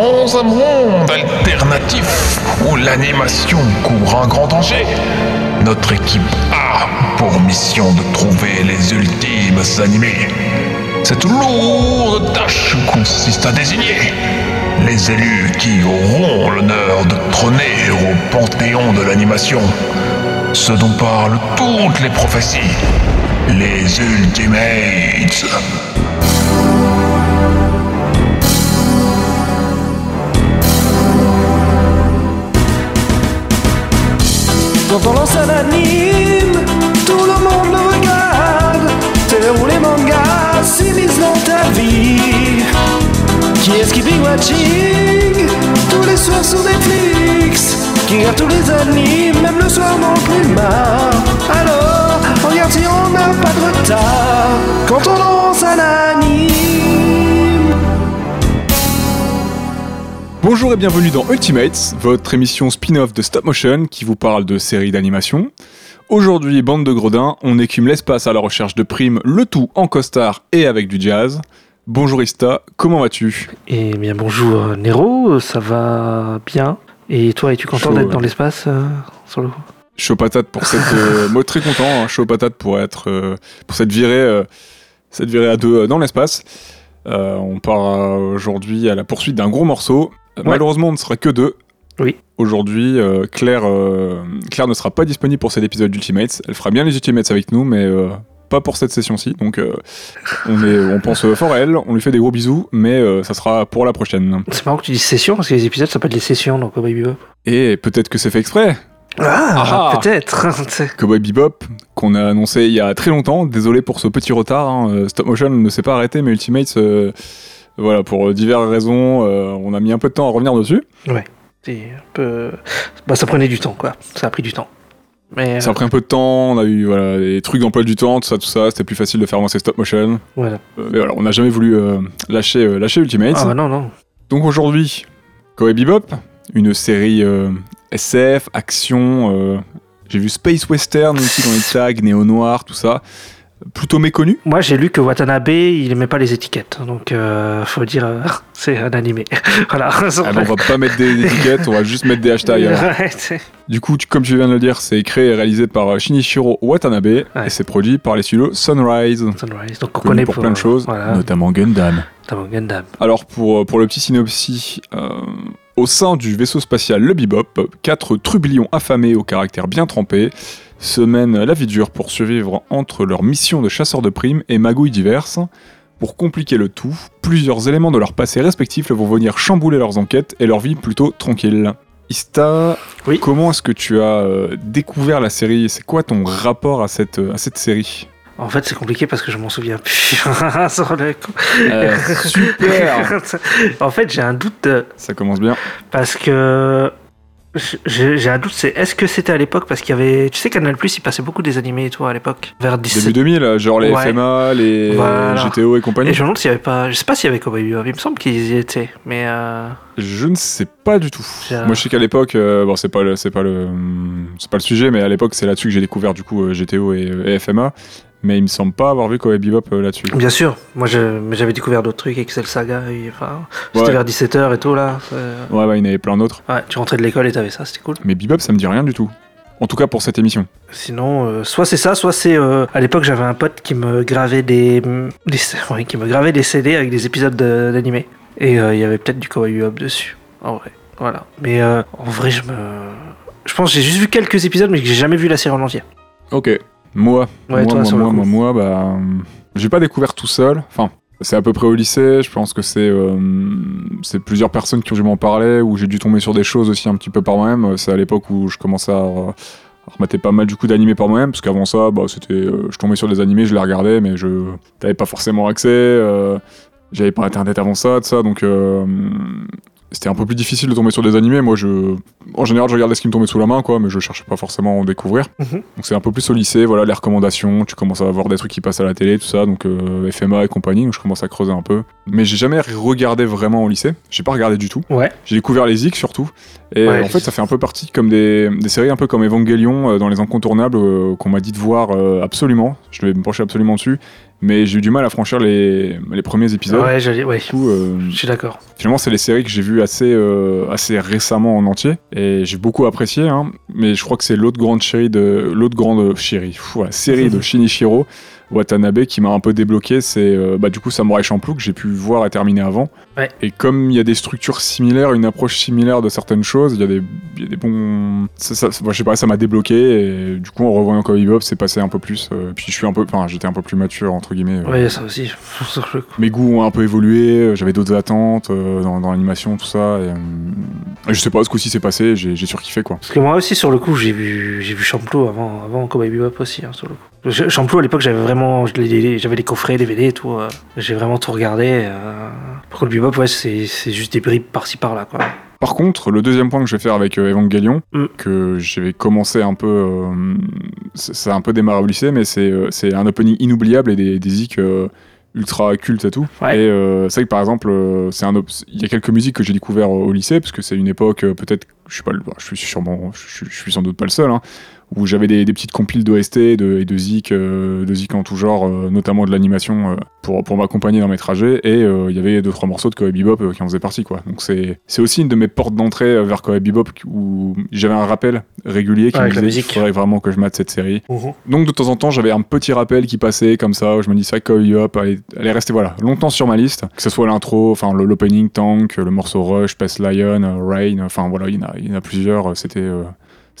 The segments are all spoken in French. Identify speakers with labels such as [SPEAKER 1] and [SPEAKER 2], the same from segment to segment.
[SPEAKER 1] Dans un monde alternatif où l'animation court un grand danger, notre équipe a pour mission de trouver les ultimes animés. Cette lourde tâche consiste à désigner les élus qui auront l'honneur de trôner au panthéon de l'animation, ce dont parlent toutes les prophéties, les Ultimates.
[SPEAKER 2] Quand on lance un anime, tout le monde le regarde. C'est où les mangas s'immiscent dans ta vie? Qui est-ce qui big watching? Tous les soirs sur Netflix. Qui regarde tous les animes, même le soir dans le climat? Alors, regarde si on n'a pas de retard. Quand on lance un anime.
[SPEAKER 3] Bonjour et bienvenue dans Ultimates, votre émission spin-off de stop motion qui vous parle de séries d'animation. Aujourd'hui, bande de gredins, on écume l'espace à la recherche de primes, le tout en costard et avec du jazz. Bonjour Ista, comment vas-tu?
[SPEAKER 4] Eh bien bonjour Nero, ça va bien. Et toi, es-tu content d'être
[SPEAKER 3] ouais.
[SPEAKER 4] dans l'espace euh, sur le
[SPEAKER 3] Chaud patate pour cette... euh, moi très content, hein, chaud patate pour être... euh, pour cette virée, euh, cette virée à deux euh, dans l'espace. Euh, on part euh, aujourd'hui à la poursuite d'un gros morceau.
[SPEAKER 4] Ouais.
[SPEAKER 3] Malheureusement, on ne sera que deux.
[SPEAKER 4] Oui.
[SPEAKER 3] Aujourd'hui, euh, Claire, euh, Claire ne sera pas disponible pour cet épisode d'Ultimates. Elle fera bien les Ultimates avec nous, mais euh, pas pour cette session-ci. Donc, on, est, on pense fort à elle, on lui fait des gros bisous, mais ça sera pour la prochaine.
[SPEAKER 4] C'est marrant que tu dis session parce que les épisodes s'appellent des sessions dans Cowboy Bebop.
[SPEAKER 3] Et peut-être que c'est fait exprès.
[SPEAKER 4] Ah,
[SPEAKER 3] Ah.
[SPEAKER 4] peut-être.
[SPEAKER 3] Cowboy Bebop, qu'on a annoncé il y a très longtemps. Désolé pour ce petit retard. hein. Stop Motion ne s'est pas arrêté, mais Ultimates, voilà, pour euh, diverses raisons, euh, on a mis un peu de temps à revenir dessus.
[SPEAKER 4] C'est un peu. Bah, ça prenait du temps, quoi. Ça a pris du temps. Mais
[SPEAKER 3] Ça a pris un peu de temps, on a eu voilà, des trucs d'emploi du temps, tout ça, tout ça. C'était plus facile de faire avancer Stop Motion.
[SPEAKER 4] euh, voilà.
[SPEAKER 3] Euh, mais voilà, on n'a jamais voulu euh, lâcher, euh, lâcher Ultimates.
[SPEAKER 4] Ah bah non, non.
[SPEAKER 3] Donc aujourd'hui, Cowboy Bebop, une série euh, SF, action. euh, J'ai vu Space Western aussi dans les tags, néo-noir, tout ça. Plutôt méconnu.
[SPEAKER 4] Moi, j'ai lu que Watanabe, il aimait pas les étiquettes. Donc, euh, faut dire, euh, c'est un animé. voilà.
[SPEAKER 3] Ah on va pas mettre des étiquettes, on va juste mettre des hashtags. alors.
[SPEAKER 4] Ouais, c'est-
[SPEAKER 3] Du coup, tu- comme tu viens de le dire, c'est créé et réalisé par euh, Shinichiro Watanabe et c'est produit par les studios Sunrise.
[SPEAKER 4] Sunrise. Donc, on
[SPEAKER 3] connu
[SPEAKER 4] connaît
[SPEAKER 3] pour plein de choses,
[SPEAKER 4] Voilà.
[SPEAKER 3] notamment Gundam.
[SPEAKER 4] Notamment Gundam.
[SPEAKER 3] Alors pour, pour le petit synopsis, euh, au sein du vaisseau spatial le Bebop, quatre trublions affamés au caractère bien trempé se mènent la vie dure pour survivre entre leurs missions de chasseurs de primes et magouilles diverses. Pour compliquer le tout, plusieurs éléments de leur passé respectif vont venir chambouler leurs enquêtes et leur vie plutôt tranquille. Ista,
[SPEAKER 4] Oui.
[SPEAKER 3] comment est-ce que tu as euh, découvert la série? C'est quoi ton rapport à cette, à cette série?
[SPEAKER 4] En fait, c'est compliqué parce que je m'en souviens plus. Sur le coup.
[SPEAKER 3] Euh, Super
[SPEAKER 4] en fait, j'ai un doute
[SPEAKER 3] Ça commence bien.
[SPEAKER 4] parce que j'ai un doute. C'est est-ce que c'était à l'époque? Parce qu'il y avait, tu sais, Canal Plus, il passait beaucoup des animés et tout à l'époque, vers 17.
[SPEAKER 3] Début 2000, genre les
[SPEAKER 4] Ouais.
[SPEAKER 3] FMA, les
[SPEAKER 4] Voilà.
[SPEAKER 3] GTO et compagnie.
[SPEAKER 4] Et je me demande s'il y avait pas, je sais pas s'il y avait Cowboy Bebop. Il me semble qu'ils y étaient, mais euh,
[SPEAKER 3] Je ne sais pas du tout. Moi, je sais qu'à l'époque, euh, bon, c'est pas le, c'est pas le, c'est pas le sujet, mais à l'époque, c'est là-dessus que j'ai découvert du coup GTO et, et FMA. Mais il me semble pas avoir vu Cowboy Bebop euh, là-dessus.
[SPEAKER 4] bien sûr. Moi, j'avais découvert d'autres trucs, Excel Saga. enfin, c'était
[SPEAKER 3] Ouais.
[SPEAKER 4] vers 17h et tout là. c'est-
[SPEAKER 3] Ouais, ouais, il y en avait plein d'autres.
[SPEAKER 4] Ouais, tu rentrais de l'école et t'avais ça, c'était cool.
[SPEAKER 3] Mais Bebop, ça me dit rien du tout. En tout cas pour cette émission.
[SPEAKER 4] Sinon, euh, soit c'est ça, soit c'est. euh, à l'époque, j'avais un pote qui me gravait des, des ouais, qui me gravait des CD avec des épisodes de- d'animé. Et euh, il y avait peut-être du Cowboy Bebop dessus. En vrai, voilà. Mais euh, en vrai, je me, je pense que j'ai juste vu quelques épisodes, mais que j'ai jamais vu la série en entier.
[SPEAKER 3] Ok. Moi,
[SPEAKER 4] Ouais,
[SPEAKER 3] moi,
[SPEAKER 4] toi,
[SPEAKER 3] moi, moi, moi, moi, bah, euh, j'ai pas découvert tout seul. Enfin, c'est à peu près au lycée. Je pense que c'est, euh, c'est plusieurs personnes qui ont dû m'en parler, où j'ai dû tomber sur des choses aussi un petit peu par moi-même. C'est à l'époque où je commençais à, à remater pas mal du coup d'animés par moi-même, parce qu'avant ça, bah, c'était, euh, je tombais sur des animés, je les regardais, mais je n'avais pas forcément accès. euh, j'avais pas internet avant ça, tout ça, donc euh, c'était un peu plus difficile de tomber sur des animés. Moi, je, en général, je regardais ce qui me tombait sous la main, quoi, mais je cherchais pas forcément à en découvrir.
[SPEAKER 4] Mhm.
[SPEAKER 3] Donc c'est un peu plus au lycée, voilà, les recommandations, tu commences à voir des trucs qui passent à la télé, tout ça, donc euh, FMA et compagnie, donc je commence à creuser un peu. Mais j'ai jamais regardé vraiment au lycée, j'ai pas regardé du tout.
[SPEAKER 4] Ouais.
[SPEAKER 3] J'ai découvert les Zik surtout, et
[SPEAKER 4] Ouais.
[SPEAKER 3] en fait ça fait un peu partie comme des, des séries un peu comme Evangelion euh, dans les incontournables euh, qu'on m'a dit de voir absolument, je devais me pencher absolument dessus. Mais j'ai eu du mal à franchir les, les premiers épisodes.
[SPEAKER 4] Ouais, j'allais- ouais.
[SPEAKER 3] Coup, euh,
[SPEAKER 4] Je suis d'accord.
[SPEAKER 3] Finalement, c'est les séries que j'ai vues assez, euh, assez récemment en entier et j'ai beaucoup apprécié. hein. mais je crois que c'est l'autre grande chérie de l'autre grande chérie, fou, série de Shinichiro Watanabe qui m'a un peu débloqué. C'est euh, bah, du coup Samurai Champloo que j'ai pu voir et terminer avant.
[SPEAKER 4] Ouais.
[SPEAKER 3] Et comme il y a des structures similaires, une approche similaire de certaines choses, il y a des, il y a des bons. Ça, ça- je sais pas, ça m'a débloqué et du coup en revoyant Cowboy Bebop, c'est passé un peu plus. euh, puis je suis un peu, enfin, j'étais un peu plus mature entre guillemets. euh,
[SPEAKER 4] Ouais, ça aussi.
[SPEAKER 3] mes goûts ont un peu évolué, j'avais d'autres attentes dans, dans l'animation, tout ça. Et je sais pas ce coup-ci s'est passé, j'ai surkiffé quoi.
[SPEAKER 4] Parce que moi aussi, sur le coup, j'ai vu, j'ai vu Champloo avant, avant Cowboy Bebop aussi, hein, sur le coup. Je- Champloo, à l'époque, j'avais vraiment, j'avais les coffrets, DVD et tout. euh, j'ai vraiment tout regardé. Euh... Par contre, le Bebop, ouais, c'est, c'est juste des bribes par-ci par-là, quoi.
[SPEAKER 3] Par contre, le deuxième point que je vais faire avec euh, Evangelion,
[SPEAKER 4] Mm.
[SPEAKER 3] que j'avais commencé un peu. euh, ça a un peu démarré au lycée, mais c'est euh, c'est un opening inoubliable et des, des zik ultra cultes et tout.
[SPEAKER 4] Ouais.
[SPEAKER 3] Et euh, c'est vrai que par exemple, euh, c'est un il y a quelques musiques que j'ai découvert au lycée, parce que c'est une époque, euh, peut-être, je suis pas, je suis sûrement, je, suis- je suis sans doute pas le seul, hein, où j'avais des, des petites compiles d'OST de, et de zik, euh, de zik en tout genre, euh, notamment de l'animation euh, pour, pour m'accompagner dans mes trajets. Et il y avait deux trois morceaux de Cowboy Bebop qui en faisaient partie, quoi. Donc c'est c'est aussi une de mes portes d'entrée vers Cowboy Bebop où j'avais un rappel régulier qui
[SPEAKER 4] Ouais,
[SPEAKER 3] me disait qu'il faudrait vraiment que je mate cette série. Donc de temps en temps, j'avais un petit rappel qui passait comme ça, où je me dis ça, Cowboy Bebop, elle est, elle est restée voilà, longtemps sur ma liste, que ce soit l'intro, enfin l'opening Tank, le morceau Rush, Pest Lion, Rain, enfin voilà, il y en a, il y en a plusieurs, c'était...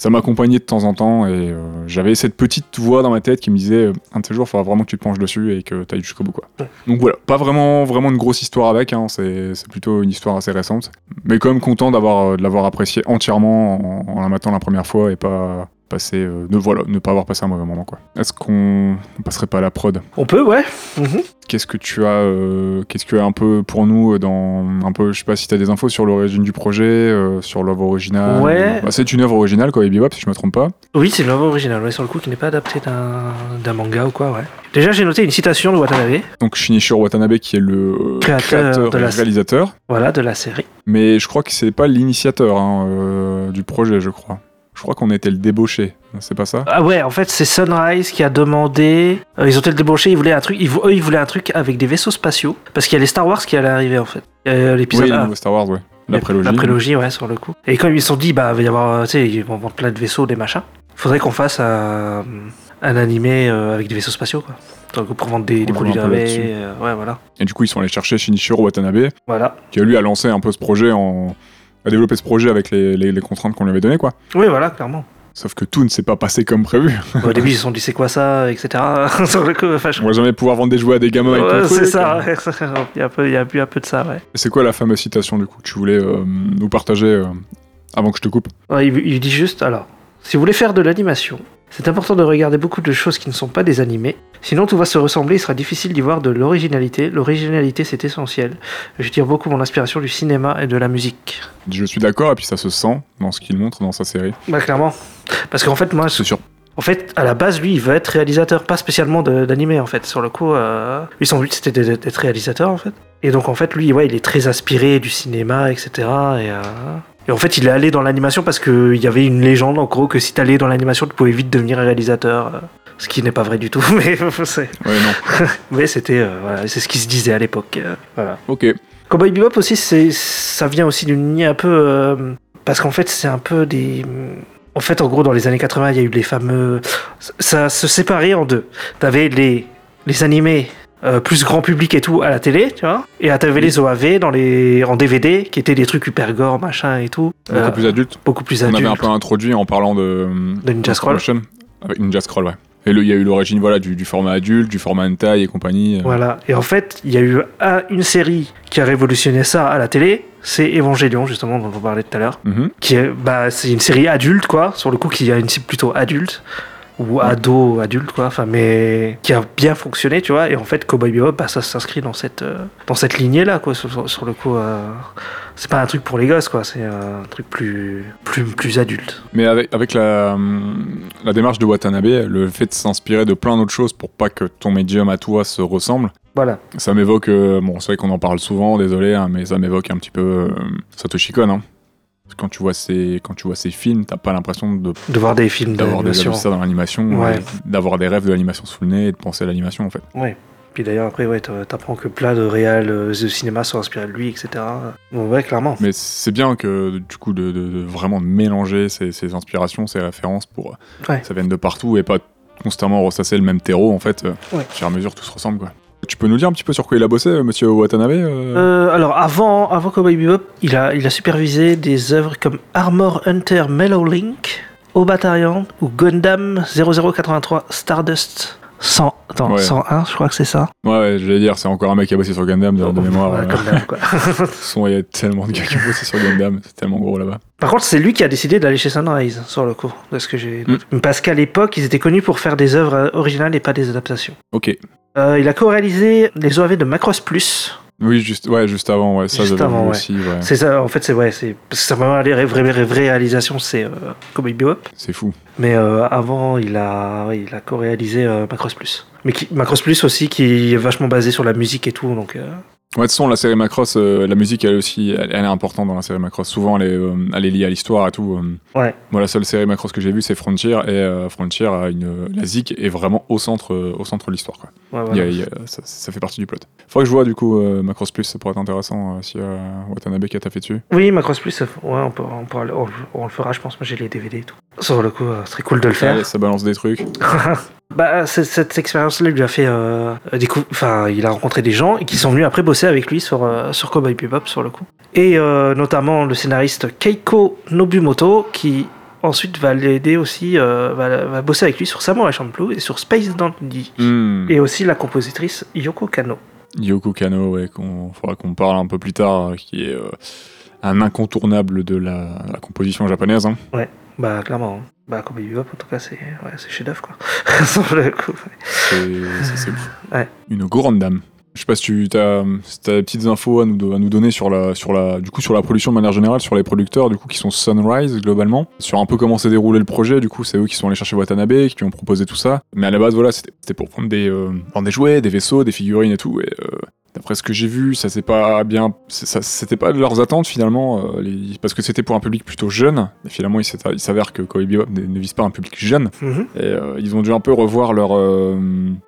[SPEAKER 3] ça m'accompagnait de temps en temps et euh, j'avais cette petite voix dans ma tête qui me disait euh, un de ces jours, il faudra vraiment que tu te penches dessus et que tu ailles jusqu'au bout. Quoi.
[SPEAKER 4] Ouais.
[SPEAKER 3] Donc voilà, pas vraiment, vraiment une grosse histoire avec, hein, c'est c'est plutôt une histoire assez récente, mais quand même content d'avoir euh, de l'avoir apprécié entièrement en, en la matant la première fois et pas passer, euh, ne, voilà, ne pas avoir passé un mauvais moment. quoi. Est-ce qu'on on passerait pas à la prod?
[SPEAKER 4] On peut, ouais. Mhm.
[SPEAKER 3] Qu'est-ce que tu as, euh, qu'est-ce que un peu pour nous euh, dans un peu, je sais pas si tu as des infos sur l'origine du projet, euh, sur l'œuvre originale.
[SPEAKER 4] Ouais.
[SPEAKER 3] Bah, c'est une œuvre originale, quoi, Bebop, si je me trompe pas.
[SPEAKER 4] Oui, c'est l'œuvre originale, ouais, sur le coup, qui n'est pas adapté d'un, manga ou quoi, ouais. Déjà, j'ai noté une citation de Watanabe,
[SPEAKER 3] Donc Shinichiro Watanabe qui est le
[SPEAKER 4] Créateur
[SPEAKER 3] créateur
[SPEAKER 4] de la-
[SPEAKER 3] réalisateur,
[SPEAKER 4] voilà, de la série.
[SPEAKER 3] mais je crois que c'est pas l'initiateur hein, du projet, je crois. Je crois qu'on était le débauché, c'est pas ça?
[SPEAKER 4] Ah ouais, en fait, c'est Sunrise qui a demandé. euh, ils ont été le débauché, ils voulaient un truc. Ils, vou- eux, ils voulaient un truc avec des vaisseaux spatiaux. Parce qu'il y a les Star Wars qui allaient arriver, en fait. Euh, L'épisode
[SPEAKER 3] Oui, le
[SPEAKER 4] 1.
[SPEAKER 3] nouveau Star Wars, ouais. La prélogie.
[SPEAKER 4] La prélogie, ouais, sur le coup. Et comme ils se sont dit, bah, il va y avoir, tu sais, ils vont vendre plein de vaisseaux, des machins. Faudrait qu'on fasse un, un animé euh, avec des vaisseaux spatiaux, quoi. Donc, pour vendre des, des produits euh, ouais, voilà.
[SPEAKER 3] Et du coup, ils sont allés chercher Shinichiro Watanabe,
[SPEAKER 4] Voilà.
[SPEAKER 3] qui lui a lancé un peu ce projet en a développé ce projet avec les, les- les contraintes qu'on lui avait données, quoi.
[SPEAKER 4] Oui, voilà, clairement.
[SPEAKER 3] Sauf que tout ne s'est pas passé comme prévu.
[SPEAKER 4] Au début, ils se sont dit, c'est quoi ça, etc. enfin, je-
[SPEAKER 3] On va jamais pouvoir vendre des jouets à des gamins avec
[SPEAKER 4] Ouais, c'est ça, ouais. il y a un peu, il y a eu un peu de ça, ouais.
[SPEAKER 3] Et C'est quoi la fameuse citation du coup que tu voulais euh, nous partager euh, avant que je te coupe?
[SPEAKER 4] Il dit juste, alors, si vous voulez faire de l'animation, c'est important de regarder beaucoup de choses qui ne sont pas des animés. Sinon, tout va se ressembler, il sera difficile d'y voir de l'originalité. L'originalité, c'est essentiel. Je tire beaucoup mon inspiration du cinéma et de la musique.
[SPEAKER 3] Je suis d'accord, et puis ça se sent dans ce qu'il montre dans sa série.
[SPEAKER 4] Bah, clairement. Parce qu'en fait, moi,
[SPEAKER 3] C'est sûr.
[SPEAKER 4] en fait, à la base, lui, il veut être réalisateur, pas spécialement d'animé, en fait. Sur le coup, euh, lui, son but, c'était d'être d'être réalisateur, en fait. Et donc, en fait, lui, ouais, il est très inspiré du cinéma, etc. Et, euh, et en fait, il est allé dans l'animation parce qu'il y avait une légende, en gros, que si t'allais dans l'animation, tu pouvais vite devenir réalisateur. euh, Ce qui n'est pas vrai du tout, mais, c'est-
[SPEAKER 3] Ouais, non.
[SPEAKER 4] mais c'était, euh, voilà, c'est ce qui se disait à l'époque. euh, voilà.
[SPEAKER 3] Ok.
[SPEAKER 4] Cowboy Bebop aussi, c'est, ça vient aussi d'une lignée un peu. euh, parce qu'en fait, c'est un peu des. En fait, en gros, dans les années 80, il y a eu les fameux. Ça se séparait en deux. T'avais les, les animés euh, plus grand public et tout à la télé, tu vois. Et t'avais les OAV dans les, en DVD, qui étaient des trucs hyper gore, machin et tout.
[SPEAKER 3] Beaucoup
[SPEAKER 4] Euh,
[SPEAKER 3] plus adulte.
[SPEAKER 4] beaucoup plus
[SPEAKER 3] On
[SPEAKER 4] adultes.
[SPEAKER 3] avait un peu introduit en parlant de.
[SPEAKER 4] De Ninja Scroll.
[SPEAKER 3] Avec Ninja Scroll, ouais. Et il y a eu l'origine voilà, du, du format adulte, du format hentai et compagnie. euh.
[SPEAKER 4] Voilà. Et en fait, il y a eu un- une série qui a révolutionné ça à la télé. C'est Evangelion, justement, dont on parlait tout à l'heure.
[SPEAKER 3] Mhm.
[SPEAKER 4] qui est, bah, c'est une série adulte, quoi, sur le coup, qui a une cible plutôt adulte, ou ado adulte, quoi, enfin, mais qui a bien fonctionné, tu vois, et en fait, Cowboy Bebop, bah, ça s'inscrit dans cette, euh, dans cette lignée-là, quoi, sur, le coup, euh, c'est pas un truc pour les gosses, quoi, c'est un truc plus, plus, plus adulte.
[SPEAKER 3] Mais avec, avec la, hum, la démarche de Watanabe, le fait de s'inspirer de plein d'autres choses pour pas que ton médium à toi se ressemble,
[SPEAKER 4] Voilà.
[SPEAKER 3] ça m'évoque. euh, bon, c'est vrai qu'on en parle souvent, désolé, hein, mais ça m'évoque un petit peu euh, Satoshi Kon. Hein. Quand tu vois ces, quand tu vois ces films, t'as pas l'impression de
[SPEAKER 4] De voir des films
[SPEAKER 3] d'avoir déjà vu ça dans l'animation,
[SPEAKER 4] Ouais.
[SPEAKER 3] d'avoir des rêves de l'animation sous le nez et de penser à l'animation en fait.
[SPEAKER 4] Ouais. Puis d'ailleurs, après, ouais, t'a- t'apprends que plein de réals euh, de cinéma sont inspirés de lui, etc. Bon, ouais, clairement.
[SPEAKER 3] Mais c'est bien que du coup de, de- de vraiment mélanger ces, ces inspirations, ces références pour
[SPEAKER 4] Ouais.
[SPEAKER 3] que ça vienne de partout et pas constamment ressasser le même terreau en fait. euh,
[SPEAKER 4] Ouais.
[SPEAKER 3] Au fur et à mesure tout se ressemble quoi. Tu peux nous dire un petit peu sur quoi il a bossé, euh, monsieur Watanabe euh
[SPEAKER 4] Euh, alors, avant, avant Cowboy Bebop, il a, il a supervisé des œuvres comme Armor Hunter Mellow Link, Obatarian ou Gundam 0083 Stardust 100, attends,
[SPEAKER 3] Ouais.
[SPEAKER 4] 101, je crois que c'est ça.
[SPEAKER 3] Ouais, ouais, j'allais dire, c'est encore un mec qui a bossé sur Gundam de, de mémoire.
[SPEAKER 4] Ouais, quoi.
[SPEAKER 3] Façon, il y a tellement de gars qui ont bossé sur Gundam, c'est tellement gros là-bas.
[SPEAKER 4] Par contre, c'est lui qui a décidé d'aller chez Sunrise, sur le coup, de ce que j'ai.
[SPEAKER 3] Mm.
[SPEAKER 4] Parce qu'à l'époque, ils étaient connus pour faire des œuvres originales et pas des adaptations.
[SPEAKER 3] Ok.
[SPEAKER 4] Euh, il a co-réalisé les OAV de Macross Plus.
[SPEAKER 3] Oui, juste, ouais, juste avant, ouais, ça j'avais
[SPEAKER 4] ouais.
[SPEAKER 3] aussi, ouais.
[SPEAKER 4] C'est ça, en fait, c'est ouais, c'est parce que sa première ré- vraie, vraie, vraie réalisation, c'est euh, Cowboy Bebop.
[SPEAKER 3] C'est fou.
[SPEAKER 4] Mais euh, avant, il a, il a co-réalisé euh, Macross Plus. Mais qui, Macross Plus aussi, qui est vachement basé sur la musique et tout, donc.
[SPEAKER 3] Ouais, de toute façon, la série Macross, euh, la musique, elle aussi, elle, elle est importante dans la série Macross. Souvent, elle est, euh, elle est liée à l'histoire et tout. euh.
[SPEAKER 4] Ouais.
[SPEAKER 3] Moi, la seule série Macross que j'ai vue, c'est Frontier, et euh, Frontier a une, la zik est vraiment au centre, au centre de l'histoire. quoi.
[SPEAKER 4] ouais,
[SPEAKER 3] Il y
[SPEAKER 4] voilà.
[SPEAKER 3] a- il y a- ça, ça fait partie du plot. Faudrait que je vois du coup Macross Plus, ça pourrait être intéressant si Watanabe qui a taffé dessus.
[SPEAKER 4] Oui, Macross Plus, ouais, on, peut, on, pourra le- on, le- on le fera, je pense. Moi, j'ai les DVD et tout. Sur le coup, ce serait cool de le faire.
[SPEAKER 3] Ouais, ça balance des trucs.
[SPEAKER 4] Bah, cette expérience-là lui a fait euh, Enfin, il a rencontré des gens qui sont venus après bosser avec lui sur, euh, sur Cowboy Bebop, sur le coup. Et euh, notamment le scénariste Keiko Nobumoto, qui ensuite va l'aider aussi, euh, va, va bosser avec lui sur Samurai Champloo et sur Space Dandy.
[SPEAKER 3] Hmm.
[SPEAKER 4] Et aussi la compositrice Yoko Kano.
[SPEAKER 3] Yoko Kano, ouais, qu'on faudra qu'on parle un peu plus tard, euh, qui est un incontournable de la, la composition japonaise. hein.
[SPEAKER 4] Bah, clairement. hein. Bah, Cowboy Bebop, en tout cas, c'est ouais, c'est chef-d'œuvre, quoi. sur le coup.
[SPEAKER 3] C'est.
[SPEAKER 4] Ouais.
[SPEAKER 3] Une grande dame. Je sais pas si tu as, des petites infos à nous, à nous donner sur la, sur la, du coup, sur la production de manière générale, sur les producteurs, du coup, qui sont Sunrise globalement, sur un peu comment s'est déroulé le projet. Du coup, c'est eux qui sont allés chercher Watanabe, qui ont proposé tout ça. Mais à la base, voilà, c'était c'était pour prendre des, euh, prendre des jouets, des vaisseaux, des figurines et tout. Et euh, d'après ce que j'ai vu, ça c'est pas bien, c'était pas de leurs attentes finalement, euh, les- parce que c'était pour un public plutôt jeune. Et finalement, il s'avère que Cowboy Bebop ne, ne vise pas un public jeune.
[SPEAKER 4] Mhm.
[SPEAKER 3] Et euh, ils ont dû un peu revoir leur. euh,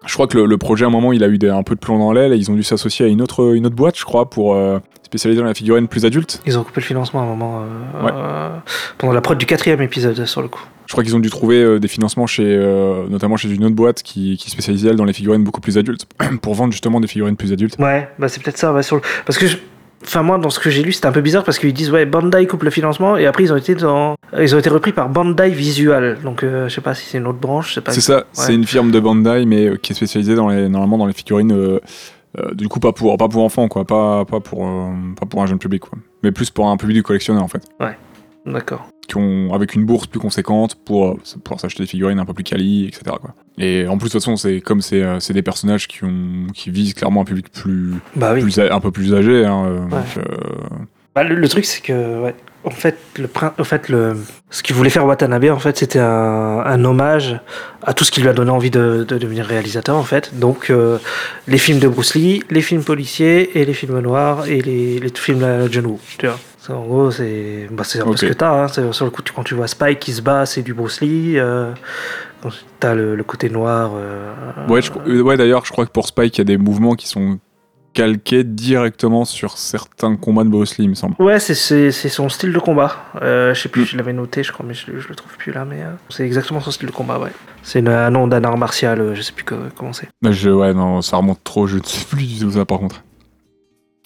[SPEAKER 3] Je crois que le, le projet, à un moment, il a eu des- un peu de plomb dans l'aile et ils ont dû s'associer à une autre, une autre boîte, je crois, pour spécialiser dans la figurine plus adulte.
[SPEAKER 4] Ils ont coupé le financement à un moment.
[SPEAKER 3] Ouais.
[SPEAKER 4] pendant la prod du quatrième épisode, sur le coup.
[SPEAKER 3] Je crois qu'ils ont dû trouver euh, des financements chez, euh, notamment chez une autre boîte qui, qui spécialisait elle dans les figurines beaucoup plus adultes, pour vendre justement des figurines plus adultes.
[SPEAKER 4] Ouais, bah c'est peut-être ça. ouais, sur le- Parce que, je- enfin moi, dans ce que j'ai lu, c'était un peu bizarre parce qu'ils disent ouais, Bandai coupe le financement et après ils ont été dans, ils ont été repris par Bandai Visual. Donc euh, je sais pas si c'est une autre branche.
[SPEAKER 3] C'est ça, c'est
[SPEAKER 4] Ouais.
[SPEAKER 3] une firme de Bandai, mais euh, qui est spécialisée dans les, normalement dans les figurines. euh, du coup, pas pour, pas pour enfants, quoi, pas, pas, pour, pas pour un jeune public, quoi. mais plus pour un public de collectionneurs en fait.
[SPEAKER 4] D'accord.
[SPEAKER 3] qui ont avec une bourse plus conséquente pour euh, pouvoir s'acheter des figurines un peu plus quali, etc. Quoi. Et en plus de toute façon, c'est comme c'est euh, c'est des personnages qui ont qui visent clairement un public plus,
[SPEAKER 4] Bah oui.
[SPEAKER 3] plus a- un peu plus âgé. Hein, euh, donc, euh,
[SPEAKER 4] Bah, le, le truc c'est que ouais, en fait le en fait le ce qu'il voulait faire Watanabe en fait c'était un, un hommage à tout ce qui lui a donné envie de, de devenir réalisateur en fait. Donc euh, les films de Bruce Lee, les films policiers et les films noirs et les, les films de John Woo. Tu vois. C'est- En gros, c'est bah, un peu
[SPEAKER 3] Ok.
[SPEAKER 4] ce que t'as. Hein. Sur le coup, tu- quand tu vois Spike qui se bat, c'est du Bruce Lee. Euh, t'as le, le côté noir. euh,
[SPEAKER 3] ouais, je- euh, ouais d'ailleurs, je crois que pour Spike, il y a des mouvements qui sont calqués directement sur certains combats de Bruce Lee, il me semble.
[SPEAKER 4] Ouais, c'est- son style de combat. Euh, je sais plus,
[SPEAKER 3] Mm.
[SPEAKER 4] je l'avais noté, je crois, mais je, je le trouve plus là. Mais euh, c'est exactement son style de combat, ouais. C'est un nom d'un art martial, je sais plus que- comment c'est.
[SPEAKER 3] Je, ouais, non, ça remonte trop, je ne sais plus du tout ça par contre.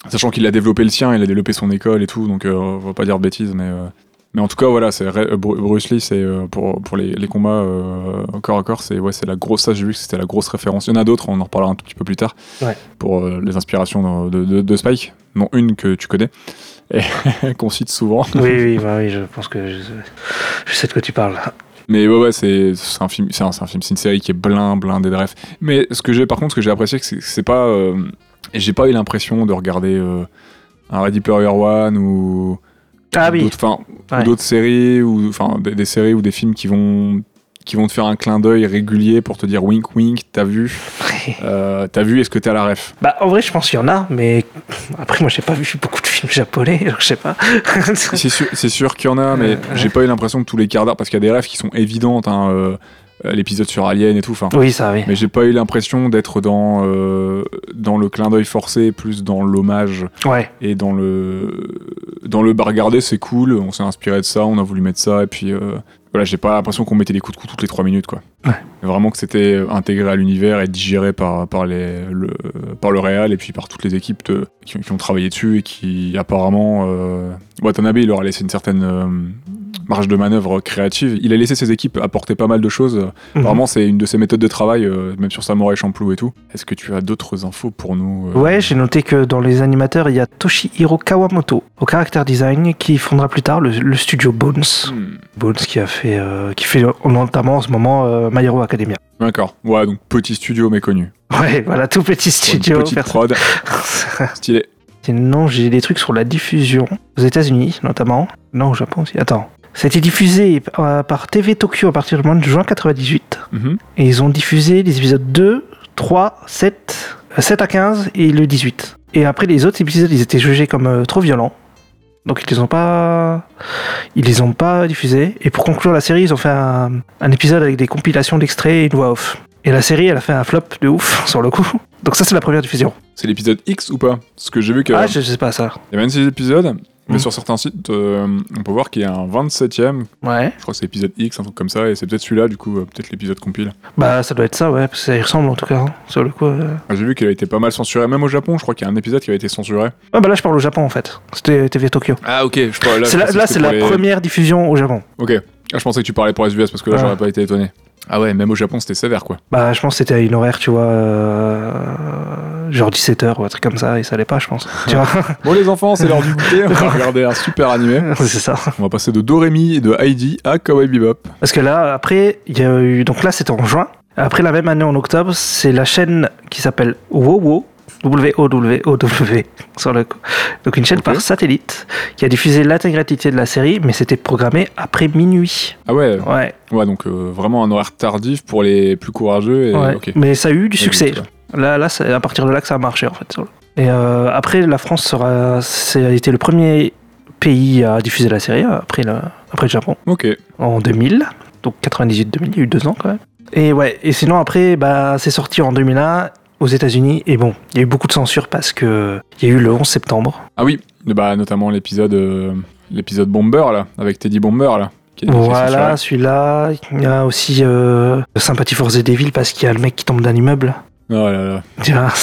[SPEAKER 3] Sachant qu'il a développé le sien, il a développé son école et tout, donc euh, on va pas dire de bêtises, mais, euh, mais en tout cas, voilà, c'est Bruce Lee, c'est euh, pour, pour les, les combats euh, corps à corps, c'est ouais, c'est la grosse, ça j'ai vu que c'était la grosse référence. Il y en a d'autres, on en reparlera un tout petit peu plus tard,
[SPEAKER 4] Ouais.
[SPEAKER 3] pour euh, les inspirations de, de- de Spike, non une que tu connais, et qu'on cite souvent.
[SPEAKER 4] oui, oui, bah oui, je pense que je, je sais de quoi tu parles.
[SPEAKER 3] Mais ouais, ouais, c'est c'est un film, c'est un, un film, c'est une série qui est blin, blindée de rêves. Mais ce que j'ai, par contre, ce que j'ai apprécié, c'est que c'est pas, euh, et j'ai pas eu l'impression de regarder euh, un Ready Player One ou
[SPEAKER 4] Ah oui,
[SPEAKER 3] d'autres,
[SPEAKER 4] Ouais.
[SPEAKER 3] séries ou enfin des, des séries ou des films qui vont qui vont te faire un clin d'œil régulier pour te dire wink wink, t'as vu, euh, t'as vu, est-ce que t'es à la ref?
[SPEAKER 4] Bah en vrai, je pense qu'il y en a, mais après, moi, j'ai pas vu beaucoup de films japonais, je sais pas.
[SPEAKER 3] C'est sûr, qu'il y en a, mais
[SPEAKER 4] Euh,
[SPEAKER 3] j'ai pas eu l'impression que tous les quarts d'heure, parce qu'il y a des rêves qui sont évidentes. Hein, euh, l'épisode sur Alien et tout. Enfin,
[SPEAKER 4] Oui, ça, oui.
[SPEAKER 3] mais j'ai pas eu l'impression d'être dans euh, dans le clin d'œil forcé, plus dans l'hommage
[SPEAKER 4] Ouais.
[SPEAKER 3] et dans le dans le regardez c'est cool. On s'est inspiré de ça, on a voulu mettre ça et puis euh, voilà, j'ai pas l'impression qu'on mettait des coups de coups toutes les trois minutes quoi.
[SPEAKER 4] Ouais.
[SPEAKER 3] Vraiment que c'était intégré à l'univers et digéré par par les le par le réal et puis par toutes les équipes de- qui, qui ont travaillé dessus et qui apparemment euh, Watanabe il leur a laissé une certaine euh, marge de manœuvre créative. Il a laissé ses équipes apporter pas mal de choses.
[SPEAKER 4] Mhm.
[SPEAKER 3] Vraiment, c'est une de ses méthodes de travail, euh, même sur Samurai Champloo et tout. Est-ce que tu as d'autres infos pour nous
[SPEAKER 4] Ouais, j'ai noté que dans les animateurs, il y a Toshihiro Kawamoto au character design qui fondera plus tard le, le studio Bones.
[SPEAKER 3] hmm,
[SPEAKER 4] Bones qui a fait, euh, qui fait notamment en ce moment euh, My Hero Academia.
[SPEAKER 3] D'accord. Ouais, donc petit studio méconnu.
[SPEAKER 4] Ouais, voilà, tout petit
[SPEAKER 3] Pour une
[SPEAKER 4] studio.
[SPEAKER 3] petite
[SPEAKER 4] personne-
[SPEAKER 3] prod. Stylé.
[SPEAKER 4] Sinon, j'ai des trucs sur la diffusion aux États-Unis, notamment. Non, au Japon aussi. Attends. Ça a été diffusé euh, par TV Tokyo à partir du mois de juin 98.
[SPEAKER 3] Mhm.
[SPEAKER 4] Et ils ont diffusé les épisodes 2, 3, 7, euh, 7 à 15 et le 18. Et après, les autres épisodes, ils étaient jugés comme euh, trop violents. Donc ils les ont pas, ils les ont pas diffusés. Et pour conclure la série, ils ont fait un, un épisode avec des compilations d'extraits et une voix off. Et la série, elle a fait un flop de ouf sur le coup. Donc ça, c'est la première diffusion.
[SPEAKER 3] C'est l'épisode X ou pas? Parce que j'ai vu qu'il
[SPEAKER 4] Ah, je, je sais pas ça.
[SPEAKER 3] y a 26 épisodes, mais
[SPEAKER 4] Mhm.
[SPEAKER 3] sur certains sites, euh, on peut voir qu'il y a un 27ème.
[SPEAKER 4] Ouais.
[SPEAKER 3] Je crois que c'est l'épisode X, un truc comme ça, et c'est peut-être celui-là, du coup, euh, peut-être l'épisode compile.
[SPEAKER 4] Bah, ça doit être ça, ouais, parce que ça y ressemble en tout cas, hein, sur le coup. euh.
[SPEAKER 3] Ah, J'ai vu qu'il a été pas mal censuré, même au Japon, je crois qu'il y a un épisode qui a été censuré.
[SPEAKER 4] Ah, bah là, je parle au Japon en fait. C'était TV Tokyo.
[SPEAKER 3] Ah, ok, je crois. Là,
[SPEAKER 4] C'est là, la
[SPEAKER 3] les-
[SPEAKER 4] première diffusion au Japon.
[SPEAKER 3] Ok. Ah, je pensais que tu parlais pour les US parce que là,
[SPEAKER 4] Ah.
[SPEAKER 3] j'aurais pas été étonné. Ah ouais, même au Japon, c'était sévère, quoi.
[SPEAKER 4] Bah, je pense que c'était à une horaire, tu vois, euh, genre 17h ou un truc comme ça, et ça allait pas, je pense. tu vois
[SPEAKER 3] Bon, les enfants, c'est l'heure du goûter. On va regarder un super animé.
[SPEAKER 4] C'est ça.
[SPEAKER 3] On va passer de Doremi et de Heidi à Kawaii Bebop.
[SPEAKER 4] Parce que là, après, il y a eu. Donc là, c'était en juin. Après, la même année, en octobre, c'est la chaîne qui s'appelle WoWo. W-O-W-O-W sur le coup. Donc une chaîne par satellite qui a diffusé l'intégralité de la série, mais c'était programmé après minuit.
[SPEAKER 3] Ah ouais,
[SPEAKER 4] Ouais,
[SPEAKER 3] ouais donc euh, vraiment un horaire tardif pour les plus courageux. Et,
[SPEAKER 4] ouais. mais ça a eu du succès. Là, là, c'est à partir de là que ça a marché en fait. Et euh, après, la France sera, a été le premier pays à diffuser la série après le, après le Japon
[SPEAKER 3] Ok.
[SPEAKER 4] en 2000, donc 98-2000, il y a eu deux ans quand même. Et ouais, et sinon après, bah, c'est sorti en 2001 aux États-Unis et bon, il y a eu beaucoup de censure parce que il y a eu le 11 septembre.
[SPEAKER 3] Ah oui, bah, notamment l'épisode euh, l'épisode Bomber, là, avec Teddy Bomber, là. Qui est-
[SPEAKER 4] Voilà, celui-là. Il y a aussi euh, Sympathie for the Devil parce qu'il y a le mec qui tombe d'un immeuble.
[SPEAKER 3] Oh là là.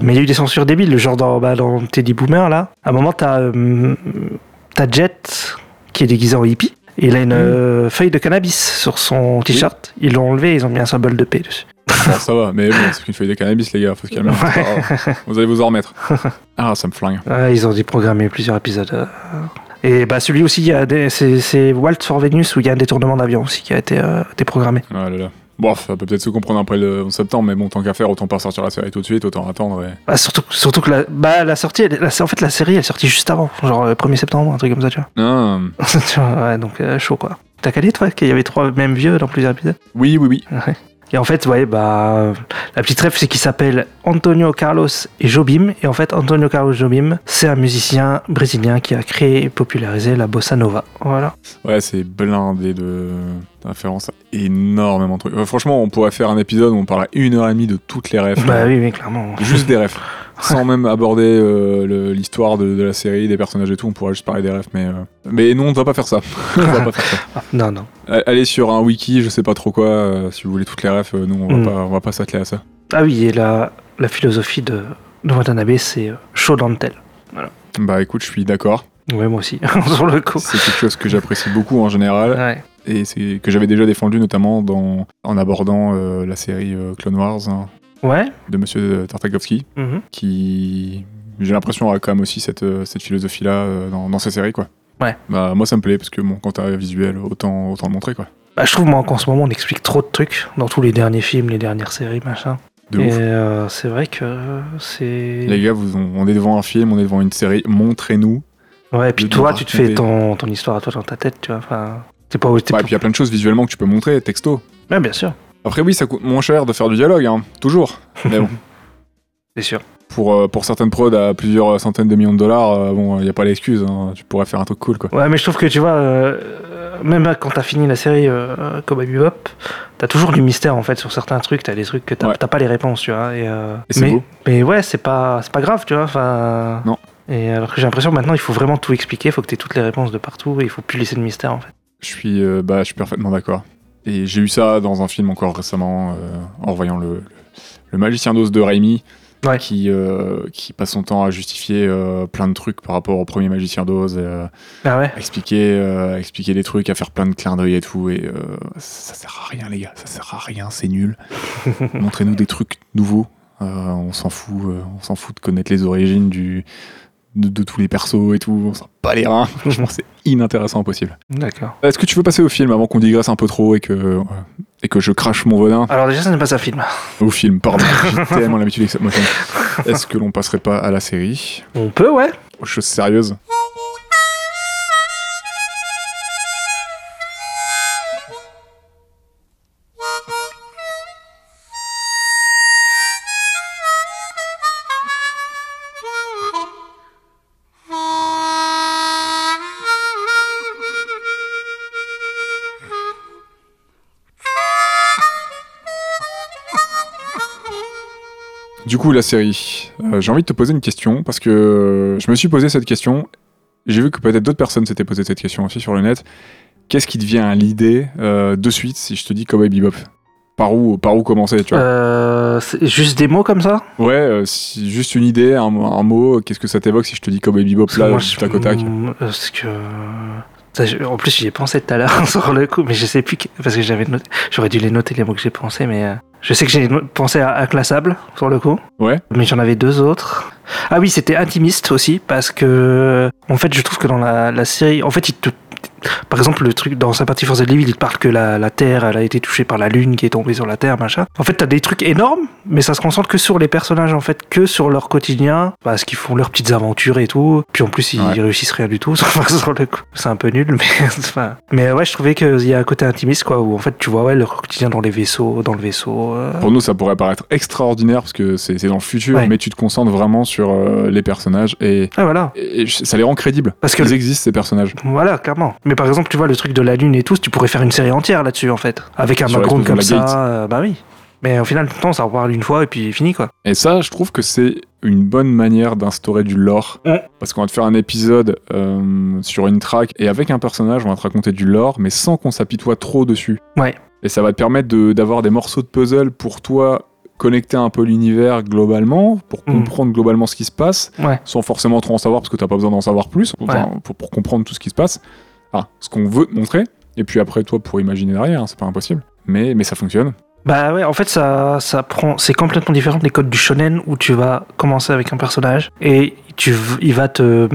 [SPEAKER 4] Mais il y a eu des censures débiles, genre dans, bah, dans Teddy Boomer, là. À un moment, t'as euh, Jet qui est déguisé en hippie. Et il a une euh, feuille de cannabis sur son t-shirt. Ils l'ont enlevé, ils ont mis un symbole de paix dessus.
[SPEAKER 3] Bon, ça va, mais bon, c'est qu'une feuille de cannabis, les gars, faut se calmer. Vous allez vous en remettre. Ah, ça me flingue.
[SPEAKER 4] Ouais, ils ont déprogrammé plusieurs épisodes. euh. Et bah celui aussi, c'est Walt for Venus où il y a un détournement d'avion aussi qui a été euh, déprogrammé.
[SPEAKER 3] Ah là là. Bon, ça peut peut-être se comprendre après le 11 septembre, mais bon, tant qu'à faire, autant pas sortir la série tout de suite, autant attendre. Et...
[SPEAKER 4] Bah, surtout, surtout que la, bah, la sortie, elle- la- en fait la série elle est sortie juste avant, genre le 1er septembre, un truc comme ça, tu vois.
[SPEAKER 3] Ah,
[SPEAKER 4] ouais, donc euh, chaud quoi. T'as calé toi qu'il y avait trois mêmes vieux dans plusieurs épisodes?
[SPEAKER 3] Oui, oui, oui.
[SPEAKER 4] Ouais. Et en fait, ouais, bah, la petite rêve, c'est qu'il s'appelle Antonio Carlos et Jobim. Et en fait, Antonio Carlos Jobim, c'est un musicien brésilien qui a créé et popularisé la bossa nova. Voilà.
[SPEAKER 3] Ouais, c'est blindé de références à énormément de trucs. Euh, franchement, on pourrait faire un épisode où on parlerait une heure et demie de toutes les refs.
[SPEAKER 4] Bah oui, oui, clairement.
[SPEAKER 3] Juste des refs. Sans même aborder euh, l'histoire de, de la série, des personnages et tout, on pourrait juste parler des refs, mais... euh, Mais non, on ne va pas faire ça. on va pas faire ça.
[SPEAKER 4] Ah, non, non.
[SPEAKER 3] Allez sur un wiki, je sais pas trop quoi, euh, si vous voulez toutes les refs, nous, on va
[SPEAKER 4] Mm.
[SPEAKER 3] pas, on va pas s'atteler à ça.
[SPEAKER 4] Ah oui, et la, la philosophie de, de Watanabe, c'est chaud dans le tel.
[SPEAKER 3] Bah écoute, je suis d'accord.
[SPEAKER 4] Ouais, moi aussi, sur le coup.
[SPEAKER 3] C'est quelque chose que j'apprécie beaucoup en général.
[SPEAKER 4] Ouais.
[SPEAKER 3] Et c'est que j'avais déjà défendu notamment dans, en abordant euh, la série euh, Clone Wars hein,
[SPEAKER 4] Ouais.
[SPEAKER 3] de Monsieur Tartakovsky,
[SPEAKER 4] mhm.
[SPEAKER 3] qui j'ai l'impression a quand même aussi cette, euh, cette philosophie-là euh, dans, dans ses séries quoi.
[SPEAKER 4] Ouais.
[SPEAKER 3] Bah moi ça me plaît parce que bon quand t'as visuel autant autant le montrer quoi.
[SPEAKER 4] Bah, je trouve, moi, qu'en ce moment, on explique trop de trucs dans tous les derniers films, les dernières séries, machin.
[SPEAKER 3] De
[SPEAKER 4] et
[SPEAKER 3] ouf.
[SPEAKER 4] euh, c'est vrai que c'est.
[SPEAKER 3] Les gars, vous, on est devant un film, on est devant une série, montrez-nous.
[SPEAKER 4] Ouais, et puis toi, tu te fais ton, ton histoire à toi dans ta tête, tu vois. Enfin, t'es pas. t'es
[SPEAKER 3] Ouais,
[SPEAKER 4] pas-
[SPEAKER 3] et puis il y a plein de choses visuellement que tu peux montrer, texto.
[SPEAKER 4] Ouais, bien sûr,
[SPEAKER 3] Après oui, ça coûte moins cher de faire du dialogue, hein, toujours. Mais bon,
[SPEAKER 4] c'est sûr.
[SPEAKER 3] pour, euh, pour certaines prods à plusieurs centaines de millions de dollars, euh, bon, il n'y a pas l'excuse, hein, tu pourrais faire un truc cool quoi.
[SPEAKER 4] Ouais, mais je trouve que tu vois, euh, même quand t'as fini la série Cowboy Bebop, t'as toujours du mystère en fait sur certains trucs. T'as des trucs que t'as
[SPEAKER 3] Ouais.
[SPEAKER 4] pas les réponses, tu vois. Et,
[SPEAKER 3] Et c'est
[SPEAKER 4] mais,
[SPEAKER 3] beau.
[SPEAKER 4] mais ouais, c'est pas, c'est pas grave, tu vois. Enfin.
[SPEAKER 3] Non.
[SPEAKER 4] Et alors que j'ai l'impression que maintenant il faut vraiment tout expliquer, il faut que t'aies toutes les réponses de partout, et il faut plus laisser de mystère en fait.
[SPEAKER 3] Je suis, euh, bah, je suis parfaitement d'accord. Et j'ai eu ça dans un film encore récemment, euh, en voyant le, le, le Magicien d'Oz de Raimi,
[SPEAKER 4] Ouais.
[SPEAKER 3] qui, euh, qui passe son temps à justifier plein de trucs par rapport au premier Magicien d'Oz,
[SPEAKER 4] Ah ouais.
[SPEAKER 3] à expliquer, à expliquer des trucs, à faire plein de clins d'œil et tout. Et ça sert à rien, les gars, ça sert à rien, c'est nul. Montrez-nous des trucs nouveaux. On s'en fout, on s'en fout de connaître les origines du, de, de tous les persos et tout. On s'en bat les reins. Franchement, c'est inintéressant possible.
[SPEAKER 4] D'accord.
[SPEAKER 3] Est-ce que tu veux passer au film avant qu'on digresse un peu trop et que, et que je crache mon venin
[SPEAKER 4] Alors déjà, ça n'est pas un film.
[SPEAKER 3] Au film, pardon. J'ai tellement l'habitude avec cette motion. Est-ce que l'on passerait pas à la série?
[SPEAKER 4] On peut, ouais.
[SPEAKER 3] Aux choses la série. Euh, J'ai envie de te poser une question parce que euh, je me suis posé cette question. J'ai vu que peut-être d'autres personnes s'étaient posé cette question aussi sur le net. Qu'est-ce qui te vient à l'idée euh, de suite si je te dis Cowboy Bebop? Par où, par où commencer, tu vois?
[SPEAKER 4] Euh, juste des mots comme ça?
[SPEAKER 3] Ouais, si- juste une idée, un, mot- un mot, qu'est-ce que ça t'évoque si je te dis Cowboy Bebop là, tac au tac?
[SPEAKER 4] Parce que. Ça, je- En plus, j'y ai pensé tout à l'heure sur le coup, mais je sais plus. que- Parce que j'avais noté. J'aurais dû les noter les mots que j'ai pensé, mais. euh, Je sais que j'ai pensé à Inclassable sur le coup.
[SPEAKER 3] Ouais.
[SPEAKER 4] Mais j'en avais deux autres. Ah oui, c'était Intimiste aussi, parce que. En fait, je trouve que dans la, la série. En fait, il te. Par exemple, le truc dans sa partie Force Livre, il te parle que la, la Terre, elle a été touchée par la Lune qui est tombée sur la Terre, machin. En fait, t'as des trucs énormes, mais ça se concentre que sur les personnages, en fait, que sur leur quotidien, parce qu'ils font leurs petites aventures et tout. Puis en plus, ils
[SPEAKER 3] Ouais.
[SPEAKER 4] réussissent rien du tout. C'est un peu nul, mais enfin. Mais ouais, je trouvais qu'il y a un côté intimiste, quoi, où en fait, tu vois, ouais, leur quotidien dans les vaisseaux, dans le vaisseau. euh,
[SPEAKER 3] Pour nous, ça pourrait paraître extraordinaire parce que c'est dans le futur,
[SPEAKER 4] Ouais.
[SPEAKER 3] mais tu te concentres vraiment sur euh, les personnages et,
[SPEAKER 4] Ah, voilà.
[SPEAKER 3] et ça les rend crédibles.
[SPEAKER 4] Parce que
[SPEAKER 3] Ils existent, ces personnages.
[SPEAKER 4] Voilà, clairement. Mais par exemple, tu vois, le truc de la Lune et tout, tu pourrais faire une série entière là-dessus, en fait. Avec un
[SPEAKER 3] Sur
[SPEAKER 4] background comme ça, euh, bah oui. Mais au final, tout le temps, ça reparle une fois et puis fini, quoi.
[SPEAKER 3] Et ça, je trouve que c'est une bonne manière d'instaurer du lore.
[SPEAKER 4] Ouais.
[SPEAKER 3] Parce qu'on va te faire un épisode euh, sur une track et avec un personnage, on va te raconter du lore, mais sans qu'on s'apitoie trop dessus.
[SPEAKER 4] Ouais.
[SPEAKER 3] Et ça va te permettre de- d'avoir des morceaux de puzzle pour toi connecter un peu l'univers globalement, pour
[SPEAKER 4] Mm.
[SPEAKER 3] comprendre globalement ce qui se passe,
[SPEAKER 4] Ouais.
[SPEAKER 3] sans forcément trop en savoir parce que t'as pas besoin d'en savoir plus, enfin, pour, pour comprendre tout ce qui se passe. Ah, ce qu'on veut te montrer. Et puis après, toi, pour imaginer derrière, hein, c'est pas impossible. Mais, mais ça fonctionne.
[SPEAKER 4] Bah ouais, en fait, ça, ça prend, c'est complètement différent des codes du shonen où tu vas commencer avec un personnage et tu, il va te,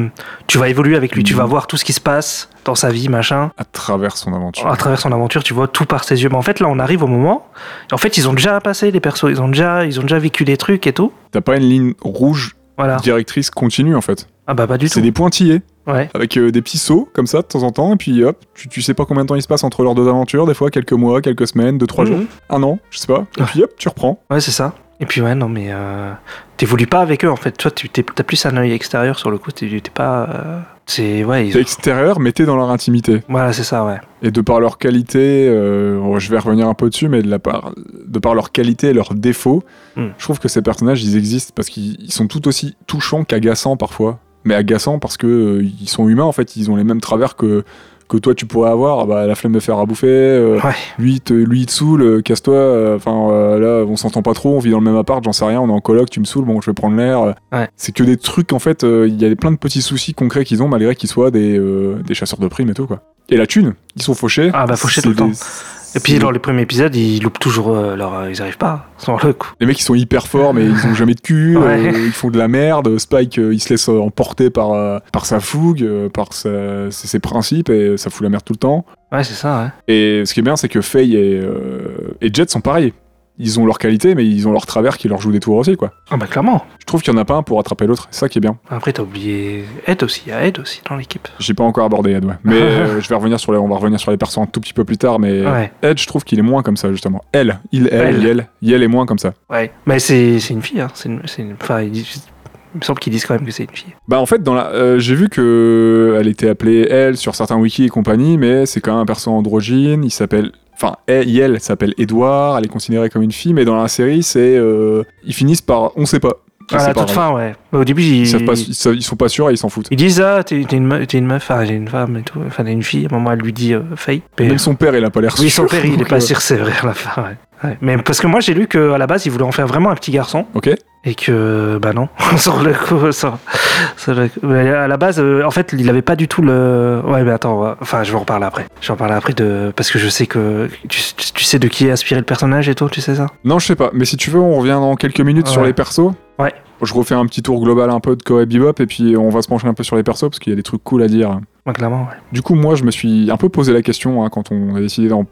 [SPEAKER 4] tu vas évoluer avec lui, tu
[SPEAKER 3] Mhm.
[SPEAKER 4] vas voir tout ce qui se passe dans sa vie, machin.
[SPEAKER 3] À travers son aventure.
[SPEAKER 4] À travers son aventure, tu vois tout par ses yeux. Mais en fait, là, on arrive au moment. En fait, ils ont déjà passé les persos, ils ont déjà, ils ont déjà vécu des trucs et tout.
[SPEAKER 3] T'as pas une ligne rouge
[SPEAKER 4] Voilà.
[SPEAKER 3] directrice continue en fait.
[SPEAKER 4] Ah bah pas du
[SPEAKER 3] C'est
[SPEAKER 4] tout.
[SPEAKER 3] des pointillés
[SPEAKER 4] Ouais.
[SPEAKER 3] avec euh, des petits sauts comme ça de temps en temps et puis hop, tu, tu sais pas combien de temps il se passe entre leurs deux aventures, des fois quelques mois, quelques semaines, deux trois
[SPEAKER 4] Mhm.
[SPEAKER 3] jours, un an, je sais pas. Et puis hop, tu reprends.
[SPEAKER 4] Ouais, c'est ça. Et puis ouais, non mais euh, t'évolues pas avec eux en fait. Toi, tu t'as plus un œil extérieur sur le coup. T'es pas. euh, c'est ouais. ils-
[SPEAKER 3] T'es extérieur, mais t'es dans leur intimité.
[SPEAKER 4] Voilà, c'est ça, ouais.
[SPEAKER 3] Et de par leur qualité, euh, bon, je vais revenir un peu dessus, mais de, la part, de par leur qualité et leurs défauts,
[SPEAKER 4] Mm.
[SPEAKER 3] je trouve que ces personnages, ils existent parce qu'ils ils sont tout aussi touchants qu'agaçants parfois. Mais agaçants parce que euh, ils sont humains en fait, ils ont les mêmes travers que, que toi tu pourrais avoir. Ah bah, la flemme de faire à bouffer, euh,
[SPEAKER 4] Ouais.
[SPEAKER 3] lui, il te- lui il te saoule, euh, casse-toi. Enfin euh, là, on s'entend pas trop, on vit dans le même appart, j'en sais rien, on est en coloc, tu me saoules, bon, je vais prendre l'air.
[SPEAKER 4] Ouais.
[SPEAKER 3] C'est que des trucs en fait, il y a plein de petits soucis concrets qu'ils ont malgré qu'ils soient des, des chasseurs de primes et tout quoi. Et la thune, ils sont fauchés.
[SPEAKER 4] Ah bah, fauchés tout le temps. Et puis dans les premiers épisodes, ils loupent toujours euh, leur. euh, ils arrivent pas sur le coup.
[SPEAKER 3] Les mecs ils sont hyper forts mais ils ont jamais de cul,
[SPEAKER 4] Ouais.
[SPEAKER 3] euh, ils font de la merde, Spike euh, il se laisse emporter par, par sa fougue, par sa- ses, ses principes et ça fout la merde tout le temps.
[SPEAKER 4] Ouais, c'est ça, ouais.
[SPEAKER 3] Et ce qui est bien c'est que Faye et, et Jet sont pareils. Ils ont leur qualité mais ils ont leur travers qui leur joue des tours aussi quoi.
[SPEAKER 4] Ah bah clairement.
[SPEAKER 3] Je trouve qu'il y en a pas un pour attraper l'autre, c'est ça qui est bien.
[SPEAKER 4] Après, t'as oublié Ed aussi. Il y a Ed aussi dans l'équipe.
[SPEAKER 3] J'ai pas encore abordé Ed ouais. Mais euh, je vais revenir sur les, on va revenir sur les persos un tout petit peu plus tard mais
[SPEAKER 4] Ouais.
[SPEAKER 3] Ed je trouve qu'il est moins comme ça justement. Elle, il, elle,
[SPEAKER 4] Elle.
[SPEAKER 3] Yel, Yel est moins comme ça.
[SPEAKER 4] Ouais. Mais c'est une fille, hein. C'est une. Enfin, il- Il me semble qu'ils disent quand même que c'est une fille.
[SPEAKER 3] Bah en fait, dans la, euh, j'ai vu que elle était appelée elle sur certains wikis et compagnie, mais c'est quand même un perso androgyne. Il s'appelle, enfin, elle, elle s'appelle Edouard. Elle est considérée comme une fille, mais dans la série, c'est, euh, ils finissent par, on sait pas.
[SPEAKER 4] À la toute fin, ouais. Au début, ils,
[SPEAKER 3] Ils, savent pas, ils, savent- ils sont pas sûrs et ils s'en foutent.
[SPEAKER 4] ils disent Ah, t'es une, meuf- t'es une meuf, enfin, j'ai une femme et tout. Enfin, t'es une fille. À un moment, elle lui dit euh, Faye. Mais-
[SPEAKER 3] Même son père, il a pas l'air
[SPEAKER 4] Oui,
[SPEAKER 3] sûr.
[SPEAKER 4] son père, il est pas
[SPEAKER 3] euh,
[SPEAKER 4] sûr, c'est vrai, à la fin, ouais. Ouais. Mais parce que moi, j'ai lu qu'à la base, il voulait en faire vraiment un petit garçon.
[SPEAKER 3] Ok.
[SPEAKER 4] Et que, bah non, sur le coup, sur- sur le coup- à la base, euh, en fait, il avait pas du tout le. Ouais, mais attends, va- enfin, je vais en reparler après. Je vais en parler après de. Parce que je sais que. Tu, tu sais de qui est inspiré le personnage et tout, tu sais ça?
[SPEAKER 3] Non, je sais pas. Mais si tu veux, on revient dans quelques minutes sur les persos.
[SPEAKER 4] Ouais.
[SPEAKER 3] Je refais un petit tour global un peu de Cowboy Bebop et puis on va se pencher un peu sur les persos parce qu'il y a des trucs cool à dire.
[SPEAKER 4] Ouais, clairement, ouais.
[SPEAKER 3] Du coup, moi, je me suis un peu posé la question hein, quand on a décidé d'en,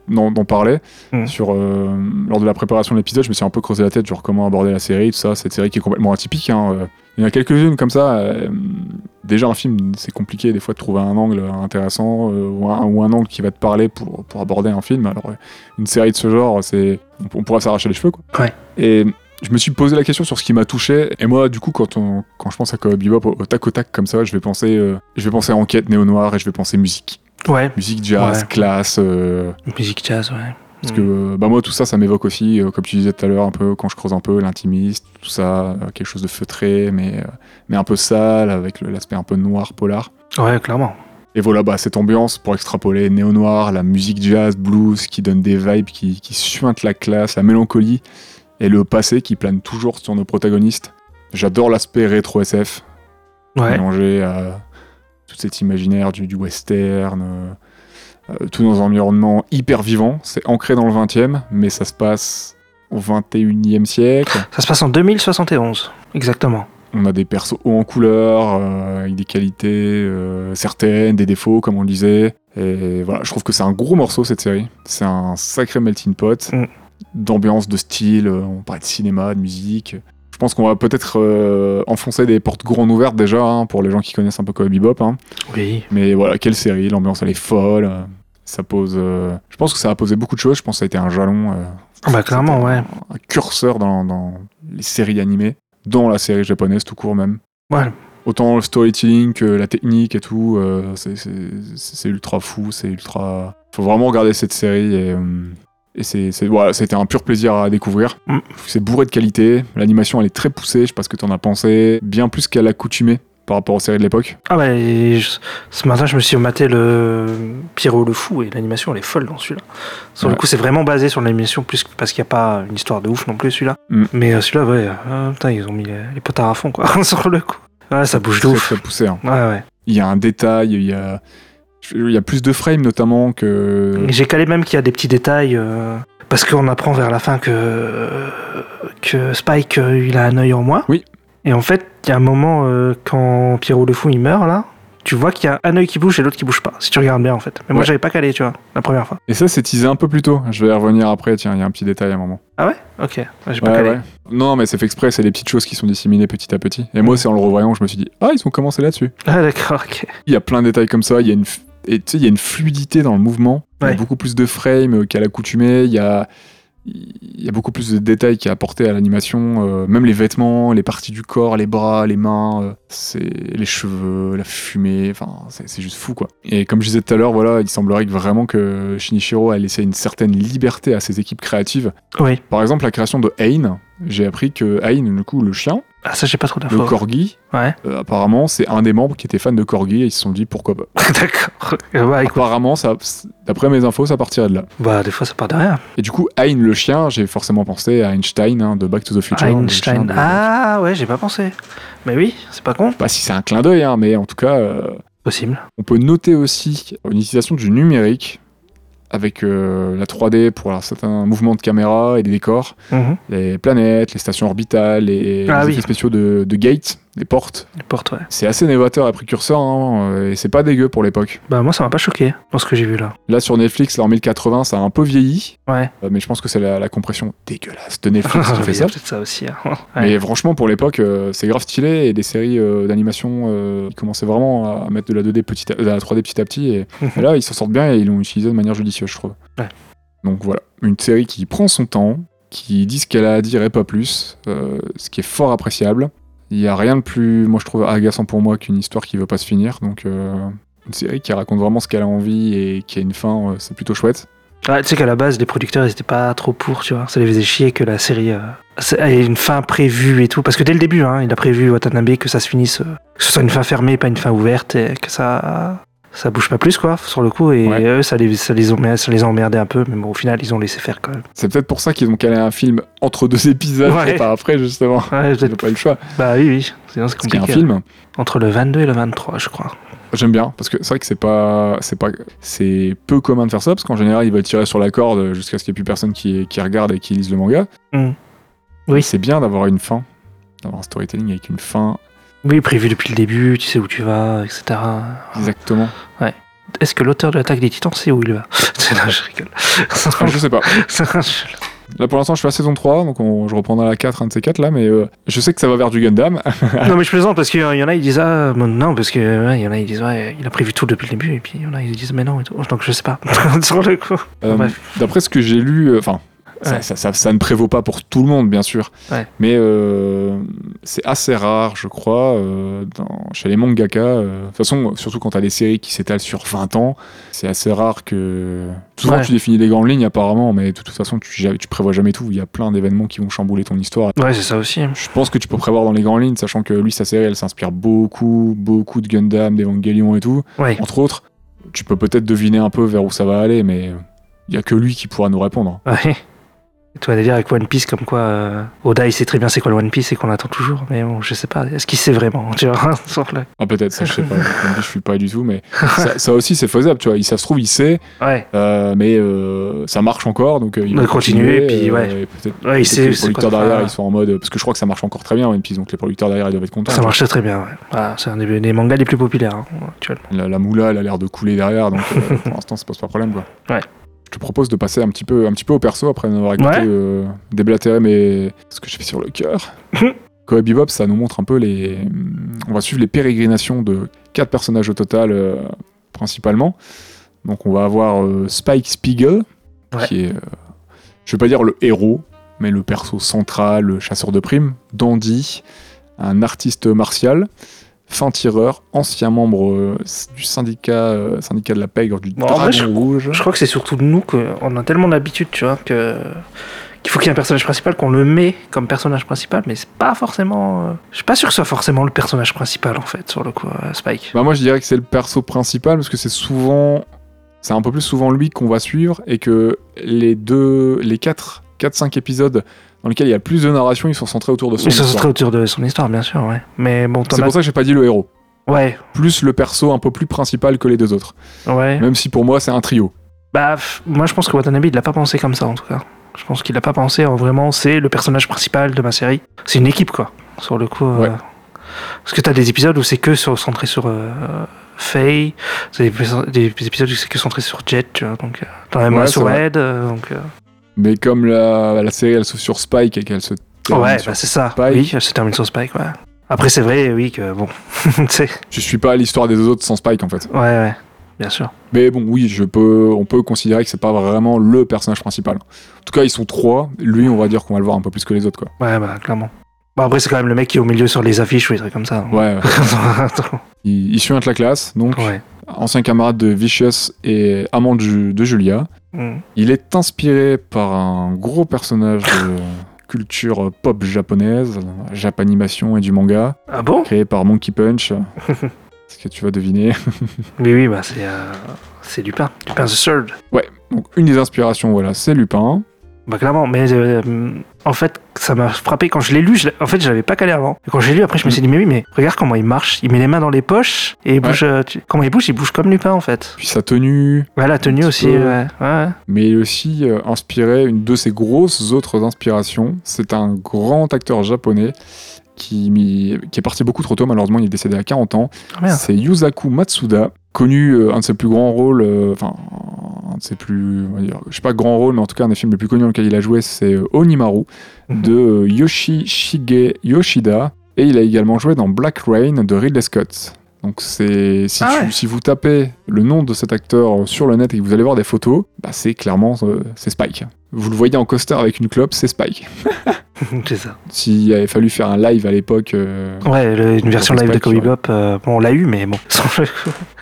[SPEAKER 3] parler. Sur, euh, lors de la préparation de l'épisode, je me suis un peu creusé la tête sur comment aborder la série, tout ça. Cette série qui est complètement atypique. hein, euh. Il y en a quelques-unes comme ça. euh, déjà, un film, c'est compliqué des fois de trouver un angle intéressant euh, ou, un, ou un angle qui va te parler pour, pour aborder un film. Alors, euh, une série de ce genre, c'est, on, on pourra s'arracher les cheveux. Quoi.
[SPEAKER 4] Ouais.
[SPEAKER 3] Et je me suis posé la question sur ce qui m'a touché. Et moi, du coup, quand, on, quand je pense à Cowboy Bebop au, tac au tac comme ça, je vais penser, euh, je vais penser enquête néo-noir et je vais penser musique.
[SPEAKER 4] Ouais,
[SPEAKER 3] Musique jazz,
[SPEAKER 4] Ouais.
[SPEAKER 3] classe. euh,
[SPEAKER 4] musique jazz, ouais.
[SPEAKER 3] parce que euh, bah moi, tout ça, ça m'évoque aussi, euh, comme tu disais tout à l'heure, un peu quand je creuse un peu l'intimiste, tout ça, quelque chose de feutré, mais, mais un peu sale, avec l'aspect un peu noir, polar.
[SPEAKER 4] Ouais, clairement.
[SPEAKER 3] Et voilà, bah, cette ambiance pour extrapoler néo-noir, la musique jazz, blues, qui donne des vibes qui, qui suintent la classe, la mélancolie, et le passé qui plane toujours sur nos protagonistes. J'adore l'aspect rétro SF,
[SPEAKER 4] Ouais.
[SPEAKER 3] mélangé à tout cet imaginaire du, du western, euh, euh, tout dans un environnement hyper vivant. C'est ancré dans le 20e, mais ça se passe au 21e siècle.
[SPEAKER 4] Ça se passe en 2071, exactement.
[SPEAKER 3] On a des persos hauts en couleur, euh, avec des qualités euh, certaines, des défauts, comme on le disait. Et voilà, je trouve que c'est un gros morceau cette série. C'est un sacré melting pot
[SPEAKER 4] Mm.
[SPEAKER 3] D'ambiance, de style. euh, On parlait de cinéma, de musique. Je pense qu'on va peut-être euh, enfoncer des portes grandes ouvertes déjà hein, pour les gens qui connaissent un peu Cowboy Bebop. hein.
[SPEAKER 4] Oui.
[SPEAKER 3] Mais voilà, quelle série, l'ambiance elle est folle. euh, Ça pose. euh, Je pense que ça a posé beaucoup de choses. Je pense que ça a été un jalon.
[SPEAKER 4] Ah bah, clairement, ouais.
[SPEAKER 3] Un, un curseur dans, dans les séries animées, dans la série japonaise tout court même.
[SPEAKER 4] Ouais.
[SPEAKER 3] Autant le storytelling que la technique et tout, c'est- ultra fou, c'est ultra. Faut vraiment regarder cette série et. Et c'est, c'est- voilà, c'était un pur plaisir à découvrir.
[SPEAKER 4] Mm.
[SPEAKER 3] C'est bourré de qualité. L'animation, elle est très poussée. Je sais pas ce que t'en as pensé. Bien plus qu'à l'accoutumée par rapport aux séries de l'époque.
[SPEAKER 4] Ah bah, je- ce matin, je me suis maté le Pierrot le Fou et l'animation, elle est folle dans celui-là. Sur le coup, c'est vraiment basé sur l'animation, plus parce qu'il n'y a pas une histoire de ouf non plus, celui-là.
[SPEAKER 3] Mm.
[SPEAKER 4] Mais euh, celui-là, ouais, euh, putain, ils ont mis les, les potards à fond, quoi, sur le coup. Ouais, ça bouge de ouf.
[SPEAKER 3] très poussé. hein.
[SPEAKER 4] Ouais, ouais.
[SPEAKER 3] Il y a un détail, il y a, il y a plus de frames notamment que.
[SPEAKER 4] J'ai calé même qu'il y a des petits détails, euh, parce qu'on apprend vers la fin que, que Spike, euh, il a un œil en moins.
[SPEAKER 3] Oui.
[SPEAKER 4] Et en fait, il y a un moment, euh, quand Pierrot le Fou, il meurt, là, tu vois qu'il y a un œil qui bouge et l'autre qui bouge pas, si tu regardes bien, en fait. Mais moi, j'avais pas calé, tu vois, la première fois.
[SPEAKER 3] Et ça, c'est teasé un peu plus tôt. Je vais y revenir après. Tiens, il y a un petit détail à un moment.
[SPEAKER 4] Ah ouais? Ok, Ouais, j'ai pas
[SPEAKER 3] Ouais,
[SPEAKER 4] calé.
[SPEAKER 3] ouais. Non, mais c'est fait exprès. C'est les petites choses qui sont disséminées petit à petit. Et moi, c'est en le revoyant, je me suis dit, ah, ils ont commencé là-dessus.
[SPEAKER 4] Ah d'accord, ok.
[SPEAKER 3] Il y a plein de détails comme ça. Il y a une, et tu sais, il y a une fluidité dans le mouvement. Il y a beaucoup plus de frames qu'à l'accoutumée. Il y a, il y a beaucoup plus de détails qui est apporté à l'animation. euh, même les vêtements, les parties du corps, les bras, les mains, euh, c'est les cheveux, la fumée. Enfin, c'est c'est juste fou, quoi. Et comme je disais tout à l'heure, voilà, il semblerait que vraiment que Shinichiro a laissé une certaine liberté à ses équipes créatives.
[SPEAKER 4] Oui.
[SPEAKER 3] Par exemple, la création de Ain. J'ai appris que Ain, du coup, le chien,
[SPEAKER 4] Ah ça, j'ai pas trop
[SPEAKER 3] le
[SPEAKER 4] d'infos.
[SPEAKER 3] corgi,
[SPEAKER 4] Ouais.
[SPEAKER 3] euh, apparemment, c'est un des membres qui était fan de corgi et ils se sont dit pourquoi pas.
[SPEAKER 4] d'accord. Bah
[SPEAKER 3] Apparemment, ça, d'après mes infos, ça partirait de là.
[SPEAKER 4] bah des fois, ça part de rien.
[SPEAKER 3] Et du coup, Hein le chien, j'ai forcément pensé à Einstein hein, de Back to the Future. le
[SPEAKER 4] Einstein.
[SPEAKER 3] de-
[SPEAKER 4] Ah ouais, j'ai pas pensé. Mais oui, c'est pas con.
[SPEAKER 3] Pas si c'est un clin d'œil, hein, mais en tout cas, euh,
[SPEAKER 4] Possible.
[SPEAKER 3] on peut noter aussi une utilisation du numérique avec euh, la 3D pour un certain mouvement de caméra et des décors,
[SPEAKER 4] Mhm.
[SPEAKER 3] les planètes, les stations orbitales, les,
[SPEAKER 4] Ah
[SPEAKER 3] les
[SPEAKER 4] oui.
[SPEAKER 3] effets spéciaux de, de gates, des portes.
[SPEAKER 4] Les portes, ouais.
[SPEAKER 3] C'est assez novateur et précurseur, hein, euh, et c'est pas dégueu pour l'époque.
[SPEAKER 4] Bah moi, ça m'a pas choqué dans ce que j'ai vu là.
[SPEAKER 3] Là sur Netflix, là en 1080, ça a un peu vieilli,
[SPEAKER 4] Ouais.
[SPEAKER 3] euh, mais je pense que c'est la, la compression dégueulasse de Netflix qui fait ça.
[SPEAKER 4] a peut-être ça aussi. hein. Ouais.
[SPEAKER 3] Mais franchement, pour l'époque, euh, c'est grave stylé et des séries euh, d'animation qui commençaient vraiment à mettre de la 2D petit à, de la 3D petit à petit. Et, et là, ils s'en sortent bien et ils l'ont utilisé de manière judicieuse, je trouve.
[SPEAKER 4] Ouais.
[SPEAKER 3] Donc voilà, une série qui prend son temps, qui dit ce qu'elle a à dire et pas plus, euh, ce qui est fort appréciable. Il y a rien de plus, moi je trouve agaçant pour moi qu'une histoire qui veut pas se finir. Donc euh, une série qui raconte vraiment ce qu'elle a envie et qui a une fin, euh, c'est plutôt chouette.
[SPEAKER 4] Tu sais qu'à la base, les producteurs, ils étaient pas trop pour, tu vois. Ça les faisait chier que la série euh, ait une fin prévue et tout. Parce que dès le début, hein, il a prévu Watanabe que ça se finisse, que ce soit une fin fermée, pas une fin ouverte, et que ça, ça bouge pas plus, quoi, sur le coup. Et
[SPEAKER 3] Ouais.
[SPEAKER 4] eux, ça les, ça, les ont, ça les a emmerdés un peu, mais bon, au final, ils ont laissé faire quand même.
[SPEAKER 3] C'est peut-être pour ça qu'ils ont calé un film entre deux épisodes
[SPEAKER 4] Ouais.
[SPEAKER 3] et pas après justement.
[SPEAKER 4] Ouais,
[SPEAKER 3] J'ai
[SPEAKER 4] peut-être-
[SPEAKER 3] pas eu le choix.
[SPEAKER 4] bah oui, oui. Sinon, c'est
[SPEAKER 3] qu'il y a un
[SPEAKER 4] compliqué.
[SPEAKER 3] film,
[SPEAKER 4] Entre le 22 et le 23, je crois.
[SPEAKER 3] j'aime bien parce que c'est vrai que c'est pas, c'est pas, c'est peu commun de faire ça parce qu'en général ils veulent tirer sur la corde jusqu'à ce qu'il n'y ait plus personne qui, qui regarde et qui lise le manga.
[SPEAKER 4] Hmm. Oui.
[SPEAKER 3] C'est bien d'avoir une fin, d'avoir un storytelling avec une fin
[SPEAKER 4] Oui, prévu depuis le début, tu sais où tu vas, etc.
[SPEAKER 3] exactement.
[SPEAKER 4] Est-ce que l'auteur de l'attaque des titans sait où il va Là, je rigole.
[SPEAKER 3] Je sais pas. Là pour l'instant je suis à saison 3 donc on- je reprendrai la 4 un de ces 4 là mais euh, je sais que ça va vers du Gundam.
[SPEAKER 4] non, mais je plaisante parce qu'il y en a, ils disent Ah, bon, non, parce que ouais, il y en a, ils disent Ouais, il a prévu tout depuis le début, et puis il y en a, ils disent Mais non, et tout. Donc je sais pas.
[SPEAKER 3] Euh. D'après ce que j'ai lu, euh, enfin, ça,
[SPEAKER 4] Ouais.
[SPEAKER 3] ça- ça- ça ne prévaut pas pour tout le monde, bien sûr.
[SPEAKER 4] Ouais.
[SPEAKER 3] Mais euh, c'est assez rare, je crois, euh, dans- chez les mangaka. euh, De toute façon, surtout quand tu as des séries qui s'étalent sur 20 ans, c'est assez rare que. Souvent,
[SPEAKER 4] Ouais.
[SPEAKER 3] tu définis les grandes lignes, apparemment, mais de toute façon, tu, tu prévois jamais tout. Il y a plein d'événements qui vont chambouler ton histoire.
[SPEAKER 4] Ouais, c'est ça aussi.
[SPEAKER 3] Je pense que tu peux prévoir dans les grandes lignes, sachant que lui, sa série, elle s'inspire beaucoup, beaucoup de Gundam, d'Evangelion et tout
[SPEAKER 4] Ouais.
[SPEAKER 3] entre autres, tu peux peut-être deviner un peu vers où ça va aller, mais il y a que lui qui pourra nous répondre.
[SPEAKER 4] Ouais. Et toi, délire avec One Piece, comme quoi euh, Oda, il sait très bien c'est quoi le One Piece et qu'on l'attend toujours. Mais bon, je sais pas. Est-ce qu'il sait vraiment Tu vois
[SPEAKER 3] Ah peut-être, ça je sais pas, je suis pas du tout, mais ça, ça aussi c'est faisable, tu vois. Ça se trouve, il sait,
[SPEAKER 4] Ouais.
[SPEAKER 3] euh, mais euh, ça marche encore, donc euh, il
[SPEAKER 4] Va continuer,
[SPEAKER 3] continuer.
[SPEAKER 4] puis ouais.
[SPEAKER 3] et peut-être
[SPEAKER 4] Ouais, il
[SPEAKER 3] peut-être
[SPEAKER 4] sait.
[SPEAKER 3] les producteurs
[SPEAKER 4] faire.
[SPEAKER 3] derrière, ils sont en mode, parce que je crois que ça marche encore très bien One Piece, donc les producteurs derrière, ils doivent être contents.
[SPEAKER 4] Ça marche très bien, ouais. C'est un des, des mangas les plus populaires hein, actuellement.
[SPEAKER 3] La, la moula, elle a l'air de couler derrière, donc pour l'instant, ça pose pas problème, quoi.
[SPEAKER 4] Ouais.
[SPEAKER 3] Je te propose de passer un petit peu, un petit peu au perso après avoir écouté
[SPEAKER 4] Ouais.
[SPEAKER 3] euh, déblatérer mes... ce que j'ai fait sur le cœur. Cowboy Bebop, ça nous montre un peu les. On va suivre les pérégrinations de quatre personnages au total, euh, principalement. Donc on va avoir euh, Spike Spiegel,
[SPEAKER 4] Ouais.
[SPEAKER 3] qui est, euh, je vais pas dire le héros, mais le perso central, le chasseur de primes, Dandy, un artiste martial, fin tireur, ancien membre euh, du syndicat, euh, syndicat de la pègre du
[SPEAKER 4] Bon,
[SPEAKER 3] Dragon
[SPEAKER 4] vrai, je-
[SPEAKER 3] Rouge.
[SPEAKER 4] Je crois que c'est surtout nous qu'on a tellement d'habitude, tu vois, que qu'il faut qu'il y ait un personnage principal, qu'on le met comme personnage principal, mais c'est pas forcément. euh, Je suis pas sûr que ce soit forcément le personnage principal en fait, sur le coup, euh, Spike.
[SPEAKER 3] Bah moi je dirais que c'est le perso principal parce que c'est souvent c'est un peu plus souvent lui qu'on va suivre et que les deux les 4 4 5 épisodes dans lesquels il y a plus de narration, ils sont centrés autour de son
[SPEAKER 4] Mais ça se
[SPEAKER 3] histoire.
[SPEAKER 4] serait autour de son histoire, bien sûr, ouais. Mais bon,
[SPEAKER 3] C'est
[SPEAKER 4] as.
[SPEAKER 3] pour ça que j'ai pas dit le héros.
[SPEAKER 4] Ouais,
[SPEAKER 3] Plus le perso un peu plus principal que les deux autres.
[SPEAKER 4] ouais.
[SPEAKER 3] Même si pour moi c'est un trio.
[SPEAKER 4] Bah, moi je pense que Watanabe il l'a pas pensé comme ça en tout cas. Je pense qu'il a pas pensé en vraiment c'est le personnage principal de ma série. C'est une équipe quoi, sur le coup. euh,
[SPEAKER 3] Ouais.
[SPEAKER 4] Parce que t'as des épisodes où c'est que sur- centré sur euh, Faye, t'as des, des épisodes où c'est que centré sur Jet, tu vois. Donc, euh, t'en as même
[SPEAKER 3] Ouais,
[SPEAKER 4] un
[SPEAKER 3] c'est
[SPEAKER 4] sur. Ed, euh, donc.
[SPEAKER 3] Mais comme la, la série elle se sur Spike et qu'elle se termine
[SPEAKER 4] ouais,
[SPEAKER 3] sur-
[SPEAKER 4] bah c'est ça.
[SPEAKER 3] Spike.
[SPEAKER 4] Oui, elle se termine sur Spike, ouais. Après, c'est vrai, oui, que bon. tu sais,
[SPEAKER 3] je suis pas à l'histoire des deux autres sans Spike en fait.
[SPEAKER 4] ouais, ouais, bien sûr.
[SPEAKER 3] Mais bon, oui, je peux, on peut considérer que c'est pas vraiment le personnage principal. En tout cas, ils sont trois. Lui, on va dire qu'on va le voir un peu plus que les autres, quoi.
[SPEAKER 4] Ouais, bah, clairement. Bon, après, c'est quand même le mec qui est au milieu sur les affiches ou des trucs comme ça.
[SPEAKER 3] Ouais. il, il suit un de la classe, donc
[SPEAKER 4] ouais.
[SPEAKER 3] Ancien camarade de Vicious et amant de, Ju- de Julia.
[SPEAKER 4] Mm.
[SPEAKER 3] Il est inspiré par un gros personnage de culture pop japonaise, japanimation et du manga,
[SPEAKER 4] Ah bon?
[SPEAKER 3] créé par Monkey Punch. Est-ce que tu vas deviner?
[SPEAKER 4] Oui, oui, bah c'est euh, c'est Lupin. Lupin the Third.
[SPEAKER 3] Donc, une des inspirations, voilà, c'est Lupin.
[SPEAKER 4] Bah clairement, mais euh, en fait, ça m'a frappé quand je l'ai lu. je l'ai- en fait, je l'avais pas calé avant. Et quand j'ai lu, après, je me suis dit, mais oui, mais regarde comment il marche. Il met les mains dans les poches et il bouge. euh, tu- Comment il bouge Il bouge comme Lupin, en fait.
[SPEAKER 3] Puis sa tenue,
[SPEAKER 4] Ouais, la tenue aussi.
[SPEAKER 3] peu.
[SPEAKER 4] Ouais, ouais.
[SPEAKER 3] mais il aussi euh, inspiré, une de ses grosses autres inspirations, c'est un grand acteur japonais qui, est parti beaucoup trop tôt, malheureusement il est décédé à 40 ans.
[SPEAKER 4] Ah,
[SPEAKER 3] c'est Yusaku Matsuda, connu, euh, un de ses plus grands rôles, euh, enfin, un de ses plus, on va dire, je sais pas grand rôle, mais en tout cas un des films les plus connus dans lequel il a joué, c'est euh, Onimaru,
[SPEAKER 4] Mhm.
[SPEAKER 3] de euh, Yoshishige Yoshida, et il a également joué dans Black Rain de Ridley Scott. Donc c'est si,
[SPEAKER 4] Ah
[SPEAKER 3] tu-
[SPEAKER 4] ouais.
[SPEAKER 3] si vous tapez le nom de cet acteur sur le net et que vous allez voir des photos, bah c'est clairement euh, c'est Spike. Vous le voyez en coaster avec une clope, c'est Spike.
[SPEAKER 4] c'est ça.
[SPEAKER 3] S'il avait fallu faire un live à l'époque, euh,
[SPEAKER 4] Ouais, le- une version live de Cowboy Bebop, euh, bon, on l'a eu, mais bon.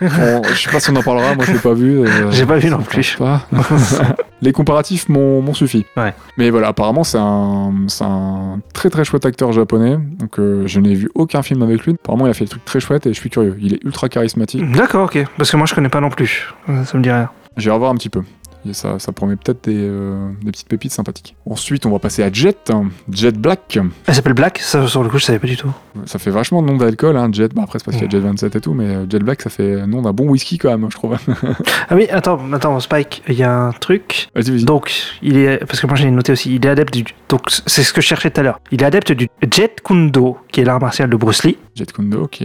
[SPEAKER 3] on- je sais pas si on en parlera, moi je l'ai pas vu. euh,
[SPEAKER 4] J'ai pas vu non plus.
[SPEAKER 3] pas. Les comparatifs m'ont suffi.
[SPEAKER 4] Ouais.
[SPEAKER 3] Mais voilà, apparemment c'est un, c'est un très très chouette acteur japonais. Donc euh, je n'ai vu aucun film avec lui. Apparemment il a fait des trucs très chouettes et je suis curieux. Il est ultra charismatique.
[SPEAKER 4] D'accord, ok. Parce que moi, je connais pas non plus. Ça, ça me dit rien.
[SPEAKER 3] J'irai voir un petit peu. Et ça, ça promet peut-être des, euh, des petites pépites sympathiques. Ensuite, on va passer à Jet. hein. Jet Black.
[SPEAKER 4] Elle s'appelle Black, ça, sur le coup, je savais pas du tout.
[SPEAKER 3] Ça fait vachement nom d'alcool, hein, Jet. Bah, après, c'est parce qu'il y a Jet 27 et tout, mais euh, Jet Black, ça fait nom d'un bon whisky quand même, je trouve.
[SPEAKER 4] Ah oui, attends, attends, Spike, il y a un truc.
[SPEAKER 3] Vas-y, vas-y.
[SPEAKER 4] Donc, il est. Parce que moi, j'ai noté aussi, il est adepte du. Donc, c'est ce que je cherchais tout à l'heure. Il est adepte du Jet Kundo, qui est l'art martial de Bruce Lee.
[SPEAKER 3] Jet Kundo, ok.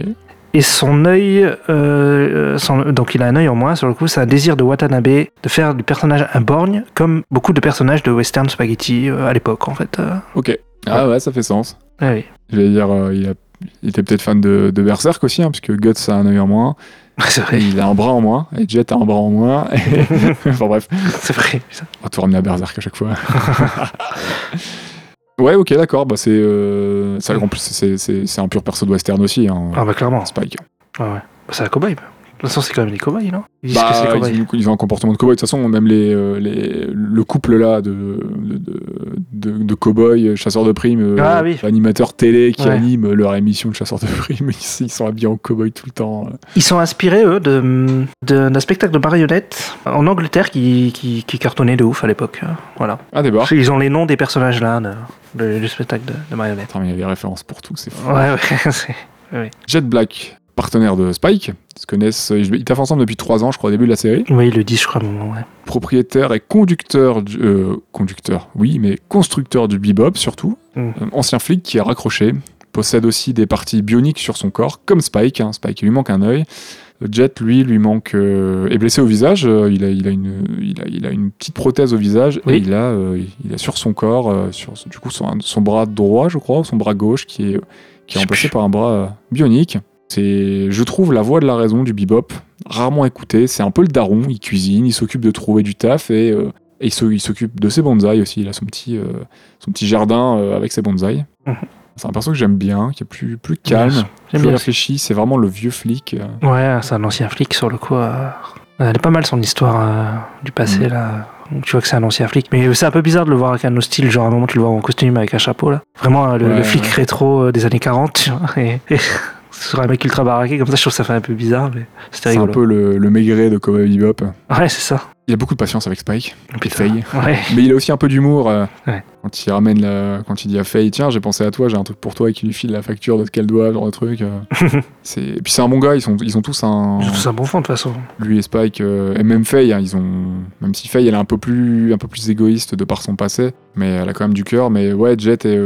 [SPEAKER 4] Et son œil, euh, son- donc il a un œil en moins, sur le coup, c'est un désir de Watanabe de faire du personnage un borgne, comme beaucoup de personnages de western spaghetti euh, à l'époque, en fait. euh.
[SPEAKER 3] Ok. Ah ouais, ça fait sens.
[SPEAKER 4] Ah oui,
[SPEAKER 3] Je vais dire, euh, il, a- il était peut-être fan de, de Berserk aussi, hein, parce que Guts a un œil en moins,
[SPEAKER 4] c'est vrai,
[SPEAKER 3] il a un bras en moins, et Jet a un bras en moins. et- enfin bref,
[SPEAKER 4] c'est vrai. ça.
[SPEAKER 3] on va tout ramener à Berserk à chaque fois. ouais, ok, d'accord. Bah, c'est, euh, plus, c'est, c'est- c'est un pur perso de western aussi, hein,
[SPEAKER 4] Ah bah clairement,
[SPEAKER 3] Spike.
[SPEAKER 4] ah ouais. Bah, c'est un cowboy. De toute façon, c'est quand même des cowboys, non? Ils que
[SPEAKER 3] Bah, ils, ont, ils ont un comportement de cowboy. De toute façon, même les, euh, les, le couple là de, de, de, de, de cow-boys, chasseurs de primes, euh,
[SPEAKER 4] Ah oui.
[SPEAKER 3] animateurs télé qui
[SPEAKER 4] Ouais.
[SPEAKER 3] animent leur émission de chasseurs de primes, ils, ils sont habillés en cow-boy tout le temps.
[SPEAKER 4] Ils sont inspirés, eux, de- de- d'un spectacle de marionnettes en Angleterre qui, qui, qui cartonnait de ouf à l'époque. euh, Voilà.
[SPEAKER 3] Ah, des.
[SPEAKER 4] Ils ont les noms des personnages là, de- de- du spectacle de, de marionnettes.
[SPEAKER 3] Attends, mais il y a des références pour tout, c'est fou.
[SPEAKER 4] Ouais, ouais, c'est-
[SPEAKER 3] Jet Black, partenaire de Spike, ils se connaissent, ils ils taffent ensemble depuis 3 ans, je crois, au début de la série.
[SPEAKER 4] Oui, ils le disent, je crois, à un moment, ouais.
[SPEAKER 3] Propriétaire et conducteur, du- euh, conducteur, oui, mais constructeur du bebop surtout.
[SPEAKER 4] Mm.
[SPEAKER 3] Euh, ancien flic qui a raccroché. Possède aussi des parties bioniques sur son corps, comme Spike. hein. Spike, il lui manque un œil. Jet, lui, lui manque euh, est blessé au visage. euh, il, a, il, a une, il, a, il a une petite prothèse au visage
[SPEAKER 4] Oui.
[SPEAKER 3] et il a, euh, il a sur son corps, euh, sur du coup son, son bras droit, je crois, ou son bras gauche, qui est, qui est remplacé par un bras euh, bionique. C'est, je trouve, la voix de la raison du bebop, rarement écouté. C'est un peu le daron. Il cuisine, il s'occupe de trouver du taf et, euh, et il s'occupe de ses bonsaïs aussi. Il a son petit, euh, son petit jardin euh, avec ses bonsaïs.
[SPEAKER 4] Mhm.
[SPEAKER 3] C'est un perso que j'aime bien, qui est plus, plus calme, plus
[SPEAKER 4] bien.
[SPEAKER 3] réfléchi. C'est vraiment le vieux flic.
[SPEAKER 4] Ouais, c'est un ancien flic sur le coup. Elle est pas mal son histoire du passé
[SPEAKER 3] Mm.
[SPEAKER 4] là. Donc, tu vois que c'est un ancien flic. Mais c'est un peu bizarre de le voir avec un autre style. Genre à un moment tu le vois en costume avec un chapeau là. Vraiment le,
[SPEAKER 3] Ouais,
[SPEAKER 4] le flic
[SPEAKER 3] ouais.
[SPEAKER 4] rétro des années 40. Tu vois, et, et sur un mec ultra baraqué comme ça, je trouve que ça fait un peu bizarre. Mais c'était
[SPEAKER 3] C'est un
[SPEAKER 4] rigolo.
[SPEAKER 3] peu le, le maigret de Cowboy Bebop.
[SPEAKER 4] Ouais, c'est ça.
[SPEAKER 3] Il a beaucoup de patience avec Spike.
[SPEAKER 4] Putain.
[SPEAKER 3] Faye.
[SPEAKER 4] Ouais.
[SPEAKER 3] Mais il a aussi un peu d'humour. euh,
[SPEAKER 4] Ouais.
[SPEAKER 3] Quand il ramène la, quand il dit à Faye, tiens, j'ai pensé à toi, j'ai un truc pour toi, et qu'il lui file la facture de ce qu'elle doit, genre de truc. euh. c'est, et puis c'est un bon gars, ils, sont, ils ont tous un.
[SPEAKER 4] C'est un bon fond de toute façon.
[SPEAKER 3] Lui et Spike, euh, et même Faye, hein, ils ont. Même si Faye, elle est un peu plus, un peu plus égoïste de par son passé, mais elle a quand même du cœur. Mais ouais, Jet et,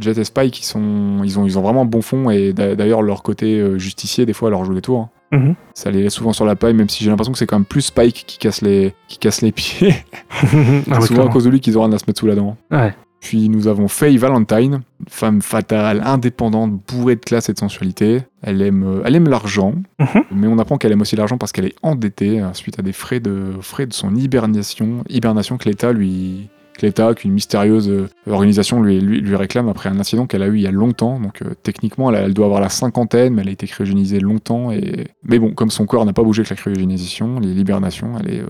[SPEAKER 3] Jet et Spike, ils, sont, ils, ont, ils ont vraiment un bon fond, et d'a- d'ailleurs, leur côté justicier, des fois, leur joue des tours. hein.
[SPEAKER 4] Mhm.
[SPEAKER 3] Ça les laisse souvent sur la paille, même si j'ai l'impression que c'est quand même plus Spike qui casse les, qui casse les pieds.
[SPEAKER 4] Ah,
[SPEAKER 3] C'est
[SPEAKER 4] ouais,
[SPEAKER 3] souvent à cause de lui qu'ils auront à se mettre sous la dent.
[SPEAKER 4] Ouais.
[SPEAKER 3] Puis nous avons Faye Valentine, femme fatale, indépendante, bourrée de classe et de sensualité. Elle aime, euh, elle aime l'argent,
[SPEAKER 4] Mhm.
[SPEAKER 3] mais on apprend qu'elle aime aussi l'argent parce qu'elle est endettée euh, suite à des frais de, frais de son hibernation, hibernation que l'État lui l'État, qu'une mystérieuse euh, organisation lui, lui, lui réclame après un incident qu'elle a eu il y a longtemps. Donc euh, techniquement, elle, doit avoir la cinquantaine, mais elle a été cryogénisée longtemps. Et... Mais bon, comme son corps n'a pas bougé avec la cryogénisation, l'hibernation, elle, est, euh,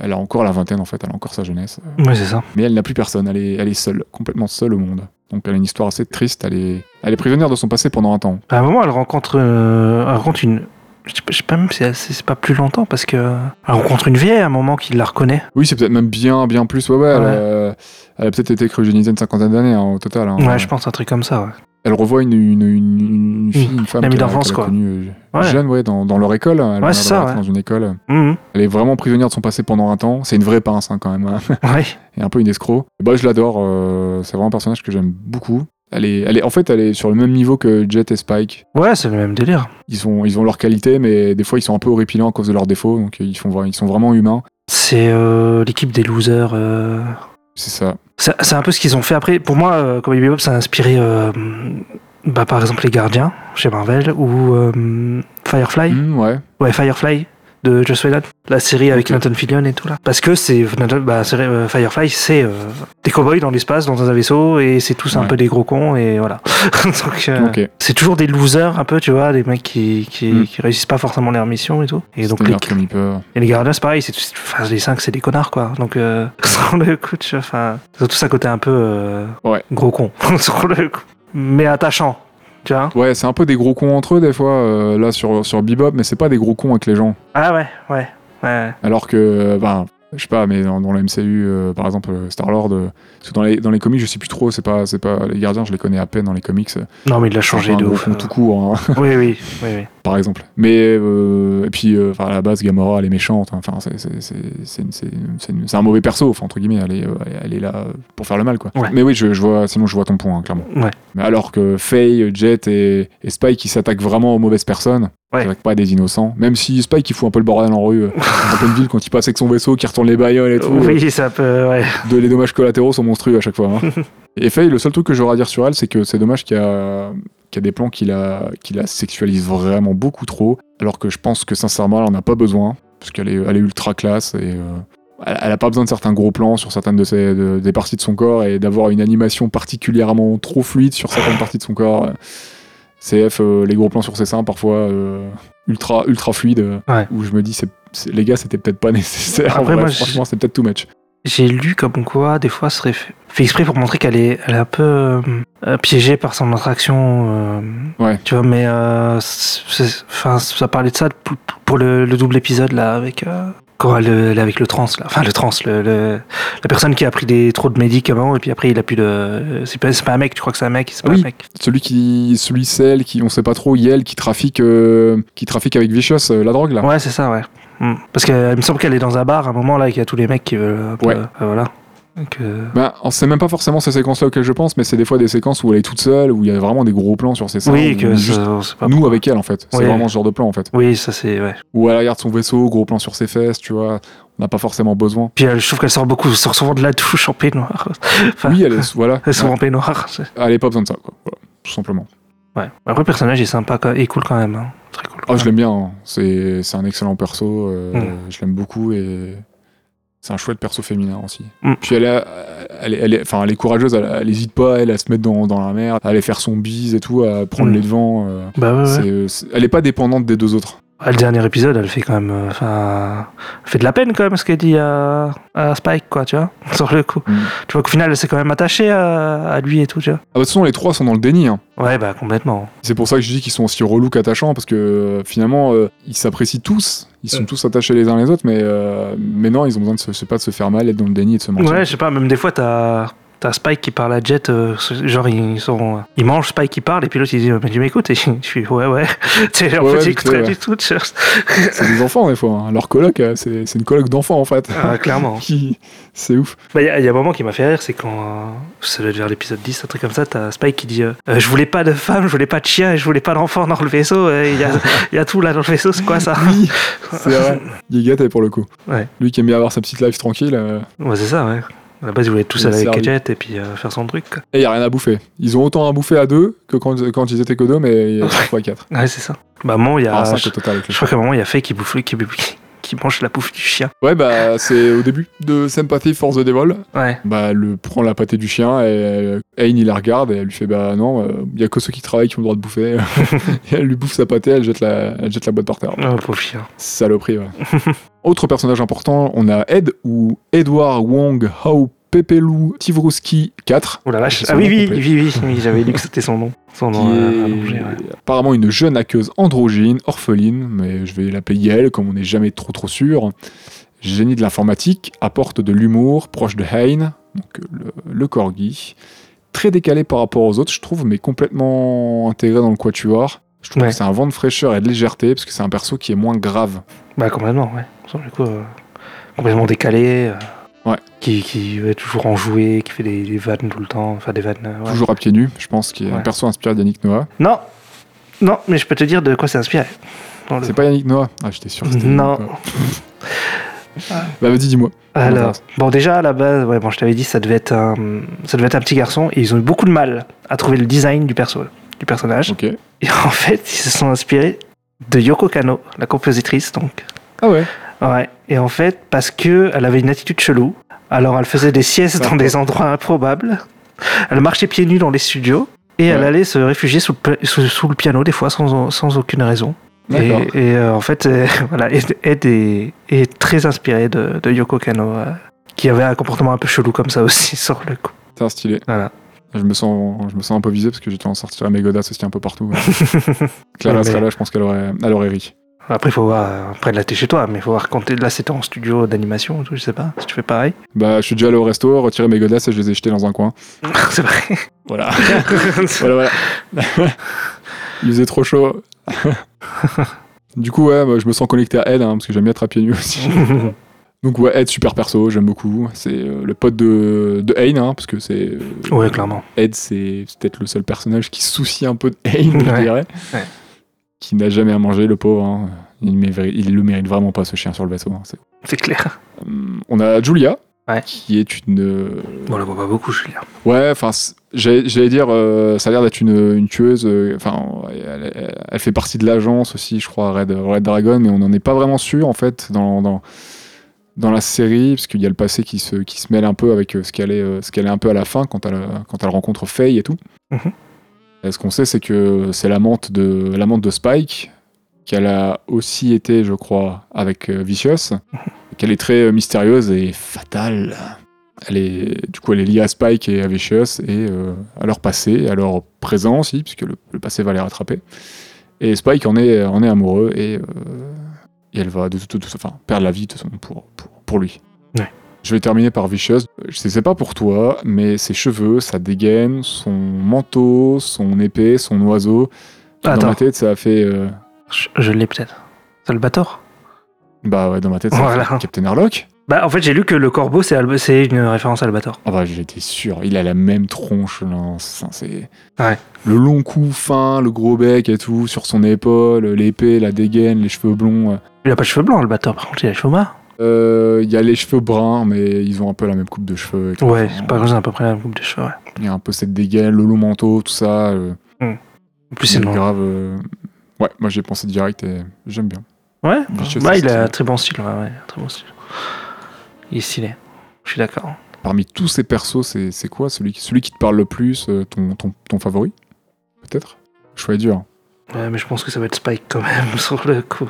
[SPEAKER 3] elle a encore la vingtaine en fait, elle a encore sa jeunesse
[SPEAKER 4] Ouais, c'est ça.
[SPEAKER 3] mais elle n'a plus personne, elle est, elle est seule, complètement seule au monde. Donc elle a une histoire assez triste, elle est, elle est prisonnière de son passé pendant un temps.
[SPEAKER 4] À un moment, elle rencontre, euh, elle rencontre une. Je sais pas, je sais pas même si c'est pas plus longtemps parce que. Elle rencontre une vieille à un moment qui la reconnaît.
[SPEAKER 3] Oui, c'est peut-être même bien, bien plus, ouais, ouais, Elle,
[SPEAKER 4] Ouais.
[SPEAKER 3] a, elle a peut-être été cryogénisée une cinquantaine d'années hein, au total. hein.
[SPEAKER 4] Ouais, je pense un truc comme ça, ouais.
[SPEAKER 3] Elle revoit une, une, une, une fille, une femme qu'elle qu'elle a
[SPEAKER 4] quoi.
[SPEAKER 3] connue euh,
[SPEAKER 4] Ouais.
[SPEAKER 3] jeune, ouais, dans, dans leur école. Elle
[SPEAKER 4] Ouais, ça,
[SPEAKER 3] dans une école.
[SPEAKER 4] Mhm.
[SPEAKER 3] Elle est vraiment prisonnière de son passé pendant un temps. C'est une vraie pince hein, quand même, hein.
[SPEAKER 4] Ouais.
[SPEAKER 3] et un peu une escroc. Bah, je l'adore, euh, c'est vraiment un personnage que j'aime beaucoup. Elle est, elle est, en fait, elle est sur le même niveau que Jet et Spike.
[SPEAKER 4] Ouais, c'est le même délire.
[SPEAKER 3] ils ont, ils ont leurs qualités, mais des fois ils sont un peu horripilants à cause de leurs défauts, donc ils, font, ils sont vraiment humains.
[SPEAKER 4] C'est euh, l'équipe des losers. euh,
[SPEAKER 3] C'est ça.
[SPEAKER 4] C'est un peu ce qu'ils ont fait après. Pour moi, euh, Cowboy Bebop, ça a inspiré, euh, bah, par exemple, les Gardiens chez Marvel ou euh, Firefly.
[SPEAKER 3] Hmm, ouais.
[SPEAKER 4] Ouais, Firefly. De Joss Whedon, la série avec. Nathan Fillion et tout là. Parce que c'est bah, euh, Firefly, c'est euh, des cowboys dans l'espace, dans un vaisseau, et c'est tous un peu des gros cons, et voilà. Donc, euh, c'est toujours des losers un peu, tu vois, des mecs qui, qui,
[SPEAKER 3] Mm.
[SPEAKER 4] qui réussissent pas forcément leur mission et tout. Et donc les,
[SPEAKER 3] comme
[SPEAKER 4] et les Guardians, c'est pareil, c'est, enfin, les 5 c'est des connards quoi. Donc euh, sur le coup, tu vois, enfin, ils ont tous un côté un peu
[SPEAKER 3] Ouais.
[SPEAKER 4] gros con sur le coup, mais attachant, tu vois.
[SPEAKER 3] Ouais, c'est un peu des gros cons entre eux des fois, euh, là sur, sur Bebop, mais c'est pas des gros cons avec les gens.
[SPEAKER 4] Ah ouais, ouais, ouais.
[SPEAKER 3] Alors que, ben, je sais pas, mais dans, dans la MCU, euh, par exemple, euh, Star-Lord, euh, parce que dans les, dans les comics, je sais plus trop, c'est pas, c'est pas, les gardiens, je les connais à peine dans les comics.
[SPEAKER 4] Non mais il a
[SPEAKER 3] c'est
[SPEAKER 4] changé de ouf.
[SPEAKER 3] tout court, hein,
[SPEAKER 4] Oui, oui, oui, oui.
[SPEAKER 3] par exemple. Mais, euh, et puis, à la base, Gamora, elle est méchante, enfin, c'est, un mauvais perso, enfin, entre guillemets, elle est, elle est là pour faire le mal, quoi.
[SPEAKER 4] Ouais.
[SPEAKER 3] Mais oui, je, je vois, sinon, je vois ton point, hein, clairement.
[SPEAKER 4] Ouais.
[SPEAKER 3] Mais alors que Faye, Jet et, et Spike, qui s'attaquent vraiment aux mauvaises personnes,
[SPEAKER 4] Ouais.
[SPEAKER 3] s'attaquent pas des innocents. Même si Spike, il fout un peu le bordel en rue, euh, en pleine ville, quand il passe avec son vaisseau, qui retourne les bagnoles et tout.
[SPEAKER 4] Oui, ça peut, ouais.
[SPEAKER 3] de, les dommages collatéraux sont monstrueux à chaque fois. hein. et Faye, le seul truc que j'aurais à dire sur elle, c'est que c'est dommage qu'il y a, qu'il y a des plans qui la, qui la sexualisent vraiment beaucoup trop, alors que je pense que sincèrement, elle en a pas besoin, parce qu'elle est, elle est ultra classe et. euh, elle elle a pas besoin de certains gros plans sur certaines de ses, de- des parties de son corps et d'avoir une animation particulièrement trop fluide sur certaines parties de son corps. CF, euh, les gros plans sur ses seins, parfois euh, ultra, ultra fluides, euh,
[SPEAKER 4] Ouais.
[SPEAKER 3] où je me dis, c'est, c'est- les gars, c'était peut-être pas nécessaire.
[SPEAKER 4] Après,
[SPEAKER 3] vrai,
[SPEAKER 4] moi,
[SPEAKER 3] franchement, c'est peut-être too much.
[SPEAKER 4] J'ai lu comme quoi, des fois, ce serait fait, fait exprès pour montrer qu'elle est, elle est un peu euh, piégée par son attraction. euh,
[SPEAKER 3] Ouais.
[SPEAKER 4] Tu vois, mais euh, c'est- c'est- enfin, ça parlait de ça pour, pour le, le double épisode là avec. Euh, quand elle, est avec le trans là, enfin le trans, le, le- la personne qui a pris des trop de médicaments et puis après il a plus de, c'est pas, c'est pas un mec, tu crois que c'est un mec, c'est pas
[SPEAKER 3] Oui.
[SPEAKER 4] un mec.
[SPEAKER 3] Celui qui, celui celle qui, on sait pas trop, Yel qui trafique, euh, qui trafique avec Vicious euh, la drogue là.
[SPEAKER 4] Ouais, c'est ça, ouais. Mm. Parce qu'il me semble qu'elle est dans un bar à un moment là et qu'il y a tous les mecs qui veulent.
[SPEAKER 3] Ouais.
[SPEAKER 4] euh, voilà. Donc, euh,
[SPEAKER 3] c'est même pas forcément ces séquences-là auxquelles je pense, mais c'est des fois des séquences où elle est toute seule, où il y a vraiment des gros plans sur ses seins.
[SPEAKER 4] oui, que ça- pas.
[SPEAKER 3] nous avec elle en fait. C'est
[SPEAKER 4] Ouais.
[SPEAKER 3] vraiment ce genre de plan en fait.
[SPEAKER 4] Oui, ça c'est. Ouais.
[SPEAKER 3] Où elle regarde son vaisseau, gros plan sur ses fesses, tu vois. On n'a pas forcément besoin.
[SPEAKER 4] Puis elle, je trouve qu'elle sort beaucoup, elle sort souvent de la douche en peignoir. Enfin,
[SPEAKER 3] Oui, elle est, voilà.
[SPEAKER 4] Elle sort en peignoir.
[SPEAKER 3] Elle est pas besoin de ça, quoi. Voilà, tout simplement.
[SPEAKER 4] Ouais. Après, le personnage est sympa et cool quand même. hein. Très cool.
[SPEAKER 3] Ah, je l'aime bien. hein. C'est, c'est un excellent perso. euh,
[SPEAKER 4] Mm.
[SPEAKER 3] Je l'aime beaucoup et c'est un chouette perso féminin aussi.
[SPEAKER 4] Mm.
[SPEAKER 3] Puis elle est, elle est, elle est- enfin, elle est courageuse. Elle, elle hésite pas, elle, à se mettre dans, dans la mer, à aller faire son bise et tout, à prendre
[SPEAKER 4] Mm.
[SPEAKER 3] les devants. euh,
[SPEAKER 4] Bah ouais, ouais.
[SPEAKER 3] c'est- c'est- elle est pas dépendante des deux autres.
[SPEAKER 4] Ah, Le dernier épisode, elle fait quand même. euh, Enfin. Elle fait de la peine quand même ce qu'elle dit à, à Spike, quoi, tu vois. Sur le coup.
[SPEAKER 3] Mm.
[SPEAKER 4] Tu vois qu'au final, elle s'est quand même attachée à, à lui et tout, tu vois.
[SPEAKER 3] Ah, bah, de toute façon, les trois sont dans le déni. hein.
[SPEAKER 4] Ouais, bah complètement.
[SPEAKER 3] C'est pour ça que je dis qu'ils sont aussi relous qu'attachants, parce que euh, finalement, euh, ils s'apprécient tous. Ils sont
[SPEAKER 4] Ouais.
[SPEAKER 3] tous attachés les uns les autres, mais, euh, mais non, ils ont besoin de se, pas de se faire mal, être dans le déni et de se mentir.
[SPEAKER 4] Ouais, je sais pas, même des fois, t'as. T'as Spike qui parle à Jet, euh, genre ils sont, ils mangent Spike qui parle et puis l'autre il dit mais tu m'écoutes et je suis ouais ouais, tu sais en
[SPEAKER 3] Ouais,
[SPEAKER 4] fait j'écoute
[SPEAKER 3] ouais.
[SPEAKER 4] du tout.
[SPEAKER 3] C'est des enfants des fois. hein. Leur coloc, euh, c'est c'est une coloc d'enfants en fait.
[SPEAKER 4] Ah, clairement.
[SPEAKER 3] Qui- c'est ouf.
[SPEAKER 4] Bah, Il y, a- il y a un moment qui m'a fait rire, c'est quand. euh, ça doit être vers l'épisode 10, un truc comme ça, t'as Spike qui dit Je voulais pas de femme, je voulais pas de chien, et je voulais pas d'enfant dans le vaisseau, il y, a, il y a tout là dans le vaisseau, c'est quoi ça?
[SPEAKER 3] Oui, c'est vrai. Il est gâté pour le coup.
[SPEAKER 4] Ouais.
[SPEAKER 3] Lui qui aime bien avoir sa petite life tranquille.
[SPEAKER 4] Ouais, c'est ça, ouais. À la base, il voulait être tout
[SPEAKER 3] Il
[SPEAKER 4] seul
[SPEAKER 3] est
[SPEAKER 4] avec. Jet et puis euh, faire son truc. quoi.
[SPEAKER 3] Et il y a rien à bouffer. Ils ont autant à bouffer à deux que quand, quand ils étaient que deux, mais il y a trois fois quatre.
[SPEAKER 4] Ouais, c'est ça. Bah, à un moment, il y a.
[SPEAKER 3] Cinq
[SPEAKER 4] je,
[SPEAKER 3] total
[SPEAKER 4] crois qu'à un moment, il y a Faye qui bouffe, qui, qui mange la bouffe du chien.
[SPEAKER 3] Ouais, bah c'est au début de Sympathy for the Devil.
[SPEAKER 4] Ouais.
[SPEAKER 3] Bah, elle le prend la pâtée du chien et euh, Ayn il la regarde et elle lui fait Bah non, il y a que ceux qui travaillent qui ont le droit de bouffer. et elle lui bouffe sa pâtée, elle jette la, elle jette la boîte par terre.
[SPEAKER 4] Oh, pauvre chien.
[SPEAKER 3] Saloperie, ouais. Autre personnage important, on a Ed ou Edward Wong Hao Pepelu Tivruski 4.
[SPEAKER 4] Oh la vache. Ah oui, oui, oui, oui, oui, j'avais lu que c'était son nom. Son nom euh, allongé, ouais.
[SPEAKER 3] apparemment une jeune hackeuse androgyne, orpheline, mais je vais l'appeler Yael comme on n'est jamais trop trop sûr. Génie de l'informatique, apporte de l'humour, proche de Hein, donc euh, le, le corgi. Très décalé par rapport aux autres, je trouve, mais complètement intégré dans le quatuor. Je trouve
[SPEAKER 4] Ouais.
[SPEAKER 3] que c'est un vent de fraîcheur et de légèreté, parce que c'est un perso qui est moins grave.
[SPEAKER 4] Bah, complètement, ouais. Coup, euh, complètement décalé. euh,
[SPEAKER 3] Ouais.
[SPEAKER 4] Qui, qui est toujours enjoué, qui fait des, des vannes tout le temps. Enfin, des vannes. euh, ouais.
[SPEAKER 3] Toujours à pieds nus, je pense, qui est un perso inspiré d'Yannick Noah.
[SPEAKER 4] Non, non, mais je peux te dire de quoi c'est inspiré. Le-
[SPEAKER 3] C'est pas Yannick Noah Ah, j'étais sûr. que c'était
[SPEAKER 4] Non.
[SPEAKER 3] Bah, vas-y, dis-moi.
[SPEAKER 4] Alors, bon, déjà à la base, ouais, bon, je t'avais dit, ça devait être un, ça devait être un petit garçon, et ils ont eu beaucoup de mal à trouver le design du perso, du personnage.
[SPEAKER 3] Ok.
[SPEAKER 4] Et en fait, ils se sont inspirés de Yoko Kano, la compositrice, donc
[SPEAKER 3] Ah ouais
[SPEAKER 4] Ouais. Et en fait, parce que elle avait une attitude chelou. Alors elle faisait des siestes dans des endroits improbables. Elle marchait pieds nus dans les studios. Et elle allait se réfugier sous le, pi- sous, sous le piano des fois sans, sans aucune raison. Et, euh, en fait, euh, voilà, Ed, Ed est, est très inspiré de, de Yoko Kano, euh, qui avait un comportement un peu chelou comme ça aussi sur le coup.
[SPEAKER 3] C'est un stylé.
[SPEAKER 4] Voilà.
[SPEAKER 3] Je me sens, je me sens un peu visé parce que j'étais en sortir à mes godasses aussi un peu partout. Clara
[SPEAKER 4] Ouais, mais-
[SPEAKER 3] serait là, je pense qu'elle aurait, elle aurait ri.
[SPEAKER 4] Après, il faut voir. euh, Après, là, t'es chez toi, mais il faut voir quand là, c'était en studio d'animation, ou tout, je sais pas, si tu fais pareil.
[SPEAKER 3] Bah, je suis déjà allé au resto, retiré mes godasses et je les ai jetées dans un coin.
[SPEAKER 4] C'est vrai.
[SPEAKER 3] Voilà. voilà, voilà. Il faisait trop chaud. du coup, ouais, moi, je me sens connecté à Ed, hein, parce que j'aime bien être à pieds nus aussi. Donc, ouais, Ed, super perso, j'aime beaucoup. C'est euh, le pote de, de Ayn, hein, parce que c'est. euh,
[SPEAKER 4] ouais, clairement.
[SPEAKER 3] Ed, c'est peut-être le seul personnage qui soucie un peu de Ayn, je dirais.
[SPEAKER 4] Ouais.
[SPEAKER 3] Qui n'a jamais à manger, le pauvre. hein. Il, mérite- il le mérite vraiment pas, ce chien sur le vaisseau. hein. C'est-
[SPEAKER 4] clair.
[SPEAKER 3] Hum, On a Julia,
[SPEAKER 4] Ouais.
[SPEAKER 3] qui est une. euh,
[SPEAKER 4] on la voit pas beaucoup, Julien.
[SPEAKER 3] Ouais, enfin, j'allais dire, euh, ça a l'air d'être une, une tueuse. euh, Enfin, elle, elle- elle fait partie de l'agence aussi, je crois, Red, Red Dragon, mais on n'en est pas vraiment sûr en fait dans, dans, dans la série, parce qu'il y a le passé qui se, qui se mêle un peu avec ce qu'elle est, ce qu'elle est un peu à la fin quand elle, quand elle rencontre Faye et tout.
[SPEAKER 4] Mhm.
[SPEAKER 3] Et ce qu'on sait, c'est que c'est l'amante de, l'amante de Spike, qu'elle a aussi été, je crois, avec euh, Vicious, qu'elle est très euh, mystérieuse et fatale. Elle est, du coup, elle est liée à Spike et à Vicious et euh, à leur passé, à leur présent aussi, puisque le, le passé va les rattraper. Et Spike en est, en est amoureux et, euh, et elle va de toute, enfin, perdre la vie de toute façon pour, pour, pour lui.
[SPEAKER 4] Ouais.
[SPEAKER 3] Je vais terminer par Vicious. Je sais pas pour toi, mais ses cheveux, sa dégaine, son manteau, son épée, son oiseau. Dans
[SPEAKER 4] Attends.
[SPEAKER 3] ma tête, ça a fait. euh,
[SPEAKER 4] Je, je l'ai peut-être. Salvatore?
[SPEAKER 3] Bah ouais, dans ma tête, ça a
[SPEAKER 4] Voilà.
[SPEAKER 3] fait Captain Harlock.
[SPEAKER 4] Bah, en fait, j'ai lu que le corbeau, c'est une référence à Albator.
[SPEAKER 3] Ah bah j'étais sûr, il a la même tronche là, c'est-
[SPEAKER 4] Ouais.
[SPEAKER 3] le long cou fin, le gros bec et tout sur son épaule, l'épée, la dégaine, les cheveux blonds.
[SPEAKER 4] Il a pas de cheveux blancs, Albator, par contre, il a les cheveux.
[SPEAKER 3] Euh, Il y a les cheveux bruns, mais ils ont un peu la même coupe de cheveux. et tout.
[SPEAKER 4] Ouais,
[SPEAKER 3] Enfin,
[SPEAKER 4] c'est pas grave, c'est à peu près la même coupe de cheveux, ouais.
[SPEAKER 3] Il y a un peu cette dégaine, le long manteau, tout ça. euh,
[SPEAKER 4] En plus, c'est
[SPEAKER 3] grave. euh, Ouais, moi j'ai pensé direct et j'aime bien.
[SPEAKER 4] Ouais, bah, il a très bon style, ouais, ouais, très bon style. Il est stylé. Je suis d'accord.
[SPEAKER 3] Parmi tous ces persos, c'est c'est quoi celui, qui- celui qui te parle le plus, euh, ton, ton, ton favori? Peut-être? Choix est dur.
[SPEAKER 4] Ouais, mais je pense que ça va être Spike quand même, sur le coup.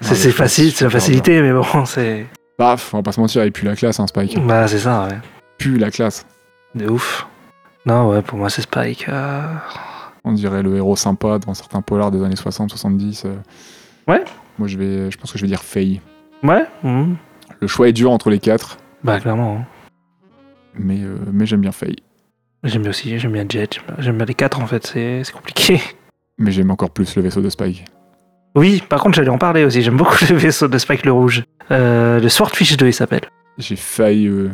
[SPEAKER 4] C'est facile, c'est la facilité, mais bon, c'est.
[SPEAKER 3] Paf, on va pas se mentir, il pue la classe, hein, Spike.
[SPEAKER 4] Bah, c'est ça, ouais.
[SPEAKER 3] Pue la classe.
[SPEAKER 4] De ouf. Non, ouais, pour moi, c'est Spike. euh,
[SPEAKER 3] On dirait le héros sympa dans certains polars des années 60-70. euh.
[SPEAKER 4] Ouais.
[SPEAKER 3] Moi, je, vais, je pense que je vais dire Faye.
[SPEAKER 4] Ouais, mhm.
[SPEAKER 3] Le choix est dur entre les quatre,
[SPEAKER 4] bah, clairement. hein.
[SPEAKER 3] mais, euh, mais j'aime bien Faye.
[SPEAKER 4] J'aime bien aussi, j'aime bien Jet, j'aime bien- les quatre en fait, c'est c'est compliqué.
[SPEAKER 3] Mais j'aime encore plus le vaisseau de Spike.
[SPEAKER 4] Oui, par contre, j'allais en parler aussi, j'aime beaucoup le vaisseau de Spike le Rouge. Euh, le Swordfish 2, il s'appelle.
[SPEAKER 3] J'ai failli euh,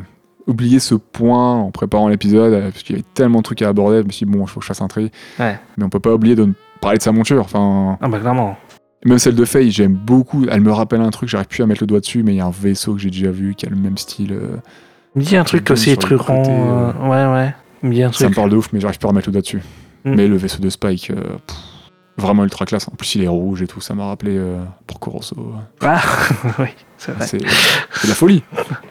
[SPEAKER 3] oublier ce point en préparant l'épisode, euh, parce qu'il y avait tellement de trucs à aborder. Je me suis dit, bon, il faut que je fasse un tri.
[SPEAKER 4] Ouais.
[SPEAKER 3] Mais on peut pas oublier de parler de sa monture. Enfin,
[SPEAKER 4] Ah, bah, clairement.
[SPEAKER 3] même celle de Faye, j'aime beaucoup. Elle me rappelle un truc, j'arrive plus à mettre le doigt dessus, mais il y a un vaisseau que j'ai déjà vu qui a le même style. euh,
[SPEAKER 4] Il me dit un truc aussi, truc
[SPEAKER 3] côté,
[SPEAKER 4] euh, Ouais, ouais. Il me dit un
[SPEAKER 3] Ça me
[SPEAKER 4] truc.
[SPEAKER 3] parle de ouf, mais j'arrive pas à remettre le doigt dessus.
[SPEAKER 4] Mm.
[SPEAKER 3] Mais le vaisseau de Spike, euh, vraiment ultra classe. En plus, il est rouge et tout, ça m'a rappelé euh, Porco Rosso.
[SPEAKER 4] Ah, oui, c'est vrai.
[SPEAKER 3] C'est c'est de la folie.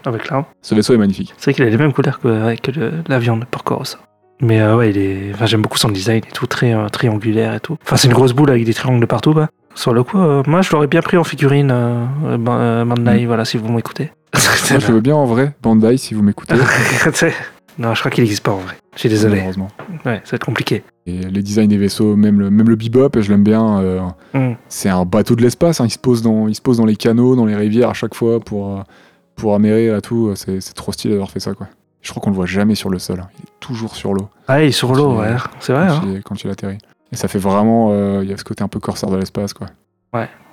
[SPEAKER 4] Ah, bah, clairement.
[SPEAKER 3] Ce vaisseau est magnifique.
[SPEAKER 4] C'est vrai qu'il a les mêmes couleurs que, ouais, que le- l'avion de Porco Rosso. Mais euh, ouais, il est... enfin, j'aime beaucoup son design et tout, très euh, triangulaire et tout. Enfin, c'est une grosse boule avec des triangles de partout. Bah. Sur le coup, euh, moi, je l'aurais bien pris en figurine, euh, euh, Ban- euh, Bandai, voilà, si vous m'écoutez.
[SPEAKER 3] Moi, je le veux bien en vrai, Bandai, si vous m'écoutez.
[SPEAKER 4] non, je crois qu'il n'existe pas en vrai. Je suis désolé.
[SPEAKER 3] Malheureusement.
[SPEAKER 4] Ouais, ça va être compliqué.
[SPEAKER 3] Et les designs des vaisseaux, même le, même le bebop, je l'aime bien. euh,
[SPEAKER 4] Hmm.
[SPEAKER 3] c'est un bateau de l'espace. hein, il, se pose dans, il se pose dans les canaux, dans les rivières à chaque fois pour, euh, pour amérir et tout. C'est c'est trop stylé d'avoir fait ça. quoi. Je crois qu'on le voit jamais sur le sol. hein. Il est toujours sur l'eau
[SPEAKER 4] Ah, il est sur l'eau, ouais. C'est vrai,
[SPEAKER 3] quand,
[SPEAKER 4] hein,
[SPEAKER 3] il, quand il atterrit. Et ça fait vraiment. euh, Il y a ce côté un peu corsaire de l'espace. quoi.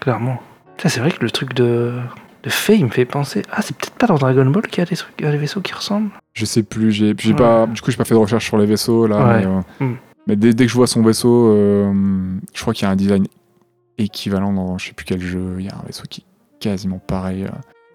[SPEAKER 4] clairement. Putain, C'est vrai que le truc de, de Faye, il me fait penser. Ah, c'est peut-être pas dans Dragon Ball qu'il y a des, trucs, a des vaisseaux qui ressemblent.
[SPEAKER 3] Je sais plus. J'ai j'ai
[SPEAKER 4] Ouais.
[SPEAKER 3] pas. Du coup, j'ai pas fait de recherche sur les vaisseaux là.
[SPEAKER 4] Ouais.
[SPEAKER 3] Mais, euh, mais dès, dès que je vois son vaisseau, euh, je crois qu'il y a un design équivalent dans je sais plus quel jeu. Il y a un vaisseau qui est quasiment pareil euh,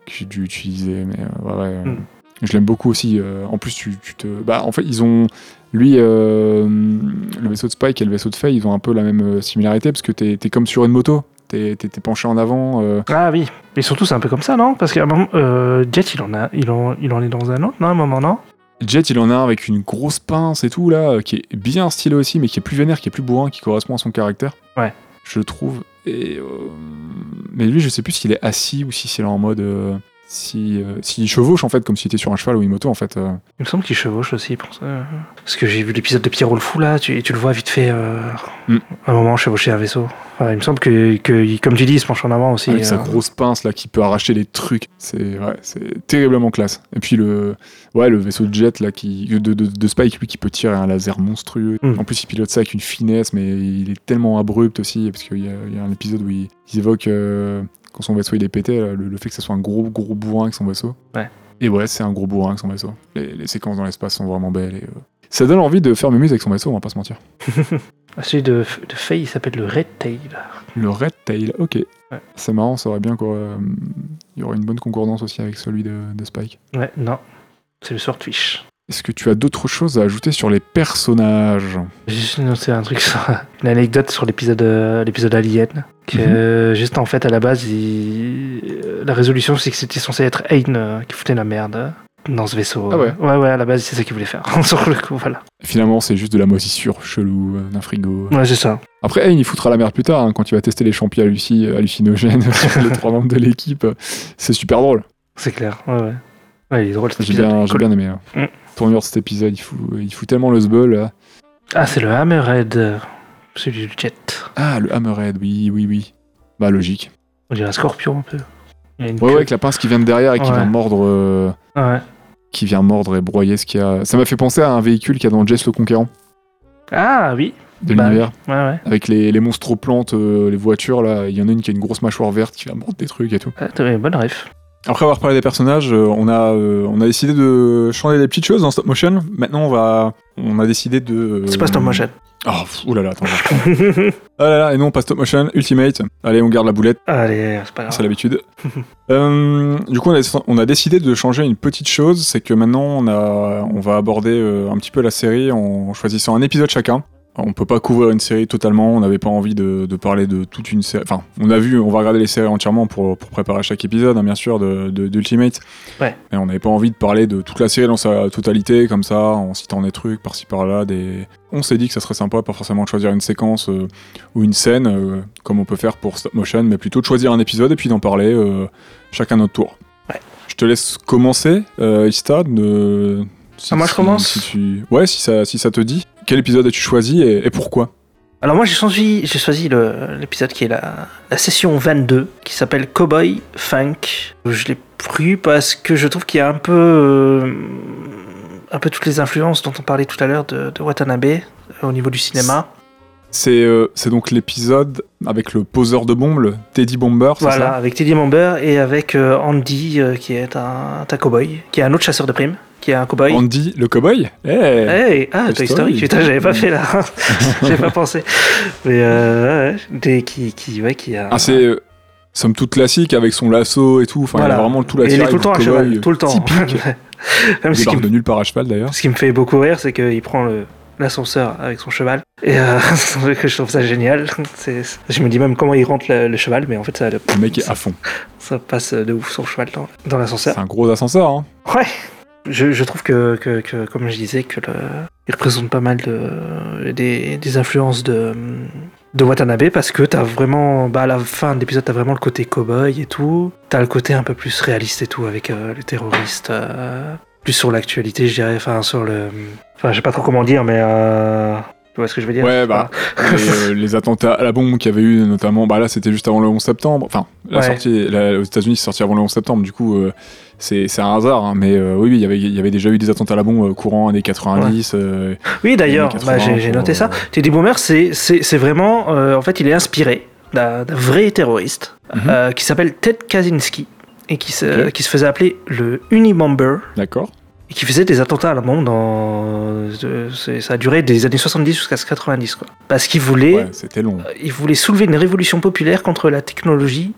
[SPEAKER 3] que j'ai dû utiliser. Mais euh, ouais, ouais, euh,
[SPEAKER 4] Hmm.
[SPEAKER 3] je l'aime beaucoup aussi. euh, en plus, tu, tu te. Bah, en fait, ils ont. Lui, euh, le vaisseau de Spike et le vaisseau de Faye, ils ont un peu la même euh, similarité parce que t'es es comme sur une moto. T'es penché en avant. euh,
[SPEAKER 4] Ah oui. Et surtout, c'est un peu comme ça, non? Parce moment, euh, Jet, il en, a, il, en, il en est dans un autre, non À un moment, non?
[SPEAKER 3] Jet, il en a un avec une grosse pince et tout, là, euh, qui est bien stylé aussi, mais qui est plus vénère, qui est plus bourrin, qui correspond à son caractère.
[SPEAKER 4] Ouais.
[SPEAKER 3] Je trouve. Et, euh, Mais lui, je sais plus s'il est assis ou si c'est en mode. Si, euh, s'il chevauche, en fait, comme s'il était sur un cheval ou une moto, en fait. euh.
[SPEAKER 4] Il me semble qu'il chevauche aussi pour ça. Parce que j'ai vu l'épisode de Pierrot le Fou là, tu, tu le vois vite fait euh,
[SPEAKER 3] Mm.
[SPEAKER 4] un moment chevaucher un vaisseau. Enfin, il me semble que, que, comme tu dis, il se penche en avant aussi.
[SPEAKER 3] avec sa
[SPEAKER 4] euh.
[SPEAKER 3] grosse pince, là, qui peut arracher des trucs. C'est ouais, c'est terriblement classe. Et puis, le, ouais, le vaisseau de jet, là, qui, de, de, de Spike, lui, qui peut tirer un laser monstrueux.
[SPEAKER 4] Mm.
[SPEAKER 3] En plus, il pilote ça avec une finesse, mais il est tellement abrupt aussi, parce qu'il y, a- il y a un épisode où il, il évoque quand son vaisseau il est pété, le, le fait que ce soit un gros, gros bourrin avec son vaisseau.
[SPEAKER 4] Ouais.
[SPEAKER 3] Et ouais, c'est un gros bourrin avec son vaisseau. Les, les séquences dans l'espace sont vraiment belles. Et, euh, ça donne envie de faire mémuse avec son vaisseau, on va pas se mentir.
[SPEAKER 4] Ah, Celui de, de Faye, il s'appelle le Red Tail.
[SPEAKER 3] Le Red Tail, ok.
[SPEAKER 4] Ouais.
[SPEAKER 3] C'est marrant, ça aurait bien quoi. euh, Il y aurait une bonne concordance aussi avec celui de, de Spike.
[SPEAKER 4] Ouais, non. C'est le Swordfish.
[SPEAKER 3] Est-ce que tu as d'autres choses à ajouter sur les personnages?
[SPEAKER 4] Juste noté un truc sur une anecdote sur l'épisode euh, l'épisode Alien. Que,
[SPEAKER 3] Mhm.
[SPEAKER 4] juste en fait, à la base, il- euh, la résolution, c'est que c'était censé être Ayn euh, qui foutait la merde dans ce vaisseau.
[SPEAKER 3] Ah ouais.
[SPEAKER 4] Ouais, ouais, à la base, c'est ça qu'il voulait faire. sur le coup, voilà.
[SPEAKER 3] Finalement, c'est juste de la moisissure chelou d'un frigo.
[SPEAKER 4] Ouais, c'est ça.
[SPEAKER 3] Après, Ayn, il foutra la merde plus tard hein, quand tu vas tester les champignons halluci- hallucinogènes sur les trois membres de l'équipe. C'est super drôle.
[SPEAKER 4] C'est clair. Ouais, ouais. Ouais, il est drôle
[SPEAKER 3] J'ai bien, j'ai
[SPEAKER 4] Cool.
[SPEAKER 3] bien aimé. hein.
[SPEAKER 4] Mm.
[SPEAKER 3] Tournure de cet épisode, il fout, il fout tellement le là.
[SPEAKER 4] Ah, c'est le Hammerhead, celui du jet.
[SPEAKER 3] Ah, le Hammerhead, oui, oui, oui. Bah, logique.
[SPEAKER 4] On dirait un scorpion un peu. Il y a une
[SPEAKER 3] Ouais,
[SPEAKER 4] queue.
[SPEAKER 3] ouais, avec la pince qui vient de derrière et qui
[SPEAKER 4] Ouais.
[SPEAKER 3] vient mordre. euh,
[SPEAKER 4] Ouais.
[SPEAKER 3] qui vient mordre et broyer ce qu'il y a. Ça m'a fait penser à un véhicule qu'il y a dans Jess le Conquérant
[SPEAKER 4] Ah oui.
[SPEAKER 3] de
[SPEAKER 4] Bah,
[SPEAKER 3] l'univers.
[SPEAKER 4] Ouais, ouais.
[SPEAKER 3] Avec les, les monstres plantes, euh, les voitures, là. Il y en a une qui a une grosse mâchoire verte qui va mordre des trucs et tout.
[SPEAKER 4] Ah, t'as une bonne ref.
[SPEAKER 3] Après avoir parlé des personnages, euh, on, a, euh, on a décidé de changer des petites choses dans stop motion. Maintenant, on va. On a décidé de. euh,
[SPEAKER 4] C'est pas stop motion.
[SPEAKER 3] Oh, oulala, attends. ah là là, et non, pas stop motion, Ultimate. Allez, on garde la boulette.
[SPEAKER 4] Allez, c'est pas grave.
[SPEAKER 3] C'est l'habitude. Euh, du coup, on a, on a décidé de changer une petite chose, c'est que maintenant, on, a, on va aborder un petit peu la série en choisissant un épisode chacun. On peut pas couvrir une série totalement, on n'avait pas envie de, de parler de toute une série. Enfin, on a vu, on va regarder les séries entièrement pour, pour préparer chaque épisode, hein, bien sûr, de, de- d'Ultimate.
[SPEAKER 4] Ouais.
[SPEAKER 3] Mais on n'avait pas envie de parler de toute la série dans sa totalité, comme ça, en citant des trucs par-ci par-là. Des... On s'est dit que ça serait sympa, pas forcément de choisir une séquence euh, ou une scène, euh, comme on peut faire pour stop motion, mais plutôt de choisir un épisode et puis d'en parler euh, chacun notre tour.
[SPEAKER 4] Ouais.
[SPEAKER 3] Je te laisse commencer, euh, Ista. de- si-
[SPEAKER 4] Ah, moi, je
[SPEAKER 3] si-
[SPEAKER 4] commence
[SPEAKER 3] si tu- Ouais, si ça, si ça te dit. Quel épisode as-tu choisi et, et pourquoi?
[SPEAKER 4] Alors moi j'ai choisi, j'ai choisi le- l'épisode qui est la, la session 22 qui s'appelle Cowboy Funk. Je l'ai pris parce que je trouve qu'il y a un peu euh, un peu toutes les influences dont on parlait tout à l'heure de, de Watanabe euh, au niveau du cinéma.
[SPEAKER 3] C'est euh, c'est donc l'épisode avec le poseur de bombes, le Teddy Bomber, c'est
[SPEAKER 4] Voilà,
[SPEAKER 3] ça?
[SPEAKER 4] avec Teddy Member et avec euh, Andy euh, qui est un, un cowboy, qui est un autre chasseur de primes, qui est un cowboy.
[SPEAKER 3] Andy, le cowboy? Eh
[SPEAKER 4] Hey, ah,
[SPEAKER 3] Toy Story.
[SPEAKER 4] Putain, j'avais pas fait là, j'avais pas pensé. Mais euh, ouais, des, qui, qui, ouais, qui a.
[SPEAKER 3] Ah, c'est euh, somme toute classique avec son lasso et tout. Enfin, il a vraiment tout la
[SPEAKER 4] il est tout le temps à cheval, tout le temps.
[SPEAKER 3] Typique.
[SPEAKER 4] Même
[SPEAKER 3] Il
[SPEAKER 4] me,
[SPEAKER 3] de nulle part à cheval d'ailleurs.
[SPEAKER 4] ce qui me fait beaucoup rire, c'est qu'il prend le l'ascenseur avec son cheval et euh, je trouve ça génial je me dis même comment il rentre le, le cheval mais en fait ça,
[SPEAKER 3] Le mec est à fond.
[SPEAKER 4] ça passe de ouf son cheval dans, dans l'ascenseur
[SPEAKER 3] C'est un gros ascenseur. Hein.
[SPEAKER 4] ouais je, je trouve que, que, que, comme je disais que le, il représente pas mal de, des, des influences de de Watanabe parce que t'as vraiment bah à la fin de l'épisode t'as vraiment le côté cowboy et tout. T'as le côté un peu plus réaliste et tout avec euh, les terroristes euh, plus sur l'actualité je dirais enfin sur le enfin je sais pas trop comment dire mais euh, tu vois ce que je veux dire?
[SPEAKER 3] Ouais, bah, les, euh, les attentats à la bombe qu'il y avait eu, notamment, bah là, c'était juste avant le 11 septembre. Enfin, la
[SPEAKER 4] Ouais.
[SPEAKER 3] sortie, la- aux États-Unis, c'est sorti avant le 11 septembre, du coup, euh, c'est un hasard. hein, mais euh, oui, oui, il y avait- il y avait déjà eu des attentats à la bombe euh, courant années 90. euh,
[SPEAKER 4] Oui, d'ailleurs, bah,
[SPEAKER 3] 80,
[SPEAKER 4] j'ai noté ça. Teddy Boomer, c'est vraiment. en fait, il est inspiré d'un vrai terroriste
[SPEAKER 3] Mhm.
[SPEAKER 4] qui s'appelle Ted Kaczynski et qui se, qui se faisait appeler le Unibomber
[SPEAKER 3] D'accord.
[SPEAKER 4] Et qui faisait des attentats à la bombe dans. euh, ça a duré des années 70 jusqu'à 90, quoi. Parce qu'il voulait,
[SPEAKER 3] Ouais, c'était long.
[SPEAKER 4] il voulait soulever une révolution populaire contre la technologie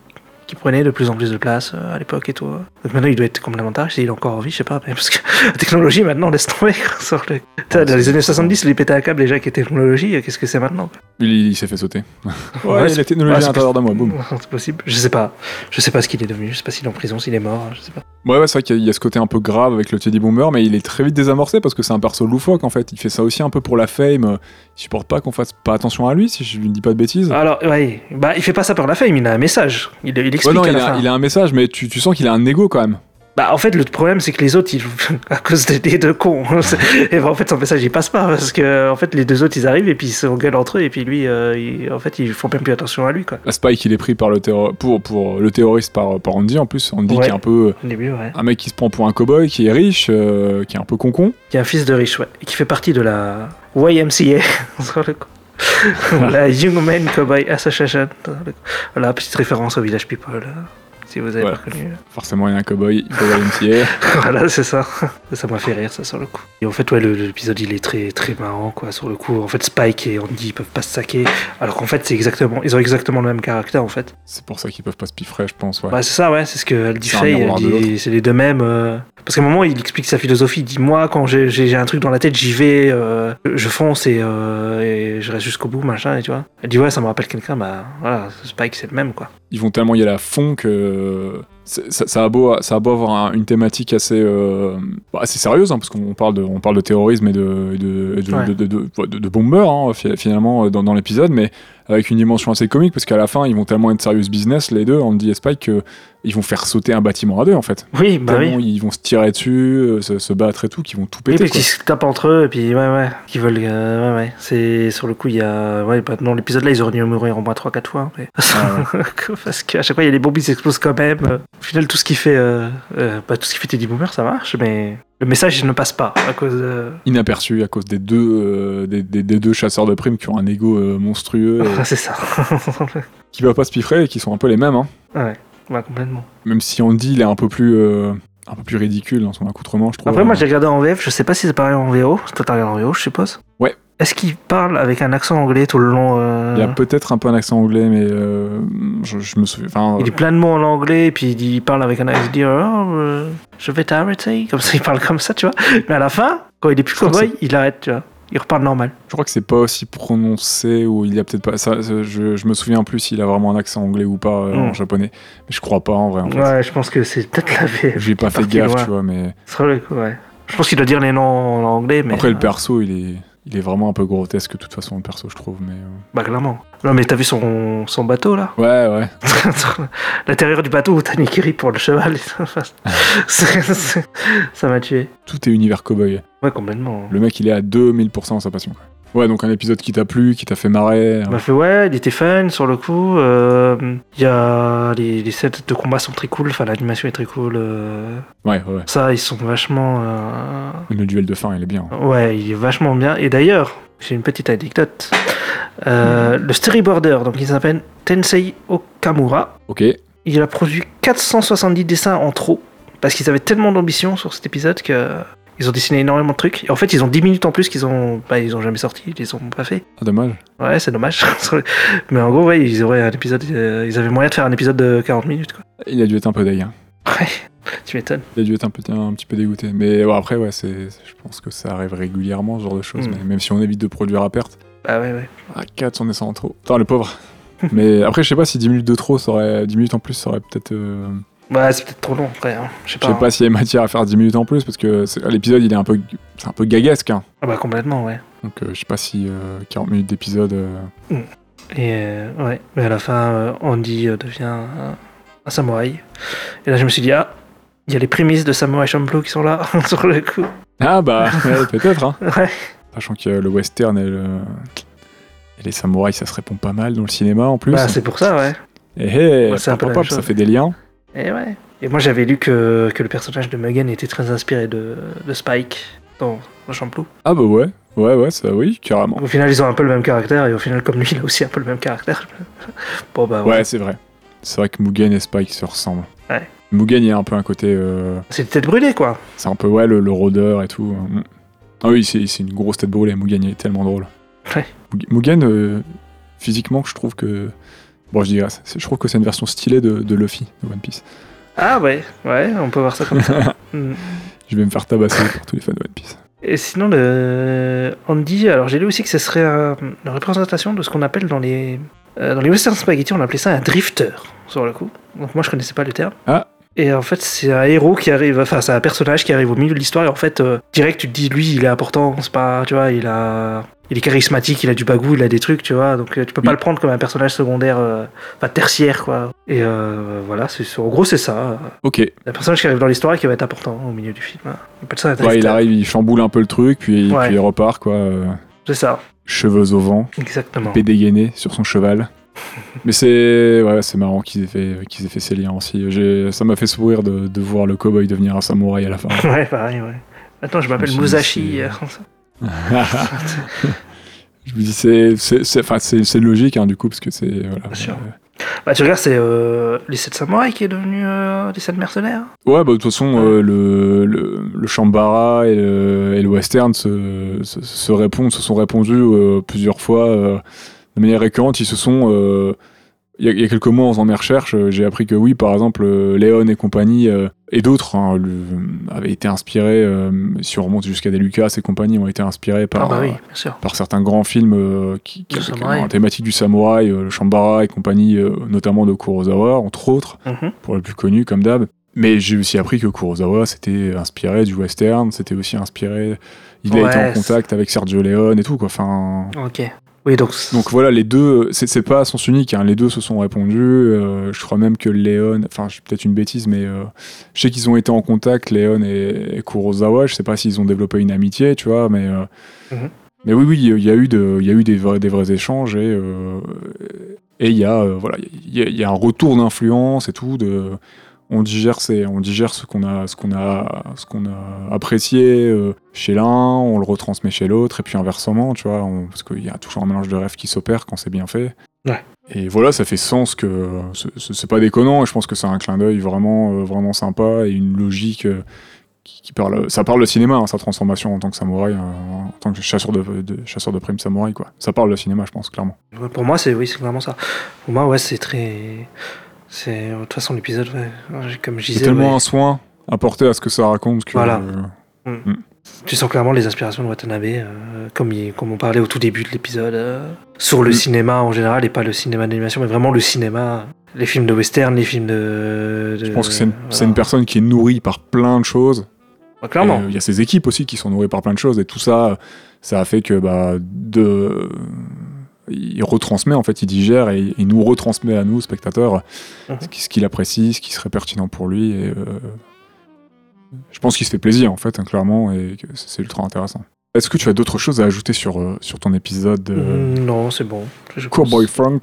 [SPEAKER 4] qui prenait de plus en plus de place euh, à l'époque et tout. Donc maintenant, il doit être complètement tard. Il est encore en vie, je sais pas. mais parce que la technologie, maintenant, laisse tomber. sur le- Putain, Dans les années 70, il pétait un câble déjà qui était technologie. Qu'est-ce que c'est maintenant
[SPEAKER 3] Il, il s'est fait sauter.
[SPEAKER 4] Ouais,
[SPEAKER 3] Ouais, la technologie
[SPEAKER 4] ouais,
[SPEAKER 3] à l'intérieur de moi, boum.
[SPEAKER 4] C'est possible. Je sais pas. Je sais pas ce qu'il est devenu. Je sais pas s'il est en prison, s'il est mort. Je sais pas.
[SPEAKER 3] Ouais, ouais c'est vrai qu'il y a- ce côté un peu grave avec le Teddy Boomer, mais il est très vite désamorcé parce que c'est un perso loufoque en fait. Il fait ça aussi un peu pour la fame. euh, Il supporte pas qu'on fasse pas attention à lui, si je ne dis pas de bêtises.
[SPEAKER 4] Alors, ouais. Bah, il fait pas ça pour la fame. Il a un message. Il, il
[SPEAKER 3] Ouais, non,
[SPEAKER 4] à
[SPEAKER 3] il
[SPEAKER 4] la
[SPEAKER 3] a,
[SPEAKER 4] fin.
[SPEAKER 3] il a un message, mais tu, tu sens qu'il a un ego quand même.
[SPEAKER 4] Bah, en fait, le problème, c'est que les autres, ils, à cause des, des deux cons, et bah, en fait, son message, il passe pas, parce que, en fait, les deux autres, ils arrivent, et puis ils s'engueulent entre eux, et puis lui, euh, il- en fait, ils font même plus attention à lui, quoi.
[SPEAKER 3] La Spike, il est pris par le pour, pour le terroriste par, par Andy en plus. Andy
[SPEAKER 4] Ouais.
[SPEAKER 3] qui est un peu
[SPEAKER 4] Au début, ouais.
[SPEAKER 3] un mec qui se prend pour un cowboy, qui est riche, euh, qui est un peu concon.
[SPEAKER 4] Qui est un fils de riche, ouais, et qui fait partie de la YMCA, sur le coup. La Young Men Cowboy Association. Voilà, petite référence au Village People, si vous avez pas connu.
[SPEAKER 3] Forcément, il y a un cowboy, il faut YMCA.
[SPEAKER 4] voilà, c'est ça. Ça m'a fait rire, ça, sur le coup. Et en fait, ouais, l'épisode, il est très, très marrant, quoi, sur le coup. En fait, Spike et Andy, ils peuvent pas se saquer. Alors qu'en fait, c'est exactement, ils ont exactement le même caractère, en fait.
[SPEAKER 3] C'est pour ça qu'ils peuvent pas se piffrer, je pense. Ouais.
[SPEAKER 4] Bah, c'est ça, ouais, c'est ce qu'elle dit Faye. C'est les deux mêmes. euh, Parce qu'à un moment, il explique sa philosophie. Il dit Moi, quand j'ai un truc dans la tête, j'y vais, euh, je fonce et, euh, et je reste jusqu'au bout, machin, et tu vois. Elle dit Ouais, ça me rappelle quelqu'un, bah voilà, Spike, c'est le même, quoi.
[SPEAKER 3] Ils vont tellement y aller à fond que c'est- ça, ça a, beau, ça a beau avoir un- une thématique assez, euh, bah, assez sérieuse, hein, parce qu'on parle de, on parle de terrorisme et de, de, de,
[SPEAKER 4] Ouais.
[SPEAKER 3] de, de, bombers, hein, fi- finalement, euh, dans, dans l'épisode, mais avec une dimension assez comique, parce qu'à la fin, ils vont tellement être serious business, les deux, Andy et Spike, qu'ils vont faire sauter un bâtiment à deux, en fait.
[SPEAKER 4] Oui, bah
[SPEAKER 3] Tellement
[SPEAKER 4] oui.
[SPEAKER 3] Ils vont se tirer dessus, euh, se, se battre et tout, qu'ils vont tout péter.
[SPEAKER 4] puis
[SPEAKER 3] quoi.
[SPEAKER 4] qu'ils se tapent entre eux, et puis ouais, ouais, qui veulent. euh, ouais, ouais. C'est sur le coup, il y a. Ouais, bah, dans l'épisode là, ils auraient dû mourir au moins 3-4 fois. Mais... Parce qu'à chaque fois, il y a des bombes, ils s'explosent quand même. Au final, tout ce qui fait. Euh, euh, bah, tout ce qui fait Teddy Boomer, ça marche, mais le message, ne passe pas à cause de.
[SPEAKER 3] Inaperçu à cause des deux, euh, des, des- des deux chasseurs de primes qui ont un ego euh, monstrueux, et
[SPEAKER 4] c'est ça.
[SPEAKER 3] qui va pas se piffrer et qui sont un peu les mêmes. Hein.
[SPEAKER 4] ouais, complètement.
[SPEAKER 3] Même si Andy, il est un peu plus, euh, un peu plus ridicule dans son accoutrement, je trouve.
[SPEAKER 4] Après, moi, j'ai regardé en VF, je sais pas si c'est pareil en VO. Toi, t'as regardé en VO, je suppose
[SPEAKER 3] Ouais.
[SPEAKER 4] Est-ce qu'il parle avec un accent anglais tout le long euh,
[SPEAKER 3] Il y a peut-être un peu un accent anglais, mais euh, je, je me souviens.
[SPEAKER 4] Il dit plein de mots en anglais, et puis il, dit- il parle avec un accent, je vais t'arrêter, comme ça il parle comme ça, tu vois. Mais à la fin, quand il est plus cowboy, il arrête, tu vois. Il reparle normal.
[SPEAKER 3] je crois que c'est pas aussi prononcé ou il y a peut-être pas. Ça, je, je me souviens plus s'il a vraiment un accent anglais ou pas euh, en
[SPEAKER 4] Mm.
[SPEAKER 3] japonais. Mais je crois pas en vrai. En fait.
[SPEAKER 4] Ouais, je pense que c'est peut-être la VF.
[SPEAKER 3] J'ai pas fait gaffe,
[SPEAKER 4] loin.
[SPEAKER 3] tu vois, mais
[SPEAKER 4] ouais. Je pense qu'il doit dire les noms en anglais, mais.
[SPEAKER 3] après le
[SPEAKER 4] euh,
[SPEAKER 3] perso, il est, il est vraiment un peu grotesque de toute façon le perso, je trouve. Mais euh,
[SPEAKER 4] Bah, clairement. Non, mais t'as vu son, son bateau là?
[SPEAKER 3] Ouais, ouais.
[SPEAKER 4] L'intérieur du bateau où t'as Nick Fury pour le cheval. et ça, m'a tué.
[SPEAKER 3] Tout est univers cowboy.
[SPEAKER 4] Ouais, complètement.
[SPEAKER 3] Le mec, il est à 2000% dans sa passion. Ouais, donc un épisode qui t'a plu, qui t'a fait marrer.
[SPEAKER 4] Il m'a fait ouais, il était fun sur le coup. euh, Il y a les, les sets de combat sont très cool, enfin l'animation est très cool. euh,
[SPEAKER 3] Ouais, ouais, ouais.
[SPEAKER 4] ça, ils sont vachement. euh,
[SPEAKER 3] Le duel de fin, il est bien.
[SPEAKER 4] Ouais, il est vachement bien. Et d'ailleurs, j'ai une petite anecdote. Euh, Le storyboarder, donc il s'appelle Tensei Okamura.
[SPEAKER 3] Ok.
[SPEAKER 4] Il a produit 470 dessins en trop parce qu'ils avaient tellement d'ambition sur cet épisode que ils ont dessiné énormément de trucs. Et en fait, ils ont 10 minutes en plus qu'ils ont, bah, ils ont jamais sorti, ils les ont pas fait.
[SPEAKER 3] Ah, dommage.
[SPEAKER 4] Ouais, c'est dommage. Mais en gros, ouais, ils auraient un épisode, euh, ils avaient moyen de faire un épisode de 40 minutes, quoi.
[SPEAKER 3] Il a dû être un peu deg. hein.
[SPEAKER 4] Ouais, tu m'étonnes.
[SPEAKER 3] Il a dû être un, peu, un petit peu dégoûté. Mais bon, après, ouais, c'est, je pense que ça arrive régulièrement, ce genre de choses.
[SPEAKER 4] Mm.
[SPEAKER 3] Mais même si on évite de produire à perte.
[SPEAKER 4] Ah ouais, ouais.
[SPEAKER 3] Ah, 4, on est en trop. Putain, le pauvre. mais après, je sais pas si 10 minutes de trop, ça aurait, 10 minutes en plus, ça aurait peut-être. euh,
[SPEAKER 4] Ouais, c'est peut-être trop long, après. hein. Je sais pas.
[SPEAKER 3] sais pas s'il y a matière à faire 10 minutes en plus, parce que c'est- l'épisode, il est un peu, c'est un peu gagasque. hein.
[SPEAKER 4] Ah bah complètement, ouais.
[SPEAKER 3] Donc, euh, je sais pas si euh, 40 minutes d'épisode. euh,
[SPEAKER 4] Et euh, ouais, mais à la fin, euh, Andy euh, devient un, un samouraï. Et là, je me suis dit, ah, il y a les prémices de Samurai Champloo qui sont là, sur le coup.
[SPEAKER 3] Ah, bah, peut-être. Hein.
[SPEAKER 4] Ouais.
[SPEAKER 3] Sachant que le western et, le... et les samouraïs, ça se répond pas mal dans le cinéma en plus.
[SPEAKER 4] Bah, c'est pour ça, ouais.
[SPEAKER 3] Et hey,
[SPEAKER 4] peu
[SPEAKER 3] pop, pop, ça fait des liens.
[SPEAKER 4] Et ouais. Et moi, j'avais lu que, que le personnage de Mugen était très inspiré de, de Spike dans, dans Champloo.
[SPEAKER 3] Ah, bah ouais, ouais, ouais, ça, oui, carrément.
[SPEAKER 4] Au final, ils ont un peu le même caractère, et au final, comme lui, il a aussi un peu le même caractère. bon, bah,
[SPEAKER 3] Ouais,
[SPEAKER 4] ouais.
[SPEAKER 3] c'est vrai. C'est vrai que Mugen et Spike se ressemblent.
[SPEAKER 4] Ouais.
[SPEAKER 3] Mugen, il y a un peu un côté. euh,
[SPEAKER 4] C'est une tête brûlée, quoi.
[SPEAKER 3] C'est un peu, ouais, le, le rôdeur et tout. Mm. Ah oui, c'est une grosse tête brûlée. Mugen, il est tellement drôle.
[SPEAKER 4] Ouais.
[SPEAKER 3] Mug- Mugen, euh, physiquement, je trouve que Bon, je dirais, c'est- je trouve que c'est une version stylée de, de Luffy de One Piece.
[SPEAKER 4] Ah ouais, ouais, on peut voir ça comme ça. Hmm.
[SPEAKER 3] Je vais me faire tabasser par tous les fans de One Piece.
[SPEAKER 4] Et sinon, le Andy, alors j'ai lu aussi que ce serait un- une représentation de ce qu'on appelle dans les, euh, dans les western spaghetti, on appelait ça un drifter, sur le coup. Donc moi je connaissais pas le terme.
[SPEAKER 3] Ah.
[SPEAKER 4] Et en fait, c'est un héros qui arrive, enfin, c'est un personnage qui arrive au milieu de l'histoire, et en fait, euh, direct, tu te dis, lui, il est important, c'est pas, tu vois, il a. Il est charismatique, il a du bagou, il a des trucs, tu vois, donc euh, tu peux pas
[SPEAKER 3] Oui.
[SPEAKER 4] le prendre comme un personnage secondaire, euh, enfin tertiaire, quoi. Et euh, voilà, c'est, en gros, c'est ça.
[SPEAKER 3] Ok.
[SPEAKER 4] Un personnage qui arrive dans l'histoire et qui va être important au milieu du film. hein. Ça
[SPEAKER 3] Ouais, il arrive, il chamboule un peu le truc, puis,
[SPEAKER 4] Ouais.
[SPEAKER 3] puis il repart, quoi. euh,
[SPEAKER 4] C'est ça,
[SPEAKER 3] cheveux au vent,
[SPEAKER 4] exactement.
[SPEAKER 3] épée dégainée sur son cheval. Mais c'est ouais, c'est marrant qu'ils aient, fait, qu'ils aient fait ces liens aussi. J'ai- Ça m'a fait sourire de, de voir le cowboy devenir un samouraï à la fin.
[SPEAKER 4] Ouais, pareil, ouais. Attends, je m'appelle Musashi. Euh.
[SPEAKER 3] Je me dis, c'est, c'est, logique, hein, du coup, parce que c'est. Voilà,
[SPEAKER 4] Bien sûr.
[SPEAKER 3] Euh,
[SPEAKER 4] Bah, tu regardes, c'est euh, les 7 samouraïs qui est devenu euh, les 7 mercenaires.
[SPEAKER 3] Ouais, bah, de toute façon, euh, le, le, le Shambhala et le, et le western se, se, se répondent, se sont répondus euh, plusieurs fois euh, de manière récurrente. Ils se sont. Il y, a, il y a quelques mois, en faisant mes recherches, euh, j'ai appris que oui, par exemple, euh, Léon et compagnie, euh, et d'autres, hein, avaient été inspirés, euh, si on remonte jusqu'à des Lucas et compagnie, ont été inspirés par,
[SPEAKER 4] ah bah oui,
[SPEAKER 3] par certains grands films qui, qui
[SPEAKER 4] samouraï.
[SPEAKER 3] la thématique du samouraï, le Shambhala et compagnie, notamment de Kurosawa, entre autres
[SPEAKER 4] Mhm.
[SPEAKER 3] pour le plus connu comme d'hab. Mais j'ai aussi appris que Kurosawa s'était inspiré du western, c'était aussi inspiré. Il a
[SPEAKER 4] Ouais,
[SPEAKER 3] été en contact avec Sergio Leone et tout quoi. Enfin,
[SPEAKER 4] Ok. Oui, donc.
[SPEAKER 3] donc voilà, les deux, c'est c'est pas à sens unique. hein, les deux se sont répondus. euh, je crois même que Leone, enfin, c'est peut-être une bêtise, mais euh, je sais qu'ils ont été en contact, Leone et, et Kurosawa. Je sais pas s'ils ont développé une amitié, tu vois, mais. euh,
[SPEAKER 4] Mhm.
[SPEAKER 3] Mais oui, oui, il y a eu, de, il y a eu des, vrais, des vrais échanges et euh, et il y a euh, voilà, il y, a- il y a un retour d'influence et tout. De, on digère, ces- on digère ce qu'on a, ce qu'on a, ce qu'on a apprécié euh, chez l'un, on le retransmet chez l'autre et puis inversement, tu vois, on- parce qu'il y a toujours un mélange de rêves qui s'opère quand c'est bien fait.
[SPEAKER 4] Ouais.
[SPEAKER 3] Et voilà, ça fait sens que c'est- pas déconnant et je pense que c'est un clin d'œil vraiment, euh, vraiment sympa et une logique. euh, qui, qui parle, ça parle de cinéma, hein, sa transformation en tant que samouraï, euh, en tant que chasseur de, de- chasseur de primes samouraï, quoi. Ça parle de cinéma, je pense, clairement.
[SPEAKER 4] Pour moi, c'est oui, c'est vraiment ça. Pour moi, ouais, c'est très. C'est de toute façon l'épisode, ouais, comme je
[SPEAKER 3] C'est
[SPEAKER 4] disais.
[SPEAKER 3] tellement
[SPEAKER 4] ouais,
[SPEAKER 3] un soin apporté à ce que ça raconte que.
[SPEAKER 4] Voilà.
[SPEAKER 3] euh,
[SPEAKER 4] Tu sens clairement les inspirations de Watanabe, euh, comme, il- comme on parlait au tout début de l'épisode, euh, sur le
[SPEAKER 3] Mm.
[SPEAKER 4] cinéma en général, et pas le cinéma d'animation, mais vraiment le cinéma, les films de western, les films de.
[SPEAKER 3] je pense que c'est une, c'est une personne qui est nourrie par plein de choses.
[SPEAKER 4] Clairement.
[SPEAKER 3] Il y a ses équipes aussi qui sont nourries par plein de choses et tout ça, ça a fait que bah, de, il retransmet en fait, il digère et il nous retransmet à nous spectateurs
[SPEAKER 4] Mhm.
[SPEAKER 3] ce qui- ce qu'il apprécie, ce qui serait pertinent pour lui. Et, euh, je pense qu'il se fait plaisir en fait, hein, clairement, et c'est ultra intéressant. Est-ce que tu as d'autres choses à ajouter sur, euh, sur ton épisode euh,
[SPEAKER 4] Mm, Non, c'est bon.
[SPEAKER 3] Cowboy. Funk?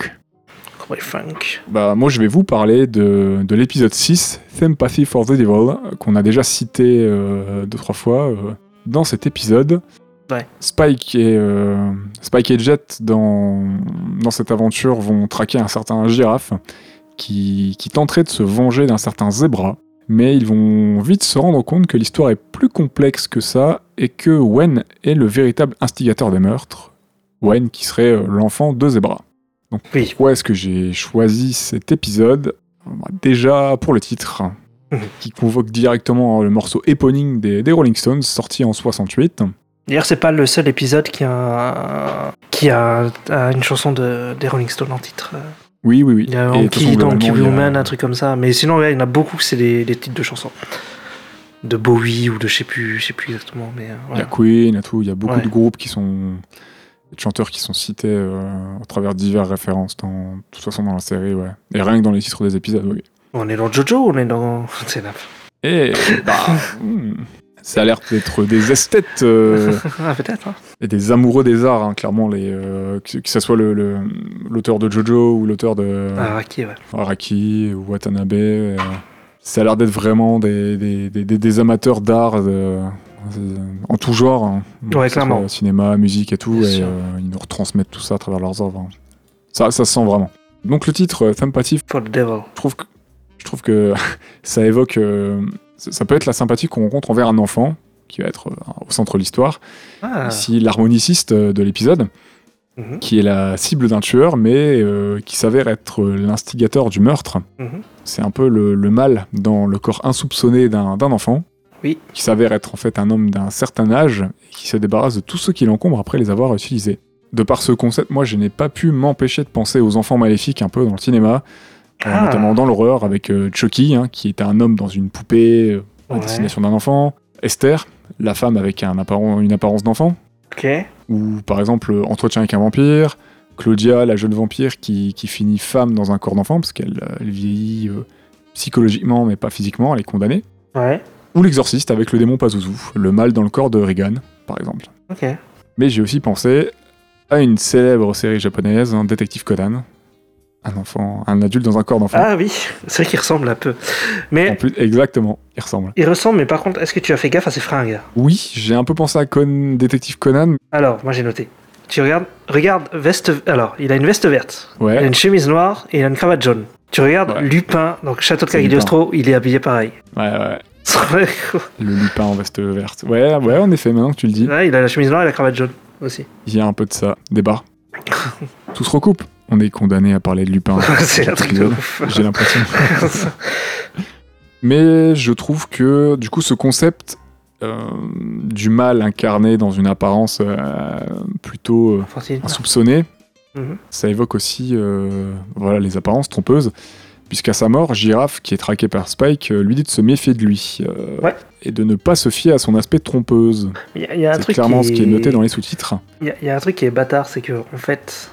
[SPEAKER 4] Cowboy Funk.
[SPEAKER 3] bah, moi, je vais vous parler de, de l'épisode 6, Sympathy for the Devil, qu'on a déjà cité deux, trois fois dans cet épisode.
[SPEAKER 4] Ouais.
[SPEAKER 3] Spike et, euh, Spike et Jet, dans, dans cette aventure, vont traquer un certain girafe qui, qui tenterait de se venger d'un certain zébra. Mais ils vont vite se rendre compte que l'histoire est plus complexe que ça et que Wen est le véritable instigateur des meurtres. Wen qui serait euh, l'enfant de Zebra.
[SPEAKER 4] Oui.
[SPEAKER 3] Pourquoi est-ce que j'ai choisi cet épisode? Bah, Déjà pour le titre,
[SPEAKER 4] Mhm.
[SPEAKER 3] qui convoque directement le morceau éponyme des, des Rolling Stones, sorti en 68.
[SPEAKER 4] D'ailleurs, c'est pas le seul épisode qui a, qui a, a une chanson de, des Rolling Stones en titre.
[SPEAKER 3] Oui, oui, oui.
[SPEAKER 4] Il y a Anki, Donkey
[SPEAKER 3] y a-
[SPEAKER 4] Woman, un truc comme ça. Mais sinon, ouais, il y en a beaucoup, c'est des, des titres de chansons. De Bowie ou de je sais plus, je sais plus exactement. Mais euh,
[SPEAKER 3] Il y a
[SPEAKER 4] voilà.
[SPEAKER 3] Queen et tout, il y a beaucoup
[SPEAKER 4] Ouais.
[SPEAKER 3] de groupes qui sont. de chanteurs qui sont cités euh, à travers diverses références, dans, de toute façon dans la série, ouais. Et rien que dans les titres des épisodes, oui.
[SPEAKER 4] On est dans Jojo, on est dans. C'est la...
[SPEAKER 3] Et bah, hmm, ça a l'air d'être des esthètes euh,
[SPEAKER 4] ah, peut-être. hein.
[SPEAKER 3] et des amoureux des arts, hein, clairement, les, euh, que, que ce soit le- le- l'auteur de Jojo ou l'auteur de
[SPEAKER 4] Ah, Araki, ouais.
[SPEAKER 3] Araki ou Watanabe. euh, ça a l'air d'être vraiment des, des, des- des- des amateurs d'art euh, en tout genre. hein.
[SPEAKER 4] Ouais, clairement.
[SPEAKER 3] Cinéma, musique et tout. Et ils nous retransmettent tout ça à travers leurs œuvres. Ça, ça se sent vraiment. Donc le titre, Sympathy,
[SPEAKER 4] For the Devil.
[SPEAKER 3] je trouve que, je trouve que ça évoque. Ça peut être la sympathie qu'on rencontre envers un enfant, qui va être euh, au centre de l'histoire.
[SPEAKER 4] Ah,
[SPEAKER 3] Ici, l'harmoniciste euh, de l'épisode.
[SPEAKER 4] Mhm.
[SPEAKER 3] qui est la cible d'un tueur, mais euh, qui s'avère être l'instigateur du meurtre.
[SPEAKER 4] Mhm.
[SPEAKER 3] C'est un peu le, le mal dans le corps insoupçonné d'un enfant.
[SPEAKER 4] Oui.
[SPEAKER 3] Qui s'avère être en fait un homme d'un certain âge et qui se débarrasse de tous ceux qui l'encombrent après les avoir utilisés. De par ce concept, moi je n'ai pas pu m'empêcher de penser aux enfants maléfiques un peu dans le cinéma,
[SPEAKER 4] Ah.
[SPEAKER 3] notamment dans l'horreur avec euh, Chucky, hein, qui était un homme dans une poupée euh, à
[SPEAKER 4] Ouais.
[SPEAKER 3] destination d'un enfant, Esther, la femme avec un apparent- une apparence d'enfant,
[SPEAKER 4] Ok.
[SPEAKER 3] ou par exemple euh, Entretien avec un vampire, Claudia, la jeune vampire qui, qui finit femme dans un corps d'enfant parce qu'elle euh, elle vieillit euh, psychologiquement mais pas physiquement, elle est condamnée.
[SPEAKER 4] Ouais.
[SPEAKER 3] Ou l'exorciste avec le démon Pazuzu, le mal dans le corps de Regan, par exemple.
[SPEAKER 4] Ok.
[SPEAKER 3] Mais j'ai aussi pensé à une célèbre série japonaise, un détective Conan. Un enfant, un adulte dans un corps d'enfant.
[SPEAKER 4] Ah oui, c'est vrai qu'il ressemble un peu.
[SPEAKER 3] En
[SPEAKER 4] Mais
[SPEAKER 3] plus, exactement, il ressemble.
[SPEAKER 4] il ressemble, mais par contre, est-ce que tu as fait gaffe à ses fringues?
[SPEAKER 3] Oui, j'ai un peu pensé à Con... détective Conan.
[SPEAKER 4] Alors, moi j'ai noté. Tu regardes, regarde, veste. Alors, il a une veste verte, il a
[SPEAKER 3] Ouais,
[SPEAKER 4] une chemise noire et il a une cravate jaune. Tu regardes
[SPEAKER 3] Ouais.
[SPEAKER 4] Lupin, donc Château de Cagliostro, il est habillé pareil.
[SPEAKER 3] ouais, ouais.
[SPEAKER 4] Ouais,
[SPEAKER 3] Le lupin en veste verte. Ouais, ouais, en effet, maintenant que tu le dis.
[SPEAKER 4] il a la chemise noire et la cravate jaune aussi.
[SPEAKER 3] Il y a un peu de ça. Débat. Tout se recoupe. On est condamné à parler de Lupin.
[SPEAKER 4] c'est un truc de ouf.
[SPEAKER 3] J'ai l'impression. Mais je trouve que du coup ce concept euh, du mal incarné dans une apparence euh, plutôt euh, insoupçonnée,
[SPEAKER 4] Mhm.
[SPEAKER 3] ça évoque aussi euh, voilà, les apparences trompeuses. Puisqu'à sa mort, Giraffe, qui est traqué par Spike, lui dit de se méfier de lui euh,
[SPEAKER 4] Ouais.
[SPEAKER 3] et de ne pas se fier à son aspect trompeuse. C'est clairement
[SPEAKER 4] qui
[SPEAKER 3] ce qui est noté dans les sous-titres.
[SPEAKER 4] Il y, y a un truc qui est bâtard, c'est que en fait,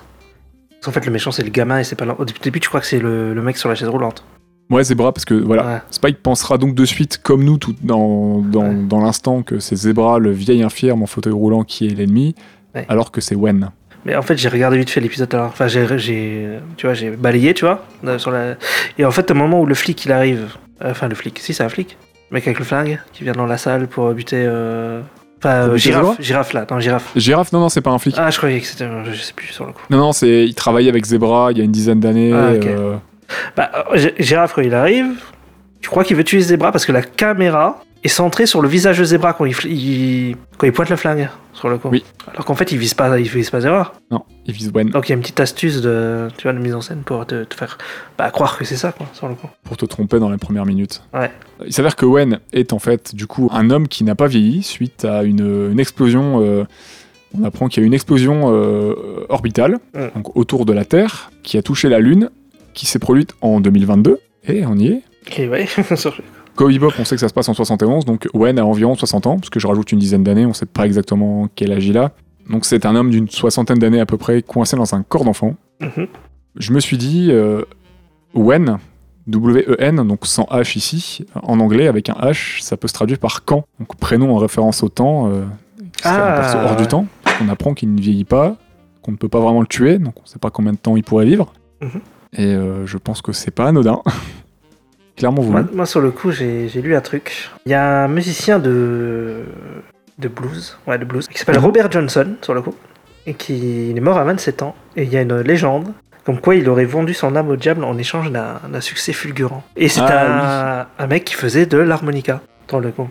[SPEAKER 4] en fait le méchant c'est le gamin et c'est pas au début tu crois que c'est le, le mec sur la chaise roulante.
[SPEAKER 3] Ouais, Zebra, parce que voilà,
[SPEAKER 4] Ouais.
[SPEAKER 3] Spike pensera donc de suite, comme nous, tout dans, dans,
[SPEAKER 4] Ouais.
[SPEAKER 3] dans l'instant, que c'est Zebra, le vieil infirme en fauteuil roulant, qui est l'ennemi,
[SPEAKER 4] Ouais.
[SPEAKER 3] alors que c'est Wen.
[SPEAKER 4] Mais en fait j'ai regardé vite fait l'épisode tout à l'heure. Enfin j'ai, j'ai, tu vois, j'ai balayé, tu vois, euh, sur la. Et en fait au moment où le flic il arrive, euh, enfin le flic, si c'est un flic, le mec avec le flingue qui vient dans la salle pour buter. euh,
[SPEAKER 3] Pour
[SPEAKER 4] euh, girafe, girafe là, non, girafe.
[SPEAKER 3] Girafe, non, non, c'est pas un flic.
[SPEAKER 4] Ah, je croyais que c'était. Je sais plus sur le coup.
[SPEAKER 3] Non, non, c'est, il travaillait avec Zebra il y a une dizaine d'années.
[SPEAKER 4] Ah, ok.
[SPEAKER 3] euh,
[SPEAKER 4] Bah, euh, Gi- girafe, quand il arrive, tu crois qu'il veut tuer Zebra parce que la caméra est centrée sur le visage de Zebra quand il, quand il pointe le flingue sur le coup.
[SPEAKER 3] Oui.
[SPEAKER 4] Alors qu'en fait, il vise pas, il vise pas Zebra.
[SPEAKER 3] non, il vise Wen
[SPEAKER 4] Donc il y a une petite astuce de, tu vois, de mise en scène pour te, te faire bah, croire que c'est ça, quoi, sur le coup.
[SPEAKER 3] pour te tromper dans les premières minutes.
[SPEAKER 4] Ouais.
[SPEAKER 3] Il s'avère que Wen est en fait, du coup, un homme qui n'a pas vieilli suite à une, une explosion. euh, on apprend qu'il y a une explosion euh, orbitale donc autour de la Terre qui a touché la Lune, qui s'est produite en 2022. Et on y est.
[SPEAKER 4] Et ouais, sur le-
[SPEAKER 3] Cowboy Bebop, on sait que ça se passe en 71, donc Wen a environ 60 ans, parce que je rajoute une dizaine d'années, on sait pas exactement quel âge il a. Donc c'est un homme d'une soixantaine d'années à peu près, coincé dans un corps d'enfant.
[SPEAKER 4] Mhm.
[SPEAKER 3] Je me suis dit, euh, Wen, W-E-N, donc sans H ici, en anglais avec un H, ça peut se traduire par quand, donc prénom en référence au temps, euh,
[SPEAKER 4] Ah,
[SPEAKER 3] hors du temps, parce qu'on apprend qu'il ne vieillit pas, qu'on ne peut pas vraiment le tuer, donc on sait pas combien de temps il pourrait vivre.
[SPEAKER 4] Mhm.
[SPEAKER 3] Et euh, je pense que c'est pas anodin. Clairement voulu.
[SPEAKER 4] moi, moi, sur le coup, j'ai lu un truc. Il y a un musicien de, de blues, ouais, de blues, qui s'appelle
[SPEAKER 3] Mhm.
[SPEAKER 4] Robert Johnson, sur le coup, et qui il est mort à 27 ans. Et il y a une légende comme quoi il aurait vendu son âme au diable en échange d'un succès fulgurant. Et c'est
[SPEAKER 3] Ah,
[SPEAKER 4] un, un mec qui faisait de l'harmonica,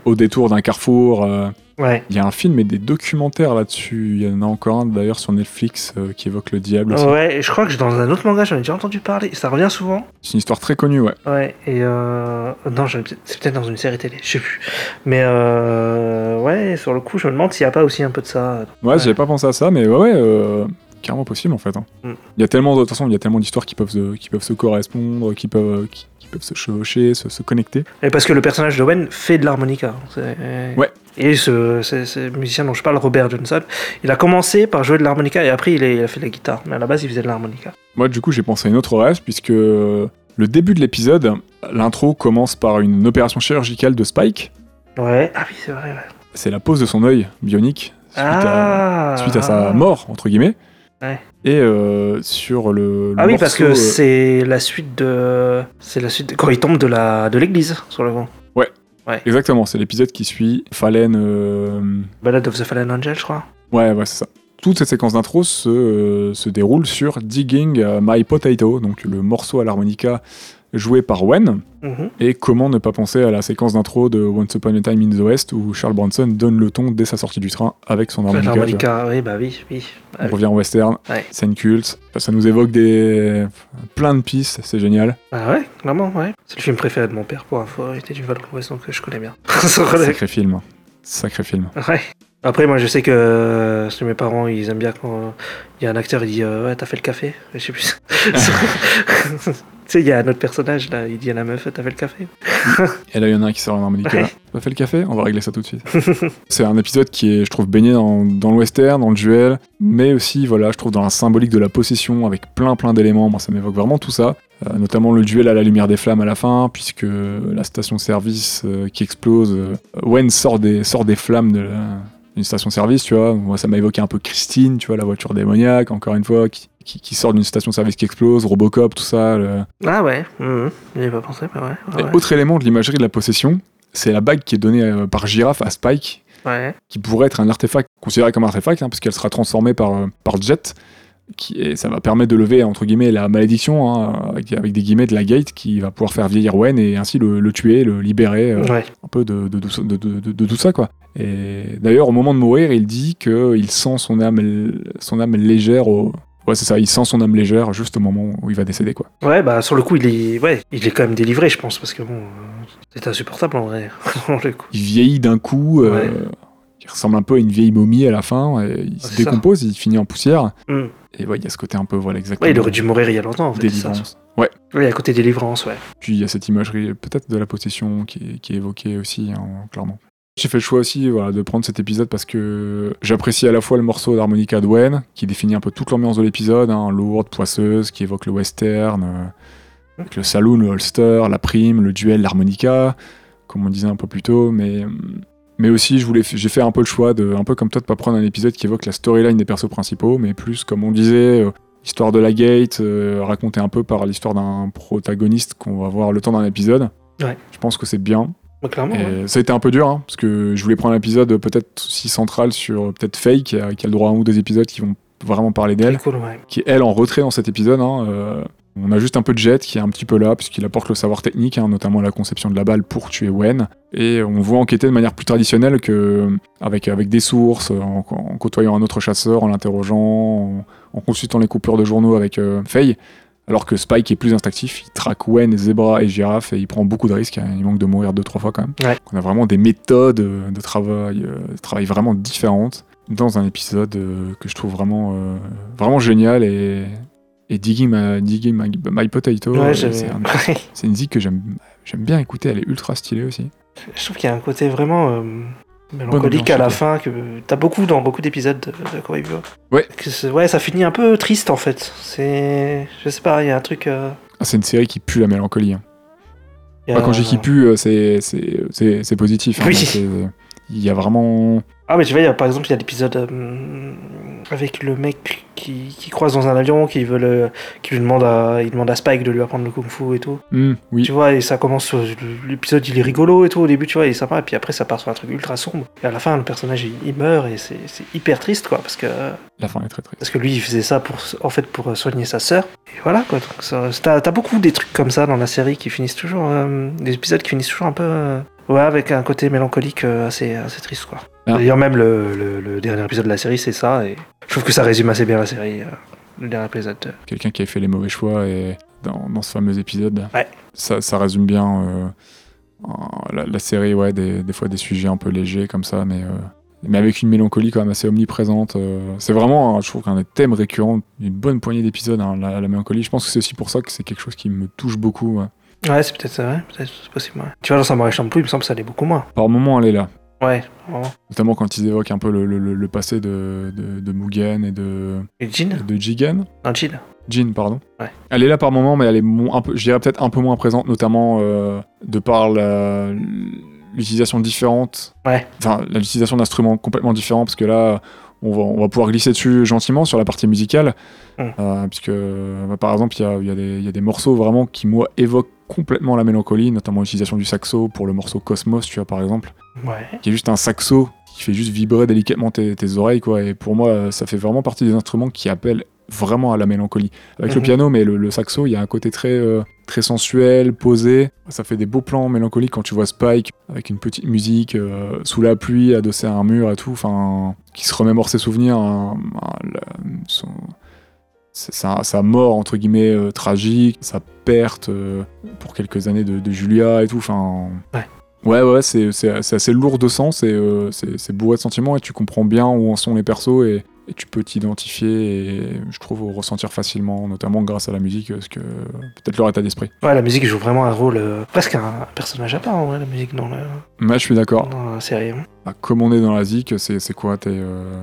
[SPEAKER 3] Au détour d'un carrefour, euh,
[SPEAKER 4] Ouais.
[SPEAKER 3] il y a un film et des documentaires là-dessus. Il y en a encore un d'ailleurs sur Netflix euh, qui évoque le diable aussi.
[SPEAKER 4] Ouais, et je crois que dans un autre manga, j'en ai déjà entendu parler. Ça revient souvent.
[SPEAKER 3] C'est une histoire très connue, ouais.
[SPEAKER 4] Ouais, et euh... Non, c'est peut-être dans une série télé, je sais plus. Mais euh... ouais, sur le coup, je me demande s'il n'y a pas aussi un peu de ça.
[SPEAKER 3] Ouais, j'avais pas pensé à ça, mais ouais, ouais, euh, carrément possible en fait. hein.
[SPEAKER 4] Mm.
[SPEAKER 3] Il y a tellement, de toute façon, il y a tellement d'histoires qui peuvent se, qui peuvent se correspondre, qui peuvent, qui peuvent se chevaucher, se, se connecter.
[SPEAKER 4] Et parce que le personnage de Wen fait de l'harmonica.
[SPEAKER 3] Ouais.
[SPEAKER 4] Et ce, ce- ce musicien dont je parle, Robert Johnson, il a commencé par jouer de l'harmonica et après il a, il a fait de la guitare. Mais à la base, il faisait de l'harmonica.
[SPEAKER 3] Moi, du coup, j'ai pensé à une autre rêve, puisque euh, le début de l'épisode, l'intro commence par une opération chirurgicale de Spike.
[SPEAKER 4] Ouais. Ah oui, c'est vrai. ouais.
[SPEAKER 3] C'est la pose de son œil bionique suite, à,
[SPEAKER 4] Ah
[SPEAKER 3] suite à sa mort, entre guillemets.
[SPEAKER 4] Ouais.
[SPEAKER 3] Et euh, sur le. le
[SPEAKER 4] Ah oui, parce que
[SPEAKER 3] euh,
[SPEAKER 4] c'est la suite de. C'est la suite de- quand il tombe de la de l'église sur le vent.
[SPEAKER 3] Exactement, c'est l'épisode qui suit Fallen. euh,
[SPEAKER 4] Ballad of the Fallen Angel, je crois.
[SPEAKER 3] Ouais, ouais, c'est ça. Toute cette séquence d'intro se, euh, se déroule sur Digging My Potato, donc le morceau à l'harmonica joué par Wen.
[SPEAKER 4] Mhm.
[SPEAKER 3] Et comment ne pas penser à la séquence d'intro de Once Upon a Time in the West où Charles Bronson donne le ton dès sa sortie du train avec son harmonica.
[SPEAKER 4] L'harmonica, oui, bah oui, oui.
[SPEAKER 3] On revient au western,
[SPEAKER 4] Ouais.
[SPEAKER 3] scène culte. Ça nous évoque des plein de pistes, c'est génial.
[SPEAKER 4] Ah ouais, clairement, ouais. C'est le film préféré de mon père pour info, il était du Val donc je connais bien.
[SPEAKER 3] Sacré film. Sacré film.
[SPEAKER 4] ouais. Après, moi, je sais que euh, mes parents, ils aiment bien quand euh, il y a un acteur, il dit euh, Ouais, t'as fait le café? Je sais plus. tu sais, il y a un autre personnage, là, il dit à la meuf T'as fait le café?
[SPEAKER 3] Et là, il y en a un qui sort un harmonica.
[SPEAKER 4] Ouais.
[SPEAKER 3] T'as fait le café? On va régler ça tout de suite. c'est un épisode qui est, je trouve, baigné dans, dans le western, dans le duel, mais aussi, voilà, je trouve, dans la symbolique de la possession, avec plein, plein d'éléments. Moi, ça m'évoque vraiment tout ça. Euh, notamment le duel à la lumière des flammes à la fin, puisque la station-service qui explose, Wen sort des, sort des flammes de la- d'une station-service, tu vois. Moi, ça m'a évoqué un peu Christine, tu vois, la voiture démoniaque, encore une fois, qui, qui, qui sort d'une station-service qui explose, Robocop, tout ça. le-
[SPEAKER 4] Ah ouais, mhm. j'y ai pas pensé, mais ouais.
[SPEAKER 3] Autre élément de l'imagerie de la possession, c'est la bague qui est donnée euh, par Girafe à Spike,
[SPEAKER 4] ouais.
[SPEAKER 3] qui pourrait être un artefact, considéré comme un artefact, hein, puisqu'elle sera transformée par, euh, par Jet, qui est, ça va permettre de lever, entre guillemets, la malédiction, hein, avec, avec des guillemets de la Gate, qui va pouvoir faire vieillir Wen et ainsi le, le tuer, le libérer, euh,
[SPEAKER 4] Ouais.
[SPEAKER 3] un peu de, de, de- de- tout ça, quoi. Et d'ailleurs, au moment de mourir, il dit qu'il sent son âme, son âme légère au... Ouais, c'est ça, il sent son âme légère juste au moment où il va décéder, quoi.
[SPEAKER 4] Ouais, bah sur le coup, il est, ouais, il est quand même délivré, je pense, parce que bon, euh, c'est insupportable en vrai. Le coup.
[SPEAKER 3] il vieillit d'un coup, euh,
[SPEAKER 4] Ouais.
[SPEAKER 3] il ressemble un peu à une vieille momie à la fin, et il
[SPEAKER 4] Ah,
[SPEAKER 3] se
[SPEAKER 4] ça.
[SPEAKER 3] décompose, il finit en poussière,
[SPEAKER 4] Hmm.
[SPEAKER 3] Et ouais, il y a ce côté un peu, voilà, exactement.
[SPEAKER 4] Ouais, il aurait dû mourir il y a longtemps, en fait.
[SPEAKER 3] délivrance. Ouais,
[SPEAKER 4] Oui, à côté délivrance, ouais.
[SPEAKER 3] puis il y a cette imagerie peut-être de la possession qui est, qui est évoquée aussi, hein, clairement. J'ai fait le choix aussi voilà, de prendre cet épisode parce que j'apprécie à la fois le morceau d'harmonica de Wen, qui définit un peu toute l'ambiance de l'épisode, hein, lourde, poisseuse, qui évoque le western, euh, avec le saloon, le holster, la prime, le duel, l'harmonica, comme on disait un peu plus tôt, mais, mais aussi je voulais, j'ai fait un peu le choix, de, un peu comme toi, de pas prendre un épisode qui évoque la storyline des persos principaux, mais plus, comme on disait, euh, l'histoire de la gate, euh, racontée un peu par l'histoire d'un protagoniste qu'on va voir le temps d'un épisode.
[SPEAKER 4] Ouais.
[SPEAKER 3] Je pense que c'est bien.
[SPEAKER 4] Bah, clairement. ouais.
[SPEAKER 3] Ça a été un peu dur, hein, parce que je voulais prendre un épisode peut-être aussi central sur euh, peut-être Faye, qui a, qui a le droit à un ou deux épisodes qui vont vraiment parler d'elle,
[SPEAKER 4] cool, ouais.
[SPEAKER 3] qui est elle en retrait dans cet épisode. hein, on a juste un peu de Jet qui est un petit peu là, puisqu'il apporte le savoir technique, hein, notamment la conception de la balle pour tuer Wen. Et on voit enquêter de manière plus traditionnelle que avec, avec des sources, en, en côtoyant un autre chasseur, en l'interrogeant, en, en consultant les coupures de journaux avec euh, Faye. Alors que Spike est plus instinctif, il traque Wen, Zebra et Girafe et il prend beaucoup de risques, hein, il manque de mourir deux trois fois quand même.
[SPEAKER 4] Ouais.
[SPEAKER 3] On a vraiment des méthodes de travail, euh, de travail vraiment différentes dans un épisode euh, que je trouve vraiment, vraiment génial et, et Digging, my, Digging my, My Potato, euh,
[SPEAKER 4] Ouais,
[SPEAKER 3] c'est un- une zik que j'aime bien écouter, elle est ultra stylée aussi.
[SPEAKER 4] Je trouve qu'il y a un côté vraiment euh, mélancolique à la
[SPEAKER 3] ouais.
[SPEAKER 4] fin que t'as beaucoup dans beaucoup d'épisodes de, de Bebop.
[SPEAKER 3] Ouais.
[SPEAKER 4] Que ouais, ça finit un peu triste en fait. C'est, je sais pas, il y a un truc. euh,
[SPEAKER 3] Ah, c'est une série qui pue la mélancolie. hein.
[SPEAKER 4] a-
[SPEAKER 3] quand dis qui pue, c'est- positif. hein,
[SPEAKER 4] Oui.
[SPEAKER 3] c'est- Il y a vraiment...
[SPEAKER 4] Ah mais tu vois, il y a, par exemple, il y a l'épisode euh, avec le mec qui, qui croise dans un avion, qui veut le, qui lui demande à, il demande à Spike de lui apprendre le kung-fu et tout.
[SPEAKER 3] Hmm, oui,
[SPEAKER 4] Tu vois, et ça commence sur l'épisode, il est rigolo et tout au début, tu vois, il est sympa, et puis après ça part sur un truc ultra sombre. Et à la fin, le personnage il, il meurt et c'est hyper triste quoi, parce que
[SPEAKER 3] la fin est très triste.
[SPEAKER 4] parce que lui il faisait ça pour en fait pour soigner sa sœur. Et voilà quoi. T'as t'as beaucoup des trucs comme ça dans la série qui finissent toujours, euh, des épisodes qui finissent toujours un peu, euh, ouais, avec un côté mélancolique euh, assez assez triste quoi.
[SPEAKER 3] Ah.
[SPEAKER 4] D'ailleurs même le, le- le dernier épisode de la série c'est ça et je trouve que ça résume assez bien la série. euh, le dernier épisode.
[SPEAKER 3] Quelqu'un qui a fait les mauvais choix et dans, dans ce fameux épisode,
[SPEAKER 4] Ouais.
[SPEAKER 3] ça, ça résume bien euh, la, la série, ouais, des, des fois des sujets un peu légers comme ça, mais, euh, mais avec une mélancolie quand même assez omniprésente. euh. c'est vraiment, hein, je trouve, un des thèmes récurrents d'une bonne poignée d'épisodes, hein, la, la mélancolie. Je pense que c'est aussi pour ça que c'est quelque chose qui me touche beaucoup. ouais.
[SPEAKER 4] Ouais, c'est peut-être ça, ouais, peut-être c'est possible. ouais. Tu vois dans Samurai Champloo, il me semble que ça allait beaucoup moins.
[SPEAKER 3] Par moments, elle est là.
[SPEAKER 4] Ouais, vraiment.
[SPEAKER 3] Notamment quand ils évoquent un peu le, le- passé de, de, de Mugen et de,
[SPEAKER 4] Et Jin
[SPEAKER 3] de Jigen.
[SPEAKER 4] Non, Jin.
[SPEAKER 3] Jin, pardon.
[SPEAKER 4] Ouais.
[SPEAKER 3] Elle est là par moment, mais elle est un peu, je dirais peut-être un peu moins présente, notamment euh, de par l'utilisation différente.
[SPEAKER 4] Ouais.
[SPEAKER 3] Enfin, l'utilisation d'instruments complètement différents, parce que là, on va, on va pouvoir glisser dessus gentiment sur la partie musicale,
[SPEAKER 4] Mm.
[SPEAKER 3] euh, puisque bah, par exemple, il y a, y a y a des morceaux vraiment qui, moi, évoquent complètement la mélancolie, notamment l'utilisation du saxo pour le morceau Cosmos, tu vois, par exemple
[SPEAKER 4] Ouais.
[SPEAKER 3] qui est juste un saxo qui fait juste vibrer délicatement tes, tes oreilles quoi et pour moi ça fait vraiment partie des instruments qui appellent vraiment à la mélancolie. Avec le
[SPEAKER 4] Mhm.
[SPEAKER 3] piano, mais le, le saxo, il y a un côté très, euh, très sensuel, posé. Ça fait des beaux plans mélancoliques quand tu vois Spike avec une petite musique euh, sous la pluie, adossé à un mur et tout, enfin, qui se remémore ses souvenirs, hein, hein, la- son- sa, mort entre guillemets euh, tragique, sa perte pour quelques années de, de Julia et tout, enfin.
[SPEAKER 4] Ouais.
[SPEAKER 3] Ouais, ouais, c'est assez lourd de sens et euh, c'est c'est bourré de sentiments et tu comprends bien où en sont les persos et, et tu peux t'identifier et je trouve ressentir facilement, notamment grâce à la musique, parce que peut-être leur état d'esprit.
[SPEAKER 4] Ouais, la musique joue vraiment un rôle, euh, presque un personnage à part, en vrai, la musique dans, le,
[SPEAKER 3] Mais je suis d'accord.
[SPEAKER 4] dans la série. hein.
[SPEAKER 3] Bah, comme on est dans la zik, c'est quoi t'es, euh,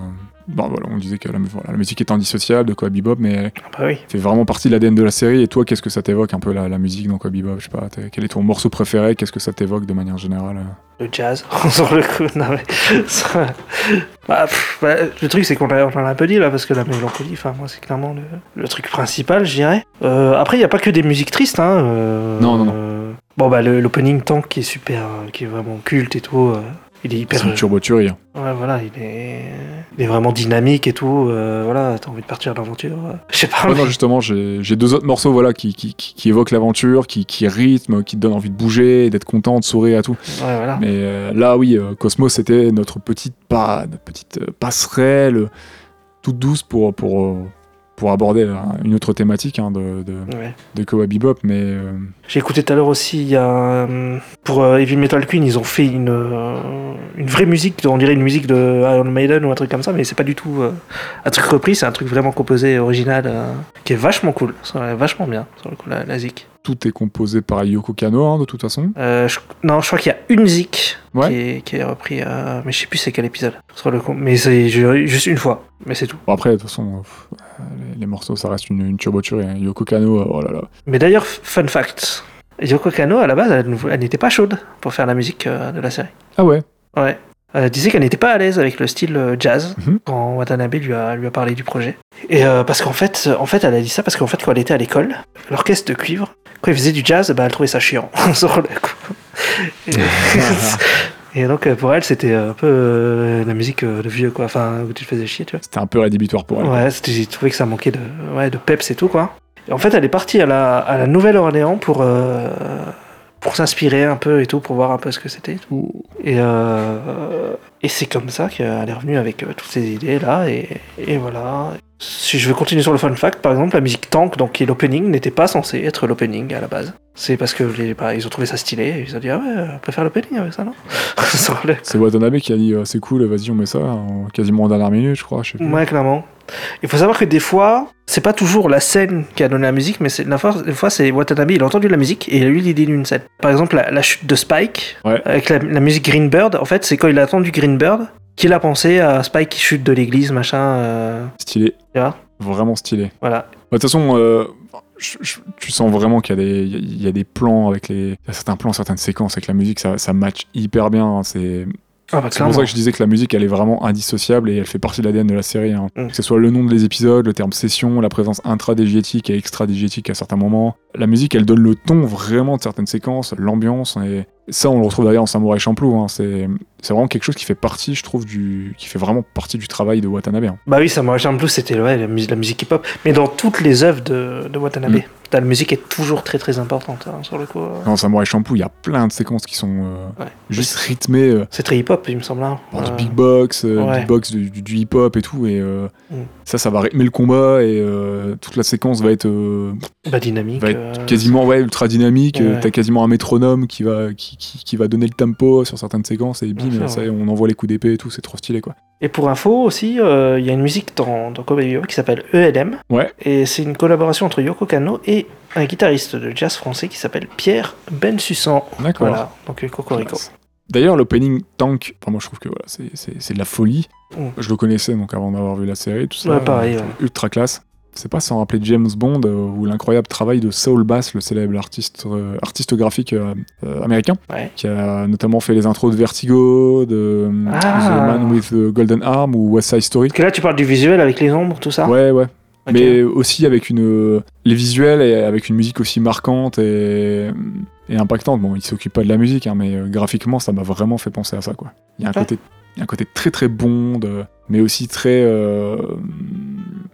[SPEAKER 3] Bon, voilà, on disait que la, voilà, la musique est indissociable de Cowboy Bebop, mais elle
[SPEAKER 4] Ah bah oui.
[SPEAKER 3] fait vraiment partie de l'ADN de la série. Et toi, qu'est-ce que ça t'évoque un peu la, la musique dans Cowboy Bebop? Je sais pas, quel est ton morceau préféré? Qu'est-ce que ça t'évoque de manière générale?
[SPEAKER 4] Le jazz, sur le coup. Non, mais, ça- bah, pff, bah, le truc, c'est qu'on en a un peu dit là, parce que la mélancolie, enfin, moi, c'est clairement le, le truc principal, je dirais. Euh, après, il n'y a pas que des musiques tristes. Hein, euh,
[SPEAKER 3] Non, non, non.
[SPEAKER 4] euh, bon, bah, l'opening Tank qui est super, qui est vraiment culte et tout. euh, il est hyper.
[SPEAKER 3] C'est une tuerie. hein.
[SPEAKER 4] Ouais, voilà, il est, il est vraiment dynamique et tout. euh, voilà, t'as envie de partir à l'aventure. euh, Je sais pas.
[SPEAKER 3] Ouais,
[SPEAKER 4] mais-
[SPEAKER 3] non, justement, j'ai deux autres morceaux voilà, qui, qui, qui, qui évoquent l'aventure, qui, qui rythment, qui te donnent envie de bouger, d'être content, de sourire et tout.
[SPEAKER 4] Ouais, voilà.
[SPEAKER 3] Mais euh, là, oui, euh, Cosmos, c'était notre petite, pa- notre petite euh, passerelle euh, toute douce pour, pour, euh, pour aborder euh, une autre thématique hein, de, de,
[SPEAKER 4] Ouais.
[SPEAKER 3] de Cowboy Bebop. Mais euh,
[SPEAKER 4] J'ai écouté tout à l'heure aussi, il y a, euh, pour euh, Evil Metal Queen, ils ont fait une, euh, une vraie musique, on dirait une musique de Iron Maiden ou un truc comme ça, mais c'est pas du tout euh, un truc repris, c'est un truc vraiment composé, original, euh, qui est vachement cool, ça, vachement bien, sur le coup, la, la zik.
[SPEAKER 3] Tout est composé par Yoko Kano, hein, de toute façon.
[SPEAKER 4] Euh, je- non, je crois qu'il y a une
[SPEAKER 3] Ouais.
[SPEAKER 4] qui, est, qui est repris, euh, mais je sais plus c'est quel épisode, sur le coup, mais c'est ju- juste une fois, mais c'est tout.
[SPEAKER 3] Bon, après, de toute façon, les, les morceaux, ça reste une, une hein. Yoko Kano, euh, oh là là.
[SPEAKER 4] Mais d'ailleurs, fun fact, Yoko Kano, à la base, elle, n'était pas chaude pour faire la musique de la série.
[SPEAKER 3] Ah ouais
[SPEAKER 4] Ouais. Elle disait qu'elle n'était pas à l'aise avec le style euh, jazz
[SPEAKER 3] Mhm.
[SPEAKER 4] quand Watanabe lui a, lui a parlé du projet. Et euh, parce qu'en fait, en fait, elle a dit ça parce qu'en fait, quand elle était à l'école, l'orchestre de cuivre, quand il faisait du jazz, bah, elle trouvait ça chiant. sur le coup. Et, et donc, euh, pour elle, c'était un peu euh, la musique euh, de vieux, quoi. Enfin, où tu te faisais chier, tu vois.
[SPEAKER 3] C'était un peu rédhibitoire pour elle.
[SPEAKER 4] Ouais, j'ai trouvé que ça manquait de, ouais, de peps et tout, quoi. Et en fait, elle est partie à la, à la Nouvelle-Orléans pour, euh, pour s'inspirer un peu et tout, pour voir un peu ce que c'était. et tout.
[SPEAKER 3] Ouh.
[SPEAKER 4] Et, euh, et c'est comme ça qu'elle est revenue avec euh, toutes ces idées-là. Et, et voilà. Si je veux continuer sur le fun fact, par exemple, la musique Tank, donc qui est l'opening, n'était pas censée être l'opening à la base. C'est parce que les, bah, ils ont trouvé ça stylé. Et ils ont dit, ah ouais, on peut faire l'opening avec ça, non
[SPEAKER 3] C'est Watanabe qui a dit euh, c'est cool, vas-y, on met ça, en- quasiment en dernière minute, je crois. Je sais plus.
[SPEAKER 4] Ouais, clairement. Il faut savoir que des fois, c'est pas toujours la scène qui a donné la musique, mais la fois, des fois c'est Watanabe, il a entendu la musique et il dit une scène. Par exemple, la, la chute de Spike
[SPEAKER 3] Ouais.
[SPEAKER 4] avec la, la musique Greenbird. En fait, c'est quand il a entendu Greenbird qu'il a pensé à Spike qui chute de l'église, machin. euh,
[SPEAKER 3] Stylé.
[SPEAKER 4] Tu vois
[SPEAKER 3] Vraiment stylé.
[SPEAKER 4] voilà.
[SPEAKER 3] Bah, De toute façon, euh, je- je- tu sens vraiment qu'il y, a des- il y a des plans avec les. Il y a certains plans, certaines séquences avec la musique, ça, ça match hyper bien. hein, C'est
[SPEAKER 4] Ah bah
[SPEAKER 3] c'est pour ça que je disais que la musique, elle est vraiment indissociable et elle fait partie de l'ADN de la série. hein.
[SPEAKER 4] Mm.
[SPEAKER 3] Que ce soit le nom des épisodes, le terme session, la présence intra-dégétique et extra-dégétique à certains moments. La musique, elle donne le ton vraiment de certaines séquences, l'ambiance. Et ça, on le retrouve d'ailleurs en Samurai Champloo. hein. C'est c'est vraiment quelque chose qui fait partie, je trouve, du qui fait vraiment partie du travail de Watanabe. hein.
[SPEAKER 4] Bah oui, Samurai Champloo, c'était ouais, la, musique, la musique hip-hop. Mais dans toutes les œuvres de, de Watanabe,
[SPEAKER 3] Mm.
[SPEAKER 4] la musique est toujours très très importante hein, sur le coup. euh.
[SPEAKER 3] Dans Samurai Champloo, il y a plein de séquences qui sont euh,
[SPEAKER 4] Ouais.
[SPEAKER 3] juste rythmées. euh,
[SPEAKER 4] C'est très hip-hop, il me semble. hein.
[SPEAKER 3] par du
[SPEAKER 4] Euh,
[SPEAKER 3] big box,
[SPEAKER 4] ouais.
[SPEAKER 3] big box, du, du- du hip-hop et tout. Et euh,
[SPEAKER 4] Mm.
[SPEAKER 3] Ça, ça va rythmer le combat et euh, toute la séquence va être, euh,
[SPEAKER 4] bah, dynamique.
[SPEAKER 3] va être
[SPEAKER 4] euh,
[SPEAKER 3] quasiment ouais, ultra dynamique.
[SPEAKER 4] Ouais.
[SPEAKER 3] T'as quasiment un métronome qui va, qui, qui, qui va donner le tempo sur certaines séquences et bim,
[SPEAKER 4] sûr,
[SPEAKER 3] ça,
[SPEAKER 4] ouais.
[SPEAKER 3] on envoie les coups d'épée et tout. C'est trop stylé quoi.
[SPEAKER 4] Et pour info aussi, euh, il y a une musique dans, dans Cowboy Bebop qui s'appelle ELM.
[SPEAKER 3] Ouais.
[SPEAKER 4] Et c'est une collaboration entre Yoko Kano et un guitariste de jazz français qui s'appelle Pierre Bensussan.
[SPEAKER 3] D'accord.
[SPEAKER 4] Voilà, donc Cocorico.
[SPEAKER 3] Classe. D'ailleurs, l'opening Tank, enfin, moi je trouve que voilà, c'est- de la folie.
[SPEAKER 4] Mm.
[SPEAKER 3] Je le connaissais donc avant d'avoir vu la série, tout ça.
[SPEAKER 4] Ouais, pareil,
[SPEAKER 3] euh,
[SPEAKER 4] ouais.
[SPEAKER 3] Ultra classe. C'est pas sans rappeler James Bond euh, ou l'incroyable travail de Saul Bass, le célèbre artiste, euh, artiste graphique euh, américain,
[SPEAKER 4] Ouais.
[SPEAKER 3] qui a notamment fait les intros de Vertigo, de euh,
[SPEAKER 4] Ah.
[SPEAKER 3] The Man with the Golden Arm ou West Side Story.
[SPEAKER 4] Parce que là, tu parles du visuel avec les ombres, tout ça
[SPEAKER 3] Ouais, ouais. Mais aussi avec une, les visuels et avec une musique aussi marquante et, et impactante. Bon, il s'occupe pas de la musique, hein, mais euh, graphiquement, ça m'a vraiment fait penser à ça, quoi. Il y a un
[SPEAKER 4] Ouais.
[SPEAKER 3] côté, il y a un côté très très Bond, euh, mais aussi très, euh,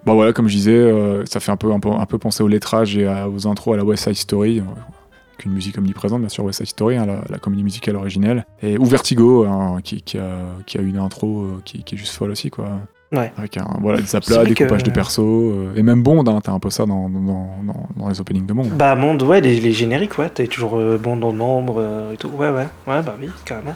[SPEAKER 3] Bah voilà, comme je disais, euh, ça fait un peu, un, peu, un peu penser au lettrage et à- aux intros à la West Side Story. euh, avec une musique omniprésente, bien sûr, West Side Story, hein, la, la comédie musicale originelle. Et, ou Vertigo, hein, qui, qui a, qui a une intro qui, qui est juste folle aussi, quoi.
[SPEAKER 4] Ouais.
[SPEAKER 3] Avec un, voilà, des aplats, découpage
[SPEAKER 4] que-
[SPEAKER 3] de persos. euh, et même Bond, hein, t'as un peu ça dans, dans, dans, dans les openings de Bond.
[SPEAKER 4] Bah, monde, ouais, les, les génériques, ouais, t'es toujours euh, bon dans le nombre euh, et tout. Ouais, ouais, ouais, bah oui, carrément.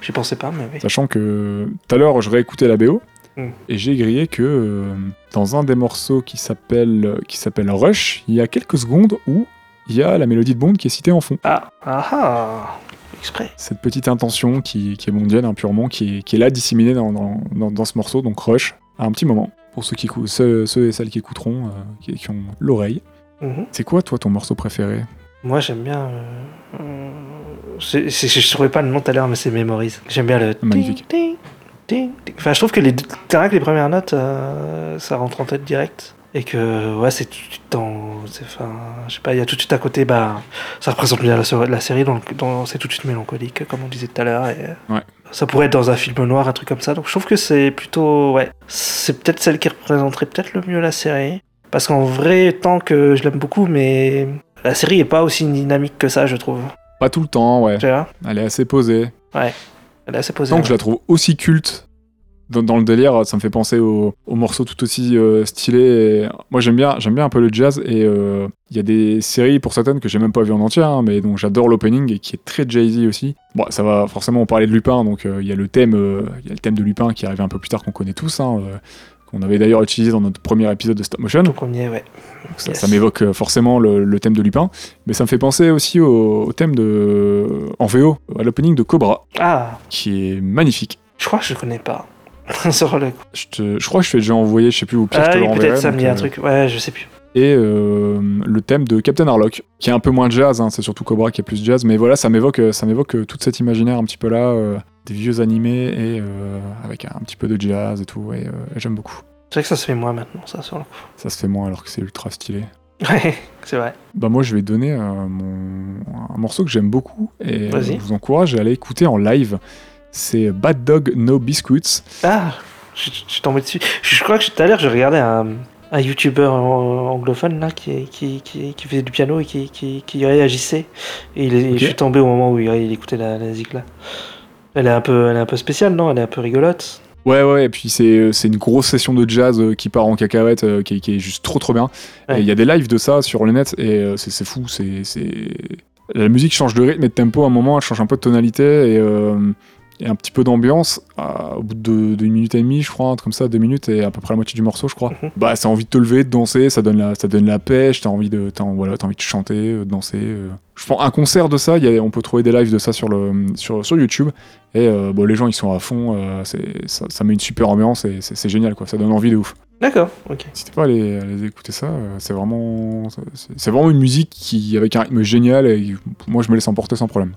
[SPEAKER 4] J'y pensais pas, mais oui.
[SPEAKER 3] Sachant que tout à l'heure, je réécoutais la BO
[SPEAKER 4] Mm.
[SPEAKER 3] et j'ai grillé que euh, dans un des morceaux qui s'appelle qui s'appelle Rush, il y a quelques secondes où il y a la mélodie de Bond qui est citée en fond.
[SPEAKER 4] Ah, ah, ah, exprès.
[SPEAKER 3] Cette petite intention qui, qui est mondiale hein, purement, qui est, qui est là disséminée dans, dans, dans- dans ce morceau, donc Rush, à un petit moment. Pour ceux, qui, ceux, ceux et celles qui écouteront, euh, qui, qui ont l'oreille.
[SPEAKER 4] Mhm.
[SPEAKER 3] C'est quoi, toi, ton morceau préféré?
[SPEAKER 4] Moi, j'aime bien. euh, je ne trouvais pas le nom tout à l'heure, mais c'est Memories. J'aime bien le.
[SPEAKER 3] Magnifique.
[SPEAKER 4] ting, ting, ting. Enfin, je trouve que les, les premières notes, euh, ça rentre en tête direct. Et que, ouais, c'est tout de suite dans. Enfin, je sais pas, il y a tout de suite à côté, bah, ça représente bien la, série, donc dans- c'est tout de suite mélancolique, comme on disait tout à l'heure. Et,
[SPEAKER 3] Ouais.
[SPEAKER 4] Ça pourrait être dans un film noir, un truc comme ça. Donc je trouve que c'est plutôt. Ouais. C'est peut-être celle qui représenterait peut-être le mieux la série. Parce qu'en vrai, tant que je l'aime beaucoup, mais la série est pas aussi dynamique que ça, je trouve.
[SPEAKER 3] Pas tout le temps, ouais.
[SPEAKER 4] Tu vois?
[SPEAKER 3] Elle est assez posée.
[SPEAKER 4] Elle est assez posée.
[SPEAKER 3] Tant que je la trouve aussi culte dans, dans le délire, ça me fait penser aux au morceaux tout aussi euh, stylés. Et moi, j'aime bien, j'aime bien un peu le jazz. Et euh, il y a des séries pour certaines que j'ai même pas vues en entière, hein, mais donc j'adore l'opening et qui est très Jay-Z aussi. Bon, ça va forcément on parlait de Lupin, donc euh, il y a le thème, euh, il y a le thème de Lupin qui arrive un peu plus tard qu'on connaît tous. hein, qu'on avait d'ailleurs utilisé dans notre premier épisode de Stop Motion.
[SPEAKER 4] Tout premier, ouais.
[SPEAKER 3] Donc ça,
[SPEAKER 4] Yes.
[SPEAKER 3] ça m'évoque forcément le, le thème de Lupin, mais ça me fait penser aussi au, au thème de en VO, à l'opening de Cobra,
[SPEAKER 4] Ah,
[SPEAKER 3] qui est magnifique.
[SPEAKER 4] je crois que je connais pas. Sur le coup.
[SPEAKER 3] Je, te- je crois que je t'ai déjà envoyé, je sais plus, ou pire, je
[SPEAKER 4] Ah
[SPEAKER 3] te
[SPEAKER 4] oui, peut-être ça me dit un
[SPEAKER 3] euh,
[SPEAKER 4] truc. Ouais, je sais plus.
[SPEAKER 3] Et euh, le thème de Captain Harlock, qui est un peu moins jazz, hein, c'est surtout Cobra qui est plus jazz, mais voilà, ça m'évoque, ça m'évoque euh, toute cet imaginaire un petit peu là, euh, des vieux animés et euh, avec un petit peu de jazz et tout, et, euh, et j'aime beaucoup.
[SPEAKER 4] C'est vrai que ça se fait moins maintenant, ça, sur le coup.
[SPEAKER 3] Ça se fait moins alors que c'est ultra stylé.
[SPEAKER 4] Ouais, c'est vrai.
[SPEAKER 3] Bah moi je vais donner euh, mon... un morceau que j'aime beaucoup et euh, je vous encourage à aller écouter en live. C'est Bad Dog No Biscuits.
[SPEAKER 4] Ah, je, je suis tombé dessus. Je, je crois que tout à l'heure, je regardais un, un youtubeur anglophone là, qui, qui, qui, qui faisait du piano et qui, qui, qui réagissait. Et il je suis tombé au moment où il, il écoutait la, la musique là. Elle est, un peu, elle est un peu spéciale, non? Elle est un peu rigolote.
[SPEAKER 3] Ouais ouais et puis c'est c'est une grosse session de jazz euh, qui part en cacahuète euh, qui, est- qui est juste trop trop bien.
[SPEAKER 4] Ouais.
[SPEAKER 3] Il y a des lives de ça sur le net et euh, c'est c'est fou. C'est c'est- la musique change de rythme et de tempo à un moment, elle change un peu de tonalité et, euh, et un petit peu d'ambiance. Ah, Au bout de- d'une minute et demie, je crois, un truc comme ça, deux minutes et à peu près la moitié du morceau, je crois.
[SPEAKER 4] Mhm.
[SPEAKER 3] Bah, ça a envie de te lever, de danser, ça donne la, ça donne la pêche, t'as envie de, voilà, t'as envie de chanter, euh, de danser. euh. Je prends un concert de ça, il y a- on peut trouver des lives de ça sur, le, sur, sur YouTube. Et euh, bon, les gens, ils sont à fond, euh, ça, ça met une super ambiance et c'est, génial, quoi. Ça donne envie de ouf.
[SPEAKER 4] D'accord, ok.
[SPEAKER 3] N'hésitez pas à aller écouter ça, euh, c'est vraiment, c'est vraiment une musique qui, avec un rythme génial et moi, je me laisse emporter sans problème.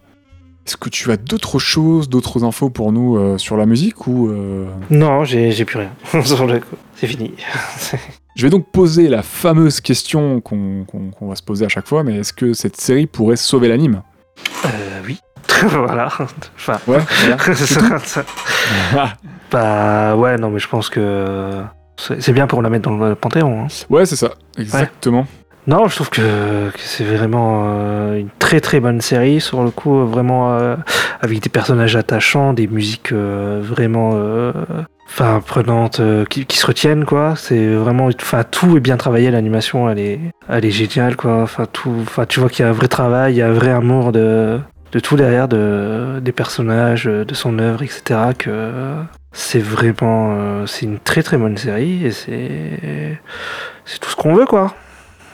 [SPEAKER 3] Est-ce que tu as d'autres choses, d'autres infos pour nous euh, sur la musique ou euh,
[SPEAKER 4] Non, j'ai plus rien. C'est fini.
[SPEAKER 3] Je vais donc poser la fameuse question qu'on va se poser à chaque fois, mais est-ce que cette série pourrait sauver l'anime?
[SPEAKER 4] Euh, oui. voilà. Enfin,
[SPEAKER 3] Ouais,
[SPEAKER 4] ça- bah ouais, non, mais je pense que c'est c'est bien pour la mettre dans le panthéon. hein.
[SPEAKER 3] ouais, c'est ça, exactement.
[SPEAKER 4] Non, je trouve que, c'est vraiment euh, une très très bonne série sur le coup, vraiment euh, avec des personnages attachants, des musiques euh, vraiment, prenantes, qui, se retiennent quoi. C'est vraiment, enfin tout est bien travaillé, l'animation elle est, elle est géniale quoi. Enfin tout, enfin tu vois qu'il y a un vrai travail, il y a un vrai amour de, de tout derrière, de, des personnages, de son œuvre, etc. C'est vraiment, c'est une très très bonne série et c'est, c'est tout ce qu'on veut quoi.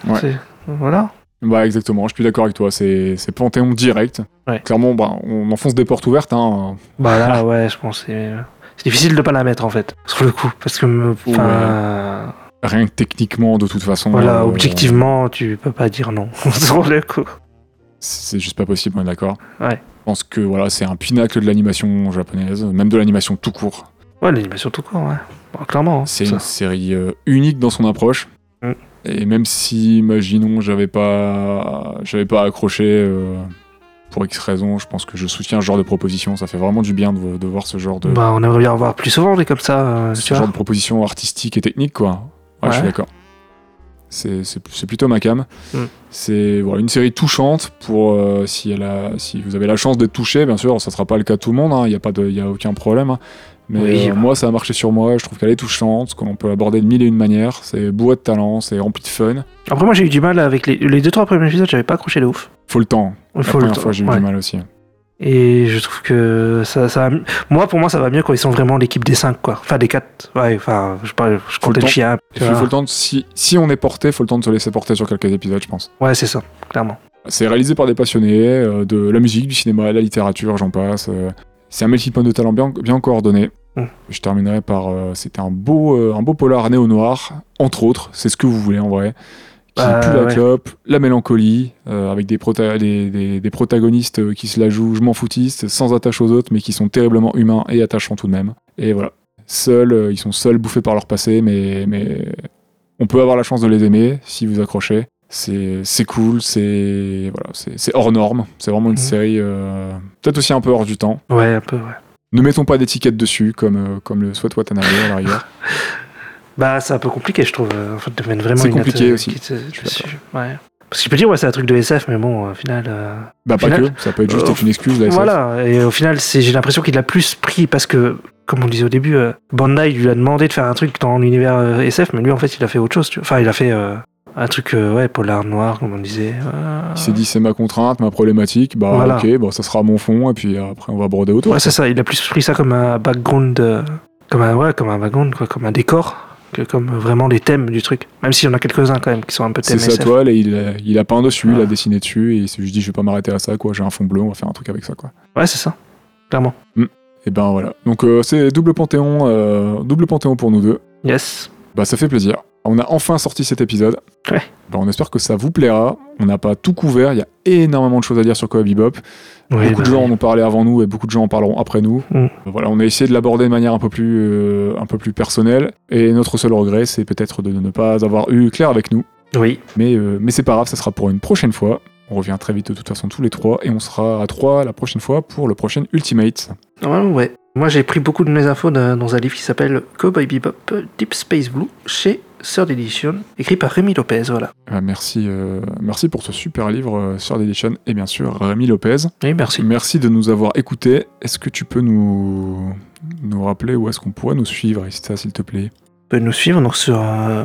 [SPEAKER 3] Ouais.
[SPEAKER 4] Voilà.
[SPEAKER 3] Bah exactement, je suis d'accord avec toi, c'est Panthéon direct.
[SPEAKER 4] Ouais.
[SPEAKER 3] Clairement, bah, on enfonce des portes ouvertes. Hein.
[SPEAKER 4] Bah là, ouais, je pense que c'est difficile de pas la mettre en fait, sur le coup. Parce que,
[SPEAKER 3] Rien que techniquement, de toute façon.
[SPEAKER 4] voilà,
[SPEAKER 3] euh,
[SPEAKER 4] objectivement, tu peux pas dire non, sur le coup.
[SPEAKER 3] C'est juste pas possible, on est d'accord.
[SPEAKER 4] Ouais.
[SPEAKER 3] Je pense que voilà, c'est un pinacle de l'animation japonaise, même de l'animation tout court.
[SPEAKER 4] Ouais, l'animation tout court, ouais. Clairement. hein,
[SPEAKER 3] C'est une série euh, unique dans son approche.
[SPEAKER 4] Mm.
[SPEAKER 3] Et même si, imaginons, j'avais pas, j'avais pas accroché euh, pour X raisons, je pense que je soutiens ce genre de proposition. Ça fait vraiment du bien de, de voir ce genre de,
[SPEAKER 4] Bah, on aimerait bien en voir plus souvent des comme ça, euh,
[SPEAKER 3] ce
[SPEAKER 4] tu
[SPEAKER 3] genre
[SPEAKER 4] vois.
[SPEAKER 3] de proposition artistique et technique, quoi. Ouais, je suis d'accord. C'est plutôt ma cam.
[SPEAKER 4] Mm.
[SPEAKER 3] C'est voilà, une série touchante pour euh, si, elle a, si vous avez la chance d'être touché, bien sûr, ça sera pas le cas de tout le monde, hein, il n'y a, pas de- il y a aucun problème. hein. Mais
[SPEAKER 4] Oui.
[SPEAKER 3] euh, moi, ça a marché sur moi, je trouve qu'elle est touchante, qu'on peut aborder de mille et une manières. C'est bourré de talent, c'est rempli de fun.
[SPEAKER 4] Après, moi, j'ai eu du mal avec les, les deux, trois premiers épisodes, j'avais pas accroché de ouf.
[SPEAKER 3] Faut le temps.
[SPEAKER 4] Il
[SPEAKER 3] La
[SPEAKER 4] faut
[SPEAKER 3] première fois, j'ai eu
[SPEAKER 4] ouais.
[SPEAKER 3] du mal aussi.
[SPEAKER 4] Et je trouve que ça, ça moi, pour moi, ça va mieux quand ils sont vraiment l'équipe des 5, quoi. Enfin, des 4. Ouais, enfin, je, sais pas, je comptais
[SPEAKER 3] le
[SPEAKER 4] chien.
[SPEAKER 3] Faut, faut le temps de- si, si on est porté, faut le temps de se laisser porter sur quelques épisodes, je pense.
[SPEAKER 4] Ouais, c'est ça, clairement.
[SPEAKER 3] C'est réalisé par des passionnés euh, de la musique, du cinéma, de la littérature, j'en passe. euh. C'est un melting de talent bien, bien coordonné.
[SPEAKER 4] Mm.
[SPEAKER 3] Je terminerai par. euh, C'était un beau, euh, un beau polar néo-noir, entre autres. C'est ce que vous voulez en vrai. Qui
[SPEAKER 4] Bah,
[SPEAKER 3] pue la
[SPEAKER 4] ouais.
[SPEAKER 3] clope, la mélancolie, euh, avec des, prota- des, des- des protagonistes euh, qui se la jouent, je m'en foutiste, sans attache aux autres, mais qui sont terriblement humains et attachants tout de même. Et voilà. Seuls, euh, ils sont seuls, bouffés par leur passé, mais, mais on peut avoir la chance de les aimer si vous accrochez. C'est cool, c'est voilà, c'est hors norme. C'est vraiment une
[SPEAKER 4] Mhm.
[SPEAKER 3] série euh, peut-être aussi un peu hors du temps.
[SPEAKER 4] Ouais, un peu, ouais.
[SPEAKER 3] Ne mettons pas d'étiquette dessus comme, euh, comme le souhaite Watanabe à la rigueur.
[SPEAKER 4] Bah, c'est un peu compliqué, je trouve, euh, en fait, de mettre vraiment
[SPEAKER 3] C'est compliqué
[SPEAKER 4] euh,
[SPEAKER 3] aussi.
[SPEAKER 4] te- dessus. Ouais. Parce qu'il peut dire, ouais, c'est un truc de SF, mais bon, au final. euh,
[SPEAKER 3] Bah pas
[SPEAKER 4] Final-
[SPEAKER 3] que, ça peut être juste
[SPEAKER 4] Euh,
[SPEAKER 3] une excuse. la SF.
[SPEAKER 4] Voilà, et au final, j'ai l'impression qu'il l'a plus pris parce que, comme on le disait au début, euh, Bandai lui a demandé de faire un truc dans l'univers euh, SF, mais lui, en fait, il a fait autre chose. tu vois. Enfin, il a fait euh, un truc, euh, ouais, polar noir, comme on disait. euh,
[SPEAKER 3] Il s'est dit c'est ma contrainte, ma problématique, bah
[SPEAKER 4] Voilà.
[SPEAKER 3] ok, bon, ça sera mon fond, et puis après on va aborder autour.
[SPEAKER 4] Ouais, c'est ça, il a plus pris ça comme un background, euh, comme un, ouais, comme un background, quoi, comme un décor, que comme vraiment les thèmes du truc. Même s'il y en a quelques-uns quand même qui sont un peu
[SPEAKER 3] c'est
[SPEAKER 4] thèmes
[SPEAKER 3] sa
[SPEAKER 4] SF.
[SPEAKER 3] toile et il a, il a peint dessus, il a dessiné dessus, et il s'est juste dit je vais pas m'arrêter à ça, quoi, j'ai un fond bleu, on va faire un truc avec ça, quoi.
[SPEAKER 4] Ouais, c'est ça, clairement.
[SPEAKER 3] Et ben voilà. Donc euh, c'est double panthéon, euh, double panthéon pour nous deux.
[SPEAKER 4] Yes.
[SPEAKER 3] Bah ça fait plaisir. On a enfin sorti cet épisode.
[SPEAKER 4] Ouais.
[SPEAKER 3] Bah, on espère que ça vous plaira. On n'a pas tout couvert, il y a énormément de choses à dire sur Cowboy Bebop.
[SPEAKER 4] Oui,
[SPEAKER 3] beaucoup de gens en ont parlé avant nous et beaucoup de gens en parleront après nous.
[SPEAKER 4] Mm.
[SPEAKER 3] Voilà, on a essayé de l'aborder de manière un peu plus, euh, un peu plus personnelle. Et notre seul regret, c'est peut-être de ne pas avoir eu Claire avec nous.
[SPEAKER 4] Oui.
[SPEAKER 3] Mais, euh, mais c'est pas grave, ça sera pour une prochaine fois. On revient très vite de toute façon tous les trois et on sera à trois la prochaine fois pour le prochain Ultimate.
[SPEAKER 4] Ouais, ouais. Moi, j'ai pris beaucoup de mes infos de- dans un livre qui s'appelle Cowboy Bebop Deep Space Blue chez Third Edition, écrit par Rémi Lopez, voilà.
[SPEAKER 3] Euh, merci, euh, merci pour ce super livre euh, sur Edition et bien sûr Rémi Lopez.
[SPEAKER 4] Oui, merci.
[SPEAKER 3] Merci de nous avoir écoutés. Est-ce que tu peux nous, nous rappeler où est-ce qu'on pourrait nous suivre, s'il te plaît?
[SPEAKER 4] Pouvez nous suivre donc sur euh,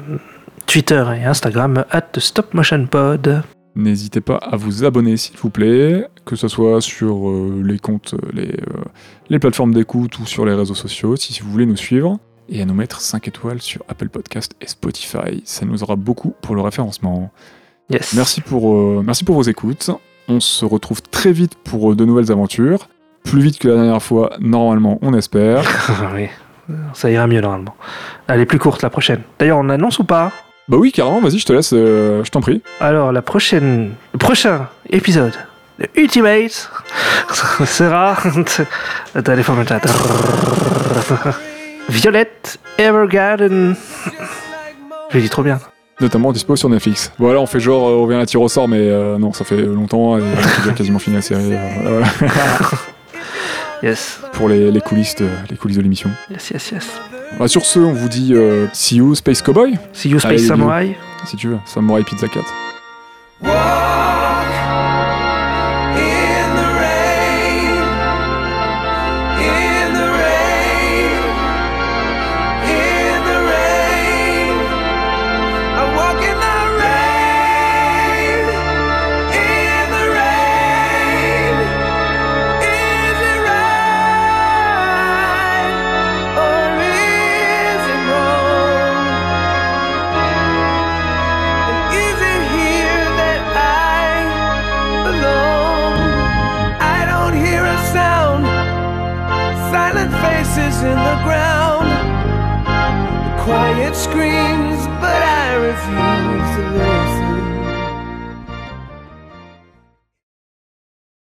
[SPEAKER 4] Twitter et Instagram, at StopMotionPod.
[SPEAKER 3] N'hésitez pas à vous abonner, s'il vous plaît, que ce soit sur euh, les comptes, euh, les, euh, les plateformes d'écoute ou sur les réseaux sociaux, si vous voulez nous suivre, et à nous mettre 5 étoiles sur Apple Podcast et Spotify. Ça nous aura beaucoup pour le référencement.
[SPEAKER 4] Yes.
[SPEAKER 3] Merci pour, euh, merci pour vos écoutes. On se retrouve très vite pour euh, de nouvelles aventures. Plus vite que la dernière fois, normalement, on espère.
[SPEAKER 4] oui. Ça ira mieux normalement. Elle est plus courte la prochaine. D'ailleurs, on annonce ou pas?
[SPEAKER 3] Bah oui, carrément, vas-y, je te laisse, euh, je t'en prie.
[SPEAKER 4] Alors, la prochaine, le prochain épisode de Ultimate sera. Attends, les. Violette Evergarden. Je le dis trop bien.
[SPEAKER 3] Notamment dispo sur Netflix. Voilà, on fait genre, euh, on vient à tir au sort, mais euh, non, ça fait longtemps et j'ai déjà quasiment fini la série. euh, voilà.
[SPEAKER 4] Yes.
[SPEAKER 3] pour les, les coulisses de, les coulisses de l'émission.
[SPEAKER 4] Yes, yes, yes.
[SPEAKER 3] Bah, sur ce, on vous dit euh, see you Space Cowboy,
[SPEAKER 4] See you, Space Samurai.
[SPEAKER 3] si tu veux, Samurai Pizza Cat.